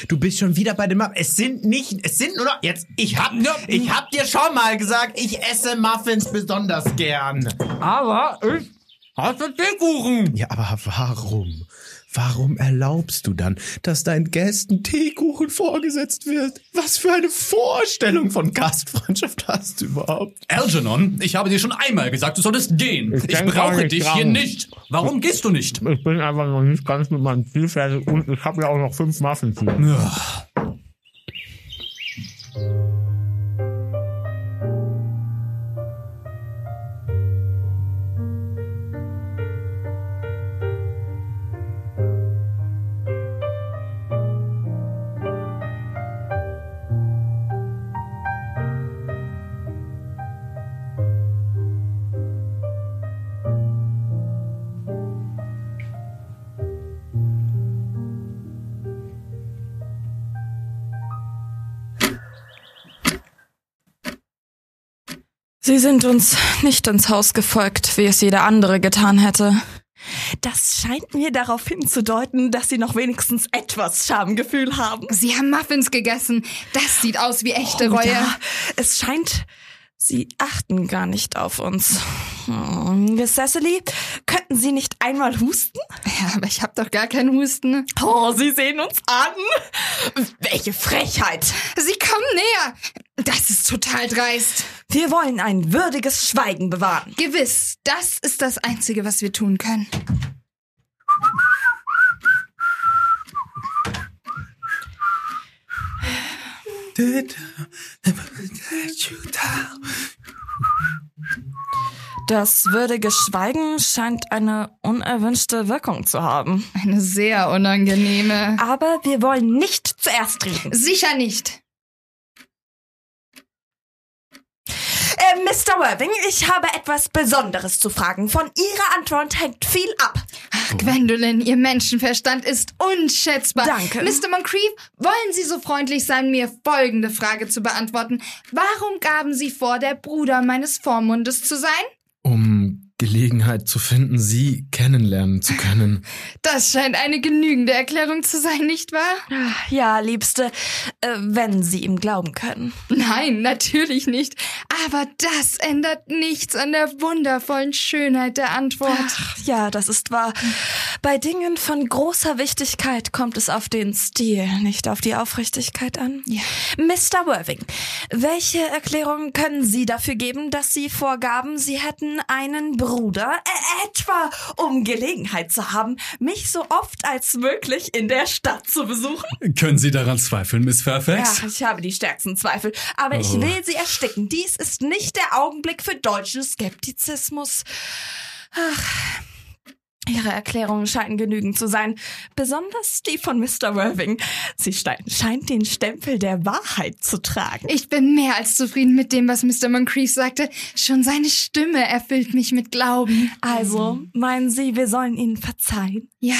Du bist schon wieder bei dem Muffin. Es sind nicht, es sind nur noch, jetzt, ich hab, ich hab dir schon mal gesagt, ich esse Muffins besonders gern. Aber ich hasse Teekuchen. Ja, aber warum? Warum erlaubst du dann, dass deinen Gästen Teekuchen vorgesetzt wird? Was für eine Vorstellung von Gastfreundschaft hast du überhaupt? Algernon, ich habe dir schon einmal gesagt, du solltest gehen. Ich, gar brauche dich dran. hier nicht. Warum gehst du nicht? Ich bin einfach noch nicht ganz mit meinem Ziel fertig und ich habe ja auch noch fünf Muffins hier. Ja. Sie sind uns nicht ins Haus gefolgt, wie es jeder andere getan hätte. Das scheint mir darauf hinzudeuten, dass Sie noch wenigstens etwas Schamgefühl haben. Sie haben Muffins gegessen. Das sieht aus wie echte Oh Reue. Ja, es scheint, Sie achten gar nicht auf uns. Hm, Miss Cecily, könnten Sie nicht einmal husten? Ja, aber ich habe doch gar keinen Husten. Oh, Sie sehen uns an. Welche Frechheit. Sie kommen näher. Das ist total dreist. Wir wollen ein würdiges Schweigen bewahren. Gewiss, das ist das Einzige, was wir tun können. Das würdige Schweigen scheint eine unerwünschte Wirkung zu haben. Eine sehr unangenehme. Aber wir wollen nicht zuerst reden. Sicher nicht. Mr. Worthing, ich habe etwas Besonderes zu fragen. Von Ihrer Antwort hängt viel ab. Ach, Gwendolyn, Ihr Menschenverstand ist unschätzbar. Danke. Mr. Moncrief, wollen Sie so freundlich sein, mir folgende Frage zu beantworten. Warum gaben Sie vor, der Bruder meines Vormundes zu sein? Um Gelegenheit zu finden, Sie kennenlernen zu können. *laughs* Das scheint eine genügende Erklärung zu sein, nicht wahr? Ja, Liebste, äh, wenn Sie ihm glauben können. Nein, natürlich nicht. Aber das ändert nichts an der wundervollen Schönheit der Antwort. Ach, ja, das ist wahr. Bei Dingen von großer Wichtigkeit kommt es auf den Stil, nicht auf die Aufrichtigkeit an. Ja. Mr. Worthing, welche Erklärung können Sie dafür geben, dass Sie vorgaben, Sie hätten einen Bruder, äh, etwa um Gelegenheit zu haben, mich so oft als möglich in der Stadt zu besuchen? Können Sie daran zweifeln, Miss Fairfax? Ja, ich habe die stärksten Zweifel. Aber ich Oh. will sie ersticken. Dies ist nicht der Augenblick für deutschen Skeptizismus. Ach. Ihre Erklärungen scheinen genügend zu sein. Besonders die von Mr. Worthing. Sie scheint den Stempel der Wahrheit zu tragen. Ich bin mehr als zufrieden mit dem, was Mr. Moncrief sagte. Schon seine Stimme erfüllt mich mit Glauben. Also, meinen Sie, wir sollen Ihnen verzeihen? Ja,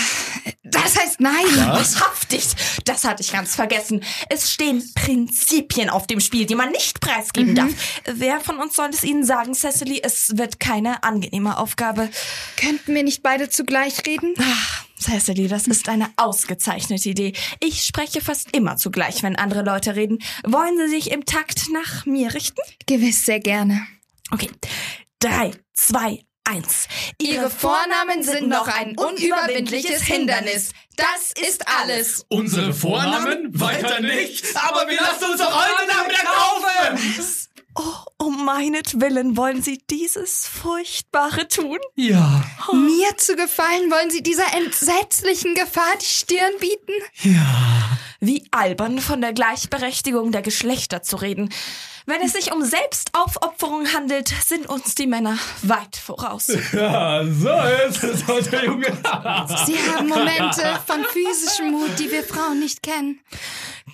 das heißt nein. Wahrhaftig! Das hatte ich ganz vergessen. Es stehen Prinzipien auf dem Spiel, die man nicht preisgeben darf. Wer von uns soll es Ihnen sagen, Cecily? Es wird keine angenehme Aufgabe. Könnten wir nicht beide zugleich reden? Ach, Cecily, das ist eine ausgezeichnete Idee. Ich spreche fast immer zugleich, wenn andere Leute reden. Wollen Sie sich im Takt nach mir richten? Gewiss sehr gerne. Okay. Drei, zwei, eins. Ihre Vornamen sind noch ein unüberwindliches Hindernis. Das ist alles. Unsere Vornamen? Weiter nicht. Aber wir lassen uns doch heute Nachmittag kaufen. Oh, um meinetwillen wollen Sie dieses Furchtbare tun? Ja, Mir zu gefallen, wollen Sie dieser entsetzlichen Gefahr die Stirn bieten? ja. Wie albern von der Gleichberechtigung der Geschlechter zu reden. Wenn es sich um Selbstaufopferung handelt, sind uns die Männer weit voraus. Ja, so ist es heute, Junge. Sie haben Momente von physischem Mut, die wir Frauen nicht kennen.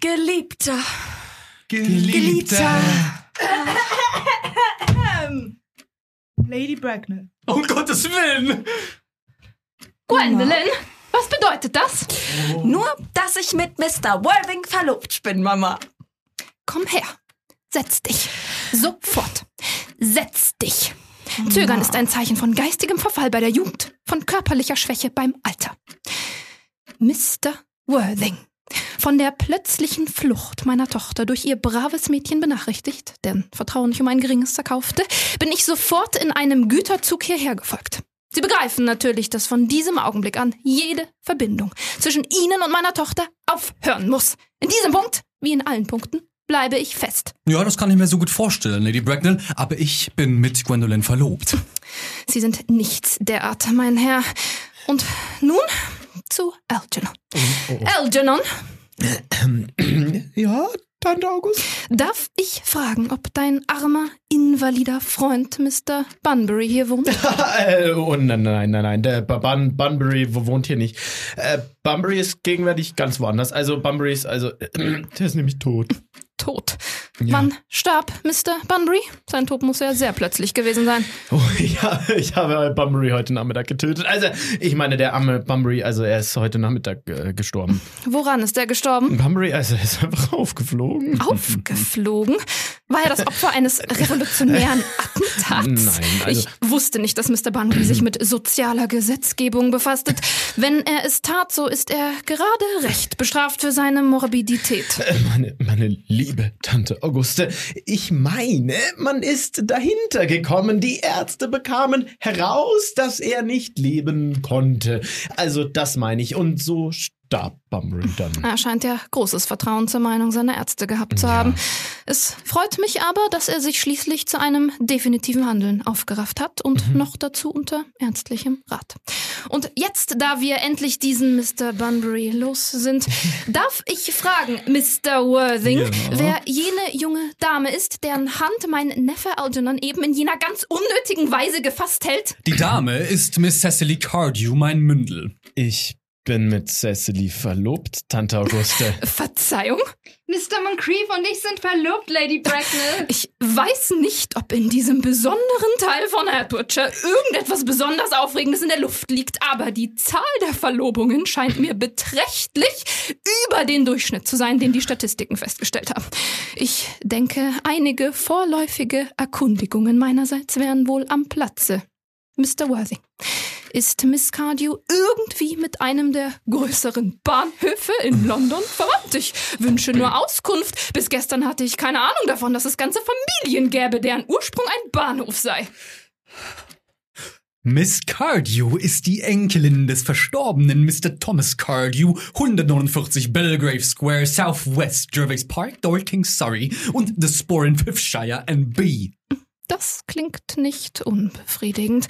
Geliebter, Geliebter. Lady Bracknell. Um Gottes Willen. Gwendolyn, was bedeutet das? nur dass ich mit Mr. Worthing verlobt bin, Mama. Komm her. Setz dich. Sofort. Setz dich. Zögern ist ein Zeichen von geistigem Verfall bei der Jugend, von körperlicher Schwäche beim Alter. Mr. Worthing. Von der plötzlichen Flucht meiner Tochter durch ihr braves Mädchen benachrichtigt, deren Vertrauen ich um ein geringes zerkaufte, bin ich sofort in einem Güterzug hierher gefolgt. Sie begreifen natürlich, dass von diesem Augenblick an jede Verbindung zwischen Ihnen und meiner Tochter aufhören muss. In diesem Punkt, wie in allen Punkten, bleibe ich fest. Ja, das kann ich mir so gut vorstellen, Lady Bracknell. Aber ich bin mit Gwendolyn verlobt. Sie sind nichts derart, mein Herr. Und nun zu Algernon. Algernon, *clears throat* Ja, Tante August? darf ich fragen, ob dein armer, invalider Freund Mr. Bunbury hier wohnt? äh, *laughs* oh nein, nein, nein, nein. Der Bun Bunbury wo- wohnt hier nicht. Äh, Bunbury ist gegenwärtig ganz woanders. Also Bunbury ist, also, *clears throat* der ist nämlich tot. Tot. Wann starb Mr. Bunbury? Sein Tod muss ja sehr plötzlich gewesen sein. Oh *laughs* ja, ich habe Bunbury heute Nachmittag getötet. Also, ich meine, der arme Bunbury, also er ist heute Nachmittag äh, gestorben. Woran ist er gestorben? Bunbury, also er ist einfach aufgeflogen. Aufgeflogen? War er das Opfer eines revolutionären Attentats? *laughs* Nein, also- ich wusste nicht, dass Mr. Bunbury sich mit sozialer Gesetzgebung befasst. Wenn er es tat, so ist er gerade recht bestraft für seine Morbidität. Äh, Meine, meine liebe Tante Auguste, ich meine, man ist dahinter gekommen. Die Ärzte bekamen heraus, dass er nicht leben konnte. Also das meine ich. Und so starb Bunbury dann. Er scheint ja großes Vertrauen zur Meinung seiner Ärzte gehabt zu haben. Es freut mich aber, dass er sich schließlich zu einem definitiven Handeln aufgerafft hat und noch dazu unter ernstlichem Rat. Und jetzt, da wir endlich diesen Mr. Bunbury los sind, *laughs* darf ich fragen, Mr. Worthing, Ja. wer jene junge Dame ist, deren Hand mein Neffe Algernon eben in jener ganz unnötigen Weise gefasst hält? Die Dame ist Miss Cecily Cardew, mein Mündel. Ich bin mit Cecily verlobt, Tante Auguste. *laughs* Verzeihung? Mr. Moncrief und ich sind verlobt, Lady Bracknell. *laughs* Ich weiß nicht, ob in diesem besonderen Teil von Hertfordshire irgendetwas besonders Aufregendes in der Luft liegt, aber die Zahl der Verlobungen scheint mir beträchtlich über den Durchschnitt zu sein, den die Statistiken festgestellt haben. Ich denke, einige vorläufige Erkundigungen meinerseits wären wohl am Platze. Mr. Worthing, ist Miss Cardew irgendwie mit einem der größeren Bahnhöfe in London verwandt? Ich wünsche nur Auskunft. Bis gestern hatte ich keine Ahnung davon, dass es ganze Familien gäbe, deren Ursprung ein Bahnhof sei. Miss Cardew ist die Enkelin des verstorbenen Mr. Thomas Cardew, 149 Belgrave Square, Southwest Jervis Park, Dorking, Surrey und The Spore in Fifthshire NB. Das klingt nicht unbefriedigend.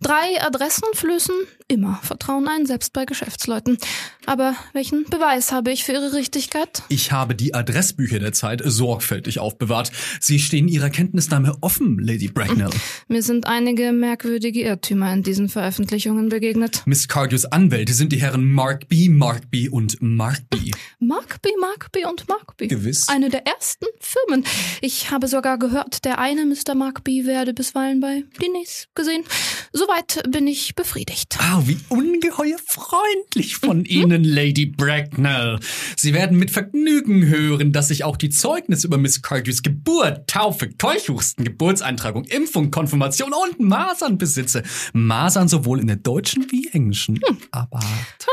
Drei Adressen flößen immer Vertrauen ein, selbst bei Geschäftsleuten. Aber welchen Beweis habe ich für ihre Richtigkeit? Ich habe die Adressbücher der Zeit sorgfältig aufbewahrt. Sie stehen Ihrer Kenntnisnahme offen, Lady Bracknell. *laughs* Mir sind einige merkwürdige Irrtümer in diesen Veröffentlichungen begegnet. Miss Cardews Anwälte sind die Herren Markby, Markby und Markby. *laughs* Markby, Markby und Markby. Gewiss. Eine der ersten Firmen. Ich habe sogar gehört, der eine Mr. Markby werde bisweilen bei Diners gesehen. Soweit bin ich befriedigt. Ah, wie ungeheuer freundlich von Ihnen, Lady Bracknell. Sie werden mit Vergnügen hören, dass ich auch die Zeugnisse über Miss Cardews Geburt, Taufe, Keuchhusten, Geburtseintragung, Impfung, Konfirmation und Masern besitze. Masern sowohl in der deutschen wie englischen. Aber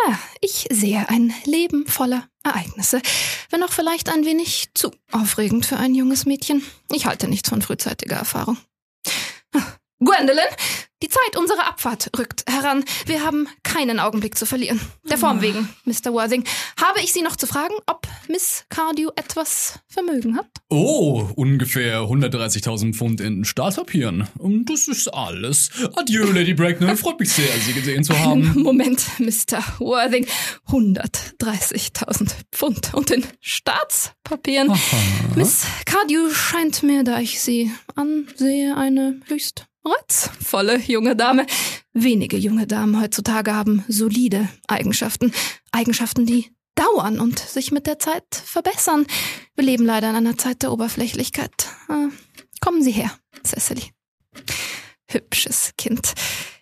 Ah, ich sehe ein Leben voller Ereignisse, wenn auch vielleicht ein wenig zu aufregend für ein junges Mädchen. Ich halte nichts von frühzeitiger Erfahrung. Gwendolyn, die Zeit unserer Abfahrt rückt heran. Wir haben keinen Augenblick zu verlieren. Der Form wegen, Mr. Worthing. Habe ich Sie noch zu fragen, ob Miss Cardew etwas Vermögen hat? Oh, ungefähr 130.000 Pfund in Startpapieren. Und das ist alles. Adieu, Lady Bracknell. Freut mich sehr, Sie gesehen zu haben. *laughs* Moment, Mr. Worthing. 130.000 Pfund. Und in Staatspapieren. Miss Cardew scheint mir, da ich sie ansehe, eine höchst reizvolle junge Dame. Wenige junge Damen heutzutage haben solide Eigenschaften. Eigenschaften, die dauern und sich mit der Zeit verbessern. Wir leben leider in einer Zeit der Oberflächlichkeit. Äh, kommen Sie her, Cecily. Hübsches Kind.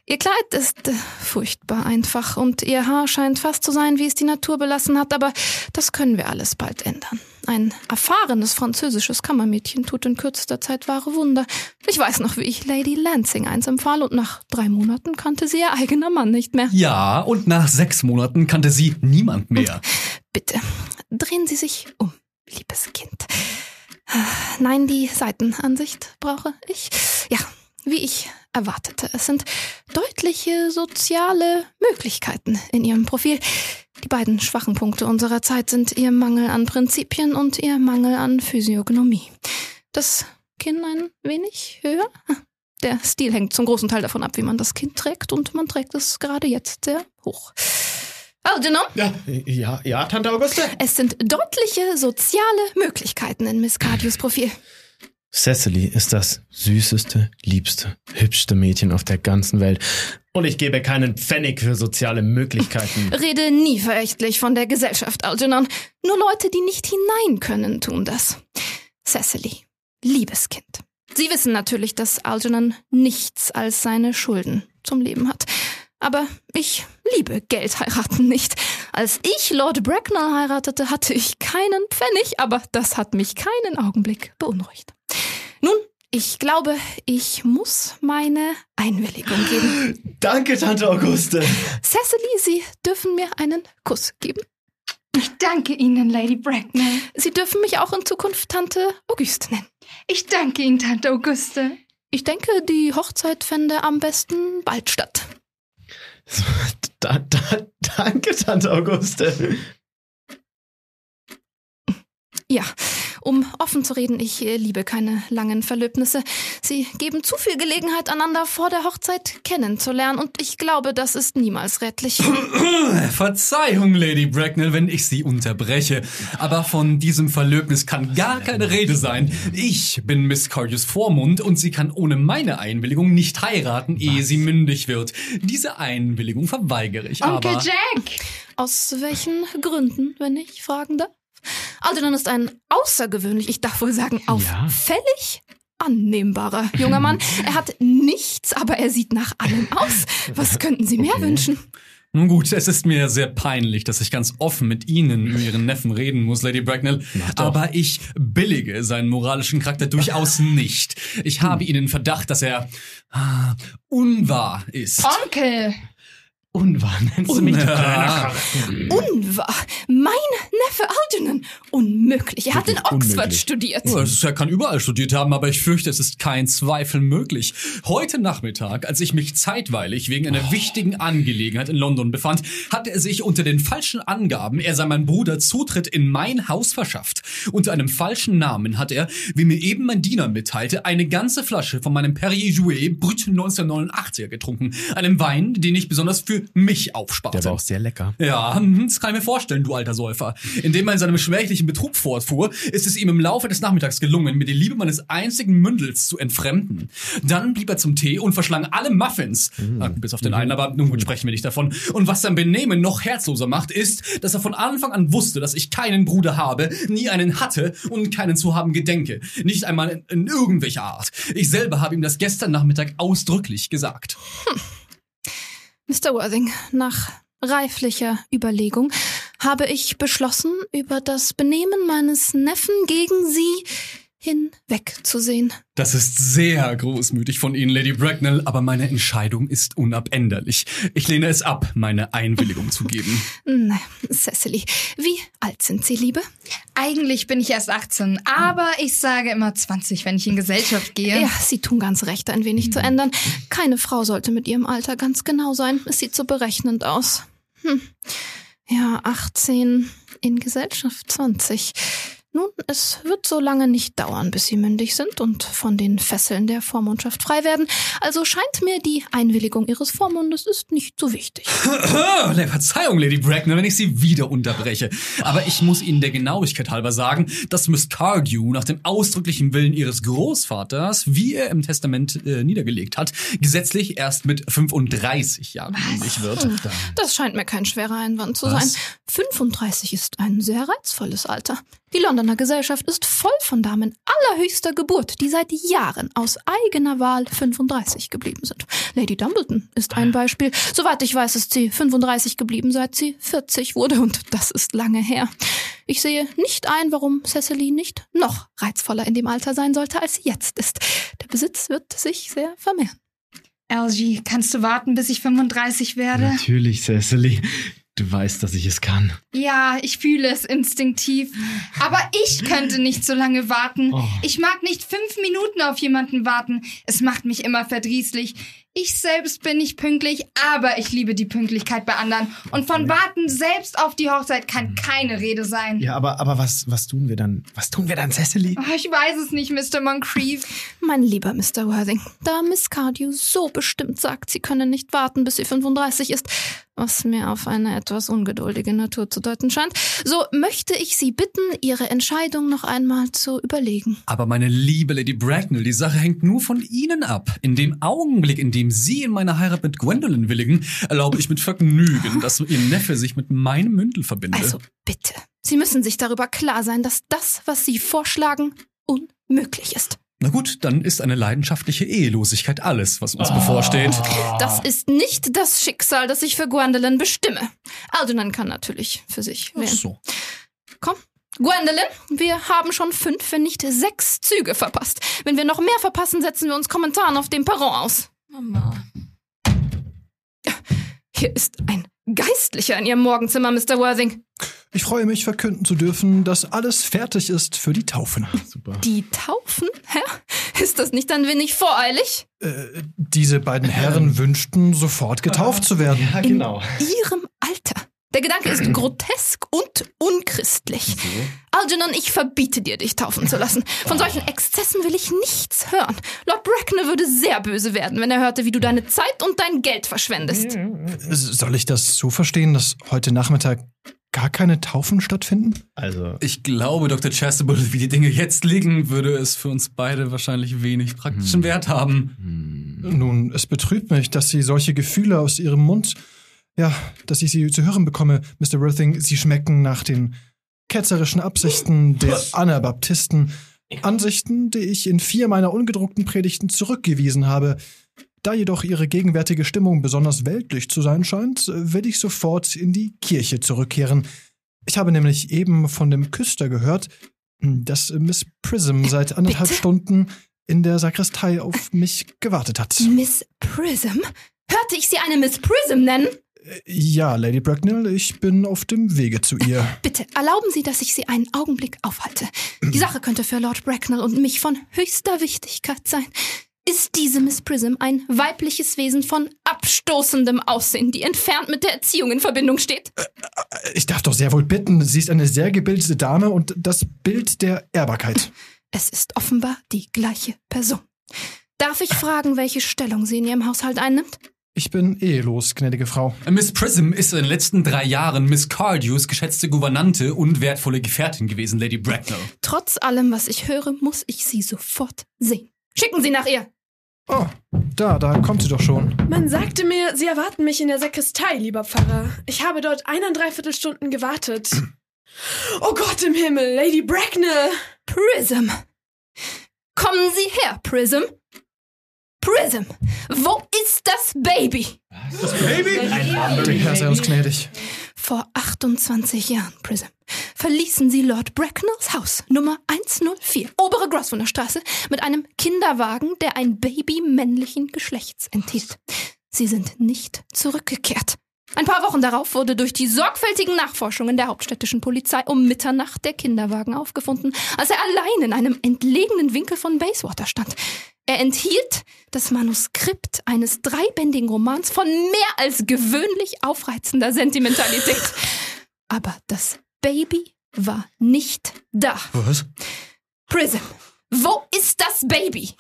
Ihr Kleid ist äh, furchtbar einfach und ihr Haar scheint fast zu sein, wie es die Natur belassen hat, aber das können wir alles bald ändern. Ein erfahrenes französisches Kammermädchen tut in kürzester Zeit wahre Wunder. Ich weiß noch, wie ich Lady Lansing eins empfahl und nach drei Monaten kannte sie ihr eigener Mann nicht mehr. Ja, und nach sechs Monaten kannte sie niemand mehr. Bitte, drehen Sie sich um, liebes Kind. Nein, die Seitenansicht brauche ich. Ja, wie ich erwartete. Es sind deutliche soziale Möglichkeiten in Ihrem Profil. Die beiden schwachen Punkte unserer Zeit sind Ihr Mangel an Prinzipien und Ihr Mangel an Physiognomie. Das Kinn ein wenig höher? Der Stil hängt zum großen Teil davon ab, wie man das Kind trägt, und man trägt es gerade jetzt sehr hoch. Algernon, Ja, ja, ja, Tante Auguste. es sind deutliche soziale Möglichkeiten in Miss Cardews Profil. Cecily ist das süßeste, liebste, hübschste Mädchen auf der ganzen Welt. Und ich gebe keinen Pfennig für soziale Möglichkeiten. *laughs* Rede nie verächtlich von der Gesellschaft, Algernon. Nur Leute, die nicht hinein können, tun das. Cecily, liebes Kind. Sie wissen natürlich, dass Algernon nichts als seine Schulden zum Leben hat. Aber ich liebe Geldheiraten nicht. Als ich Lord Bracknell heiratete, hatte ich keinen Pfennig, aber das hat mich keinen Augenblick beunruhigt. Nun, ich glaube, ich muss meine Einwilligung geben. *gasps* Danke, Tante Auguste. Cecily, Sie dürfen mir einen Kuss geben. Ich danke Ihnen, Lady Bracknell. Sie dürfen mich auch in Zukunft Tante Auguste nennen. Ich danke Ihnen, Tante Auguste. Ich denke, die Hochzeit fände am besten bald statt. *laughs* Da, da, danke, Tante Auguste. Ja, um offen zu reden, ich äh, liebe keine langen Verlöbnisse. Sie geben zu viel Gelegenheit, einander vor der Hochzeit kennenzulernen und ich glaube, das ist niemals rätlich. *clears throat* Verzeihung, Lady Bracknell, wenn ich Sie unterbreche. Aber von diesem Verlöbnis kann gar keine Rede sein. Ich bin Miss Cardews Vormund und sie kann ohne meine Einwilligung nicht heiraten, ehe sie mündig wird. Diese Einwilligung verweigere ich Onkel aber. Jack! Aus welchen Gründen, wenn ich fragen darf? Algernon ist ein außergewöhnlich, ich darf wohl sagen, auffällig annehmbarer junger Mann. *laughs* Er hat nichts, aber er sieht nach allem aus. Was könnten Sie mehr wünschen? Nun gut, es ist mir sehr peinlich, dass ich ganz offen mit Ihnen über Ihren Neffen reden muss, Lady Bracknell. Aber ich billige seinen moralischen Charakter durchaus *laughs* nicht. Ich habe Ihnen Verdacht, dass er ah, unwahr ist. Onkel! Unwahr nennst du mich, du Ja. Unwahr! Mein Neffe Algernon! Unmöglich. Er hat in Oxford unmöglich. studiert. Oh, das ist- Er kann überall studiert haben, aber ich fürchte, es ist kein Zweifel möglich. Heute Nachmittag, als ich mich zeitweilig wegen einer wichtigen Angelegenheit in London befand, hat er sich unter den falschen Angaben, er sei mein Bruder, Zutritt in mein Haus verschafft. Unter einem falschen Namen hat er, wie mir eben mein Diener mitteilte, eine ganze Flasche von meinem Perrier Jouet Brut 1989er getrunken. Einem Wein, den ich besonders für mich aufsparte. Der war auch sehr lecker. Ja, hm, das kann ich mir vorstellen, du alter Säufer. Indem er in seinem schwächlichen Betrug fortfuhr, ist es ihm im Laufe des Nachmittags gelungen, mir die Liebe meines einzigen Mündels zu entfremden. Dann blieb er zum Tee und verschlang alle Muffins. Ah, bis auf den einen, aber nun gut, sprechen wir nicht davon. Und was sein Benehmen noch herzloser macht, ist, dass er von Anfang an wusste, dass ich keinen Bruder habe, nie einen hatte und keinen zu haben gedenke. Nicht einmal in, in irgendwelcher Art. Ich selber habe ihm das gestern Nachmittag ausdrücklich gesagt. Mr. Worthing, nach reiflicher Überlegung habe ich beschlossen, über das Benehmen meines Neffen gegen Sie hinwegzusehen. Das ist sehr großmütig von Ihnen, Lady Bracknell, aber meine Entscheidung ist unabänderlich. Ich lehne es ab, meine Einwilligung zu geben. *laughs* Na, Cecily, wie alt sind Sie, Liebe? Eigentlich bin ich erst 18, aber ich sage immer 20, wenn ich in Gesellschaft gehe. Ja, Sie tun ganz recht, ein wenig zu ändern. Keine Frau sollte mit ihrem Alter ganz genau sein. Es sieht so berechnend aus. Hm. Ja, 18, in Gesellschaft 20. Nun, es wird so lange nicht dauern, bis Sie mündig sind und von den Fesseln der Vormundschaft frei werden. Also scheint mir, die Einwilligung Ihres Vormundes ist nicht so wichtig. *laughs* Ah, Verzeihung, Lady Bracknell, wenn ich Sie wieder unterbreche. Aber ich muss Ihnen der Genauigkeit halber sagen, dass Miss Cardew nach dem ausdrücklichen Willen Ihres Großvaters, wie er im Testament äh, niedergelegt hat, gesetzlich erst mit 35 Jahren mündig wird. Das scheint mir kein schwerer Einwand zu Was? sein. 35 ist ein sehr reizvolles Alter. Die Londoner Gesellschaft ist voll von Damen allerhöchster Geburt, die seit Jahren aus eigener Wahl 35 geblieben sind. Lady Dumbledon ist ein Beispiel. Soweit ich weiß, ist sie 35 geblieben, seit sie 40 wurde und das ist lange her. Ich sehe nicht ein, warum Cecily nicht noch reizvoller in dem Alter sein sollte, als sie jetzt ist. Der Besitz wird sich sehr vermehren. LG, kannst du warten, bis ich 35 werde? Natürlich, Cecily. Du weißt, dass ich es kann. Ja, ich fühle es instinktiv. Aber ich könnte nicht so lange warten. Oh. Ich mag nicht fünf Minuten auf jemanden warten. Es macht mich immer verdrießlich. Ich selbst bin nicht pünktlich, aber ich liebe die Pünktlichkeit bei anderen. Und von Warten selbst auf die Hochzeit kann keine Rede sein. Ja, aber, aber was, was tun wir dann? Was tun wir dann, Cecily? Oh, ich weiß es nicht, Mr. Moncrief. *laughs* Mein lieber Mr. Worthing, da Miss Cardew so bestimmt sagt, sie könne nicht warten, bis sie 35 ist, was mir auf eine etwas ungeduldige Natur zu deuten scheint, so möchte ich Sie bitten, Ihre Entscheidung noch einmal zu überlegen. Aber meine liebe Lady Bracknell, die Sache hängt nur von Ihnen ab. In dem Augenblick, in dem Sie in meine Heirat mit Gwendolyn willigen, erlaube ich mit Vergnügen, dass Ihr Neffe sich mit meinem Mündel verbinde. Also bitte, Sie müssen sich darüber klar sein, dass das, was Sie vorschlagen, unmöglich ist. Na gut, dann ist eine leidenschaftliche Ehelosigkeit alles, was uns bevorsteht. Das ist nicht das Schicksal, das ich für Gwendolyn bestimme. Algernon kann natürlich für sich Ach wählen. so. Komm, Gwendolyn, wir haben schon fünf, wenn nicht sechs Züge verpasst. Wenn wir noch mehr verpassen, setzen wir uns Kommentaren auf dem Perron aus. Mama. Hier ist ein Geistlicher in Ihrem Morgenzimmer, Mr. Worthing. Ich freue mich, verkünden zu dürfen, dass alles fertig ist für die Taufen. Super. Die Taufen, Herr? Ist das nicht ein wenig voreilig? Äh, diese beiden Herren wünschten, sofort getauft zu werden. Ja, genau. Ihrem Alter. Der Gedanke ist grotesk und unchristlich. Algernon, ich verbiete dir, dich taufen zu lassen. Von solchen Exzessen will ich nichts hören. Lord Bracknell würde sehr böse werden, wenn er hörte, wie du deine Zeit und dein Geld verschwendest. Soll ich das so verstehen, dass heute Nachmittag gar keine Taufen stattfinden? Also, Ich glaube, Dr. Chastable, wie die Dinge jetzt liegen, würde es für uns beide wahrscheinlich wenig praktischen Wert haben. Nun, es betrübt mich, dass Sie solche Gefühle aus Ihrem Mund, ja, dass ich sie zu hören bekomme, Mr. Worthing. Sie schmecken nach den ketzerischen Absichten der Anabaptisten. Ansichten, die ich in vier meiner ungedruckten Predigten zurückgewiesen habe. Da jedoch ihre gegenwärtige Stimmung besonders weltlich zu sein scheint, werde ich sofort in die Kirche zurückkehren. Ich habe nämlich eben von dem Küster gehört, dass Miss Prism seit anderthalb Bitte? Stunden in der Sakristei auf mich gewartet hat. Miss Prism? Hörte ich Sie eine Miss Prism nennen? Ja, Lady Bracknell, ich bin auf dem Wege zu ihr. *laughs* Bitte erlauben Sie, dass ich Sie einen Augenblick aufhalte. Die Sache könnte für Lord Bracknell und mich von höchster Wichtigkeit sein. Ist diese Miss Prism ein weibliches Wesen von abstoßendem Aussehen, die entfernt mit der Erziehung in Verbindung steht? Ich darf doch sehr wohl bitten, sie ist eine sehr gebildete Dame und das Bild der Ehrbarkeit. *laughs* Es ist offenbar die gleiche Person. Darf ich fragen, welche Stellung sie in Ihrem Haushalt einnimmt? Ich bin ehelos, gnädige Frau. Miss Prism ist in den letzten drei Jahren Miss Cardews geschätzte Gouvernante und wertvolle Gefährtin gewesen, Lady Bracknell. Trotz allem, was ich höre, muss ich sie sofort sehen. Schicken Sie nach ihr! Oh, da, da kommt sie doch schon. Man sagte mir, Sie erwarten mich in der Sakristei, lieber Pfarrer. Ich habe dort eineindreiviertel Stunden gewartet. *clears throat* Oh Gott im Himmel, Lady Bracknell! Prism! Kommen Sie her, Prism! Prism! Wo ist das Baby? Der Herr sei uns gnädig. Vor 28 Jahren, Prism, verließen Sie Lord Bracknells Haus, Nummer 104, obere Grosvenor Straße, mit einem Kinderwagen, der ein Baby männlichen Geschlechts enthielt. Sie sind nicht zurückgekehrt. Ein paar Wochen darauf wurde durch die sorgfältigen Nachforschungen der hauptstädtischen Polizei um Mitternacht der Kinderwagen aufgefunden, als er allein in einem entlegenen Winkel von Bayswater stand. Er enthielt das Manuskript eines dreibändigen Romans von mehr als gewöhnlich aufreizender Sentimentalität. *laughs* Aber das Baby war nicht da. Was? Prism, wo ist das Baby?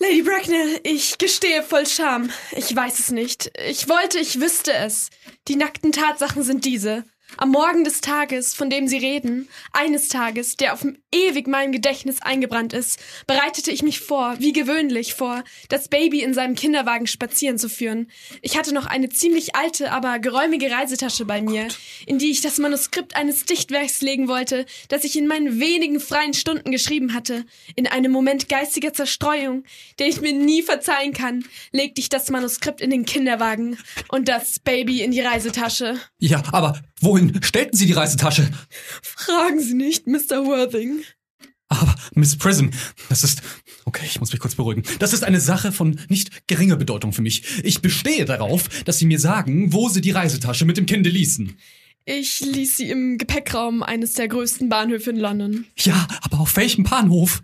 Lady Bracknell, ich gestehe voll Scham. Ich weiß es nicht. Ich wollte, ich wüsste es. Die nackten Tatsachen sind diese. Am Morgen des Tages, von dem Sie reden, eines Tages, der auf ewig meinem Gedächtnis eingebrannt ist, bereitete ich mich vor, wie gewöhnlich vor, das Baby in seinem Kinderwagen spazieren zu führen. Ich hatte noch eine ziemlich alte, aber geräumige Reisetasche bei mir, in die ich das Manuskript eines Dichtwerks legen wollte, das ich in meinen wenigen freien Stunden geschrieben hatte. In einem Moment geistiger Zerstreuung, den ich mir nie verzeihen kann, legte ich das Manuskript in den Kinderwagen und das Baby in die Reisetasche. Ja, aber wohin stellten Sie die Reisetasche? Fragen Sie nicht, Mr. Worthing. Aber Miss Prism, das ist. Okay, ich muss mich kurz beruhigen. Das ist eine Sache von nicht geringer Bedeutung für mich. Ich bestehe darauf, dass Sie mir sagen, wo Sie die Reisetasche mit dem Kinde ließen. Ich ließ sie im Gepäckraum eines der größten Bahnhöfe in London. Ja, aber auf welchem Bahnhof?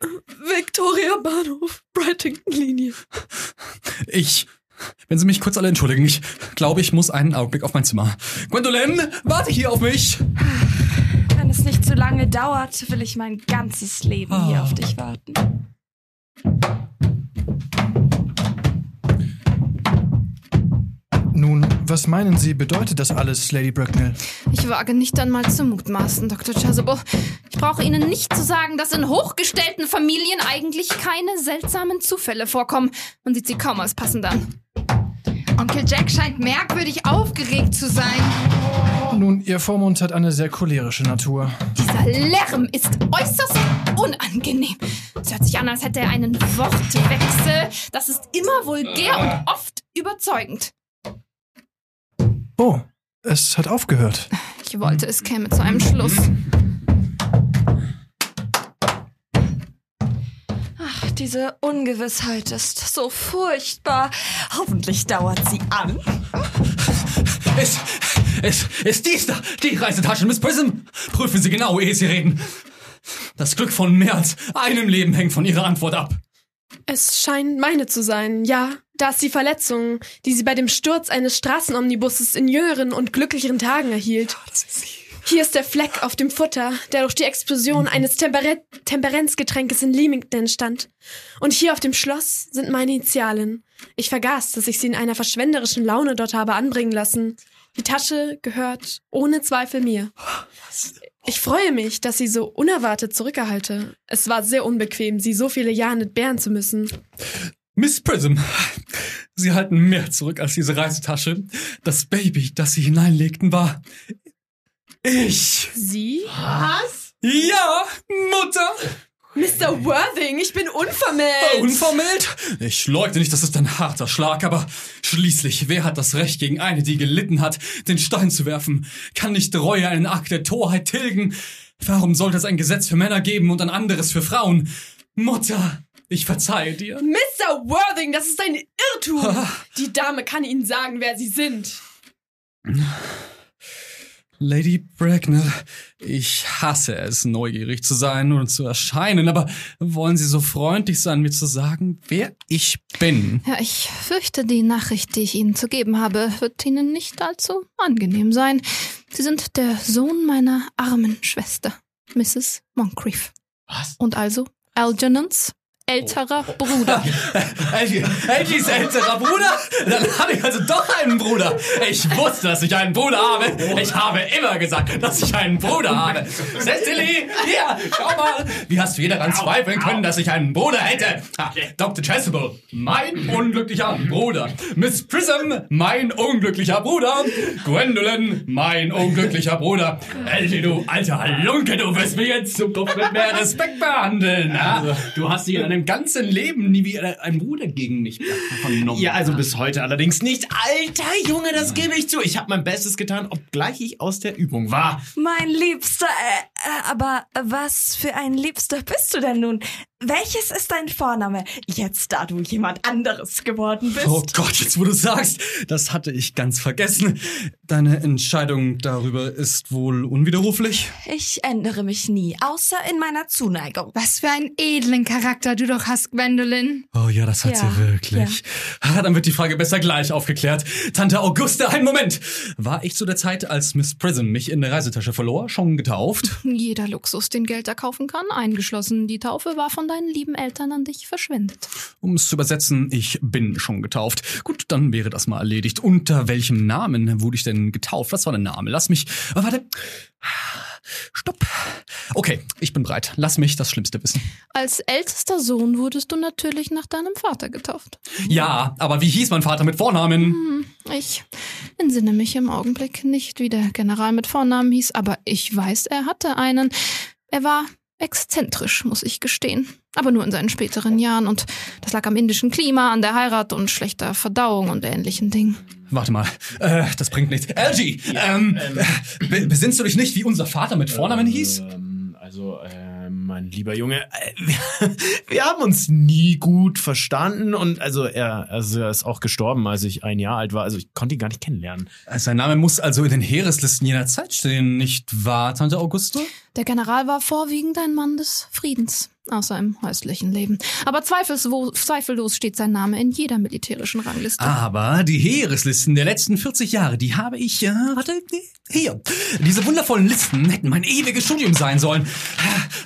Victoria Bahnhof, Brightington-Linie. Ich. Wenn Sie mich kurz alle entschuldigen, ich glaube, ich muss einen Augenblick auf mein Zimmer. Gwendolyn, warte hier auf mich! Wenn es nicht zu lange dauert, will ich mein ganzes Leben hier Ah. auf dich warten. Nun, was meinen Sie, bedeutet das alles, Lady Bracknell? Ich wage nicht einmal zu mutmaßen, Dr. Chasuble. Ich brauche Ihnen nicht zu sagen, dass in hochgestellten Familien eigentlich keine seltsamen Zufälle vorkommen. Man sieht sie kaum als passend an. Onkel Jack scheint merkwürdig aufgeregt zu sein. Nun, Ihr Vormund hat eine sehr cholerische Natur. Dieser Lärm ist äußerst unangenehm. Es hört sich an, als hätte er einen Wortwechsel. Das ist immer vulgär und oft überzeugend. Oh, es hat aufgehört. Ich wollte, es käme zu einem Schluss. Diese Ungewissheit ist so furchtbar. Hoffentlich dauert sie an. Es, es, ist dies da, die Reisetasche, Miss Prism. Prüfen Sie genau, ehe Sie reden. Das Glück von mehr als einem Leben hängt von Ihrer Antwort ab. Es scheint meine zu sein, ja. Da ist die Verletzung, die sie bei dem Sturz eines Straßenomnibusses in jüngeren und glücklicheren Tagen erhielt. Das ist sie. Hier ist der Fleck auf dem Futter, der durch die Explosion eines Tempere Temperenzgetränkes in Leamington entstand. Und hier auf dem Schloss sind meine Initialen. Ich vergaß, dass ich sie in einer verschwenderischen Laune dort habe anbringen lassen. Die Tasche gehört ohne Zweifel mir. Ich freue mich, dass sie so unerwartet zurückerhalte. Es war sehr unbequem, sie so viele Jahre entbehren zu müssen. Miss Prism, Sie halten mehr zurück als diese Reisetasche. Das Baby, das Sie hineinlegten, war ich. Sie? Ja, Mutter. Mr. Worthing, ich bin unvermählt. Unvermählt? Ich leugne nicht, das ist ein harter Schlag, aber schließlich, wer hat das Recht, gegen eine, die gelitten hat, den Stein zu werfen? Kann nicht Reue einen Akt der Torheit tilgen? Warum sollte es ein Gesetz für Männer geben und ein anderes für Frauen? Mutter, ich verzeihe dir. Mr. Worthing, das ist ein Irrtum. Die Dame kann Ihnen sagen, wer Sie sind. Lady Bracknell, ich hasse es, neugierig zu sein und zu erscheinen, aber wollen Sie so freundlich sein, mir zu sagen, wer ich bin? Ja, ich fürchte, die Nachricht, die ich Ihnen zu geben habe, wird Ihnen nicht allzu angenehm sein. Sie sind der Sohn meiner armen Schwester, Mrs. Moncrief. Was? Und also Algernons älterer Bruder. *laughs* Edgys älterer Bruder? Dann habe ich also doch einen Bruder. Ich wusste, dass ich einen Bruder habe. Ich habe immer gesagt, dass ich einen Bruder habe. Cecily, hier, schau mal. Wie hast du je daran zweifeln können, dass ich einen Bruder hätte? Ha, Dr. Chasuble, mein unglücklicher Bruder. Miss Prism, mein unglücklicher Bruder. Gwendolyn, mein unglücklicher Bruder. Elsie, du alter Halunke, du wirst mich in Zukunft mit mehr Respekt behandeln. Ha? Du hast dich in deinem ganzen Leben nie wie ein Bruder gegen mich vernommen. Ja, also bis heute allerdings nicht. Alter Junge, das gebe ich zu. Ich habe mein Bestes getan, obgleich ich aus der Übung war. Mein Liebster, äh, äh, aber was für ein Liebster bist du denn nun? Welches ist dein Vorname, jetzt da du jemand anderes geworden bist? Oh Gott, jetzt wo du sagst, das hatte ich ganz vergessen. Deine Entscheidung darüber ist wohl unwiderruflich? Ich ändere mich nie, außer in meiner Zuneigung. Was für einen edlen Charakter du doch hast, Gwendolyn. Oh ja, das hat Ja, sie wirklich. Ah, dann wird die Frage besser gleich aufgeklärt. Tante Auguste, einen Moment. War ich zu der Zeit, als Miss Prism mich in der Reisetasche verlor, schon getauft? *laughs* Jeder Luxus, den Geld erkaufen kann, eingeschlossen die Taufe, war von deinen lieben Eltern an dich verschwendet. Um es zu übersetzen, ich bin schon getauft. Gut, dann wäre das mal erledigt. Unter welchem Namen wurde ich denn getauft? Was war der Name? Lass mich. Oh, warte. Stopp. Okay, ich bin bereit. Lass mich das Schlimmste wissen. Als ältester Sohn wurdest du natürlich nach deinem Vater getauft. Ja, aber wie hieß mein Vater mit Vornamen? Hm, Ich entsinne mich im Augenblick nicht, wie der General mit Vornamen hieß, aber ich weiß, er hatte einen. Er war exzentrisch, muss ich gestehen. Aber nur in seinen späteren Jahren. Und das lag am indischen Klima, an der Heirat und schlechter Verdauung und ähnlichen Dingen. Warte mal, äh, das bringt nichts. Algie, ähm, be besinnst du dich nicht, wie unser Vater mit Vornamen hieß? Ähm, also, äh, mein lieber Junge, äh, *laughs* wir, haben uns nie gut verstanden und also er, also er ist auch gestorben, als ich ein Jahr alt war. Also ich konnte ihn gar nicht kennenlernen. Sein Name muss also in den Heereslisten jener Zeit stehen, nicht wahr, Tante Auguste? Der General war vorwiegend ein Mann des Friedens, außer im häuslichen Leben. Aber zweifellos steht sein Name in jeder militärischen Rangliste. Aber die Heereslisten der letzten 40 Jahre, die habe ich, äh, warte, hier. Diese wundervollen Listen hätten mein ewiges Studium sein sollen.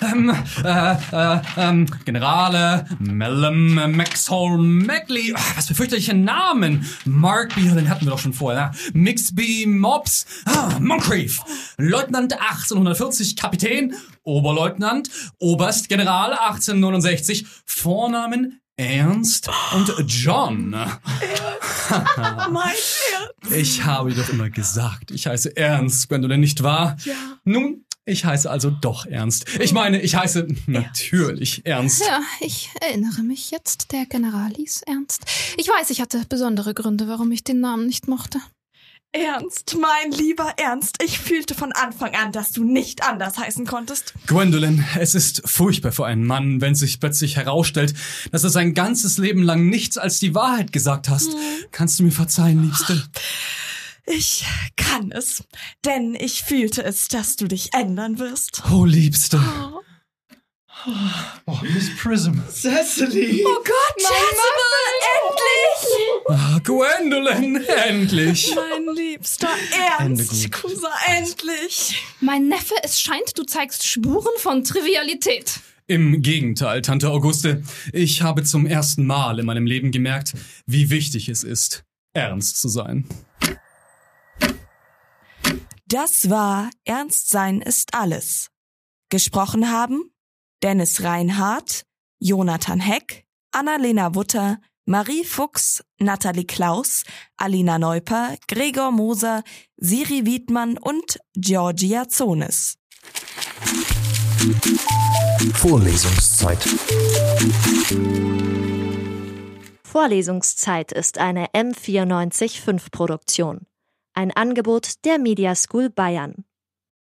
Ähm, äh, äh, ähm, Generale, Mellum, Maxholm, Mackley, ah, was für fürchterliche Namen. Markby, den hatten wir doch schon vorher. Mixby, Mobs, ah, Moncrief, Leutnant 1840, Kapitän, Oberleutnant, Oberst, General 1869, Vornamen Ernst und John. *laughs* Mein Ich habe doch immer gesagt, ich heiße Ernst, wenn du denn nicht wahr? Ja. Nun, ich heiße also doch Ernst. Ich meine, ich heiße natürlich Ernst. Ja, ich erinnere mich jetzt. Der General hieß Ernst. Ich weiß, ich hatte besondere Gründe, warum ich den Namen nicht mochte. Ernst, mein lieber Ernst, ich fühlte von Anfang an, dass du nicht anders heißen konntest. Gwendolyn, es ist furchtbar für einen Mann, wenn sich plötzlich herausstellt, dass du sein ganzes Leben lang nichts als die Wahrheit gesagt hast. Kannst du mir verzeihen, Liebste? Ich kann es, denn ich fühlte es, dass du dich ändern wirst. Oh, Liebste. Oh, Miss Prism. Cecily! Oh Gott, Chasuble, endlich! Ah, Gwendolyn, endlich. Mein liebster Ernst. Cousin, endlich! Mein Neffe, es scheint, du zeigst Spuren von Trivialität. Im Gegenteil, Tante Auguste. Ich habe zum ersten Mal in meinem Leben gemerkt, wie wichtig es ist, ernst zu sein. Das war Ernst sein ist alles. Gesprochen haben Dennis Reinhardt, Jonathan Heck, Annalena Wutter, Marie Fuchs, Nathalie Klaus, Alina Neuper, Gregor Moser, Siri Wiedmann und Georgia Zones. Vorlesungszeit. Vorlesungszeit ist eine M945 Produktion. Ein Angebot der Media School Bayern.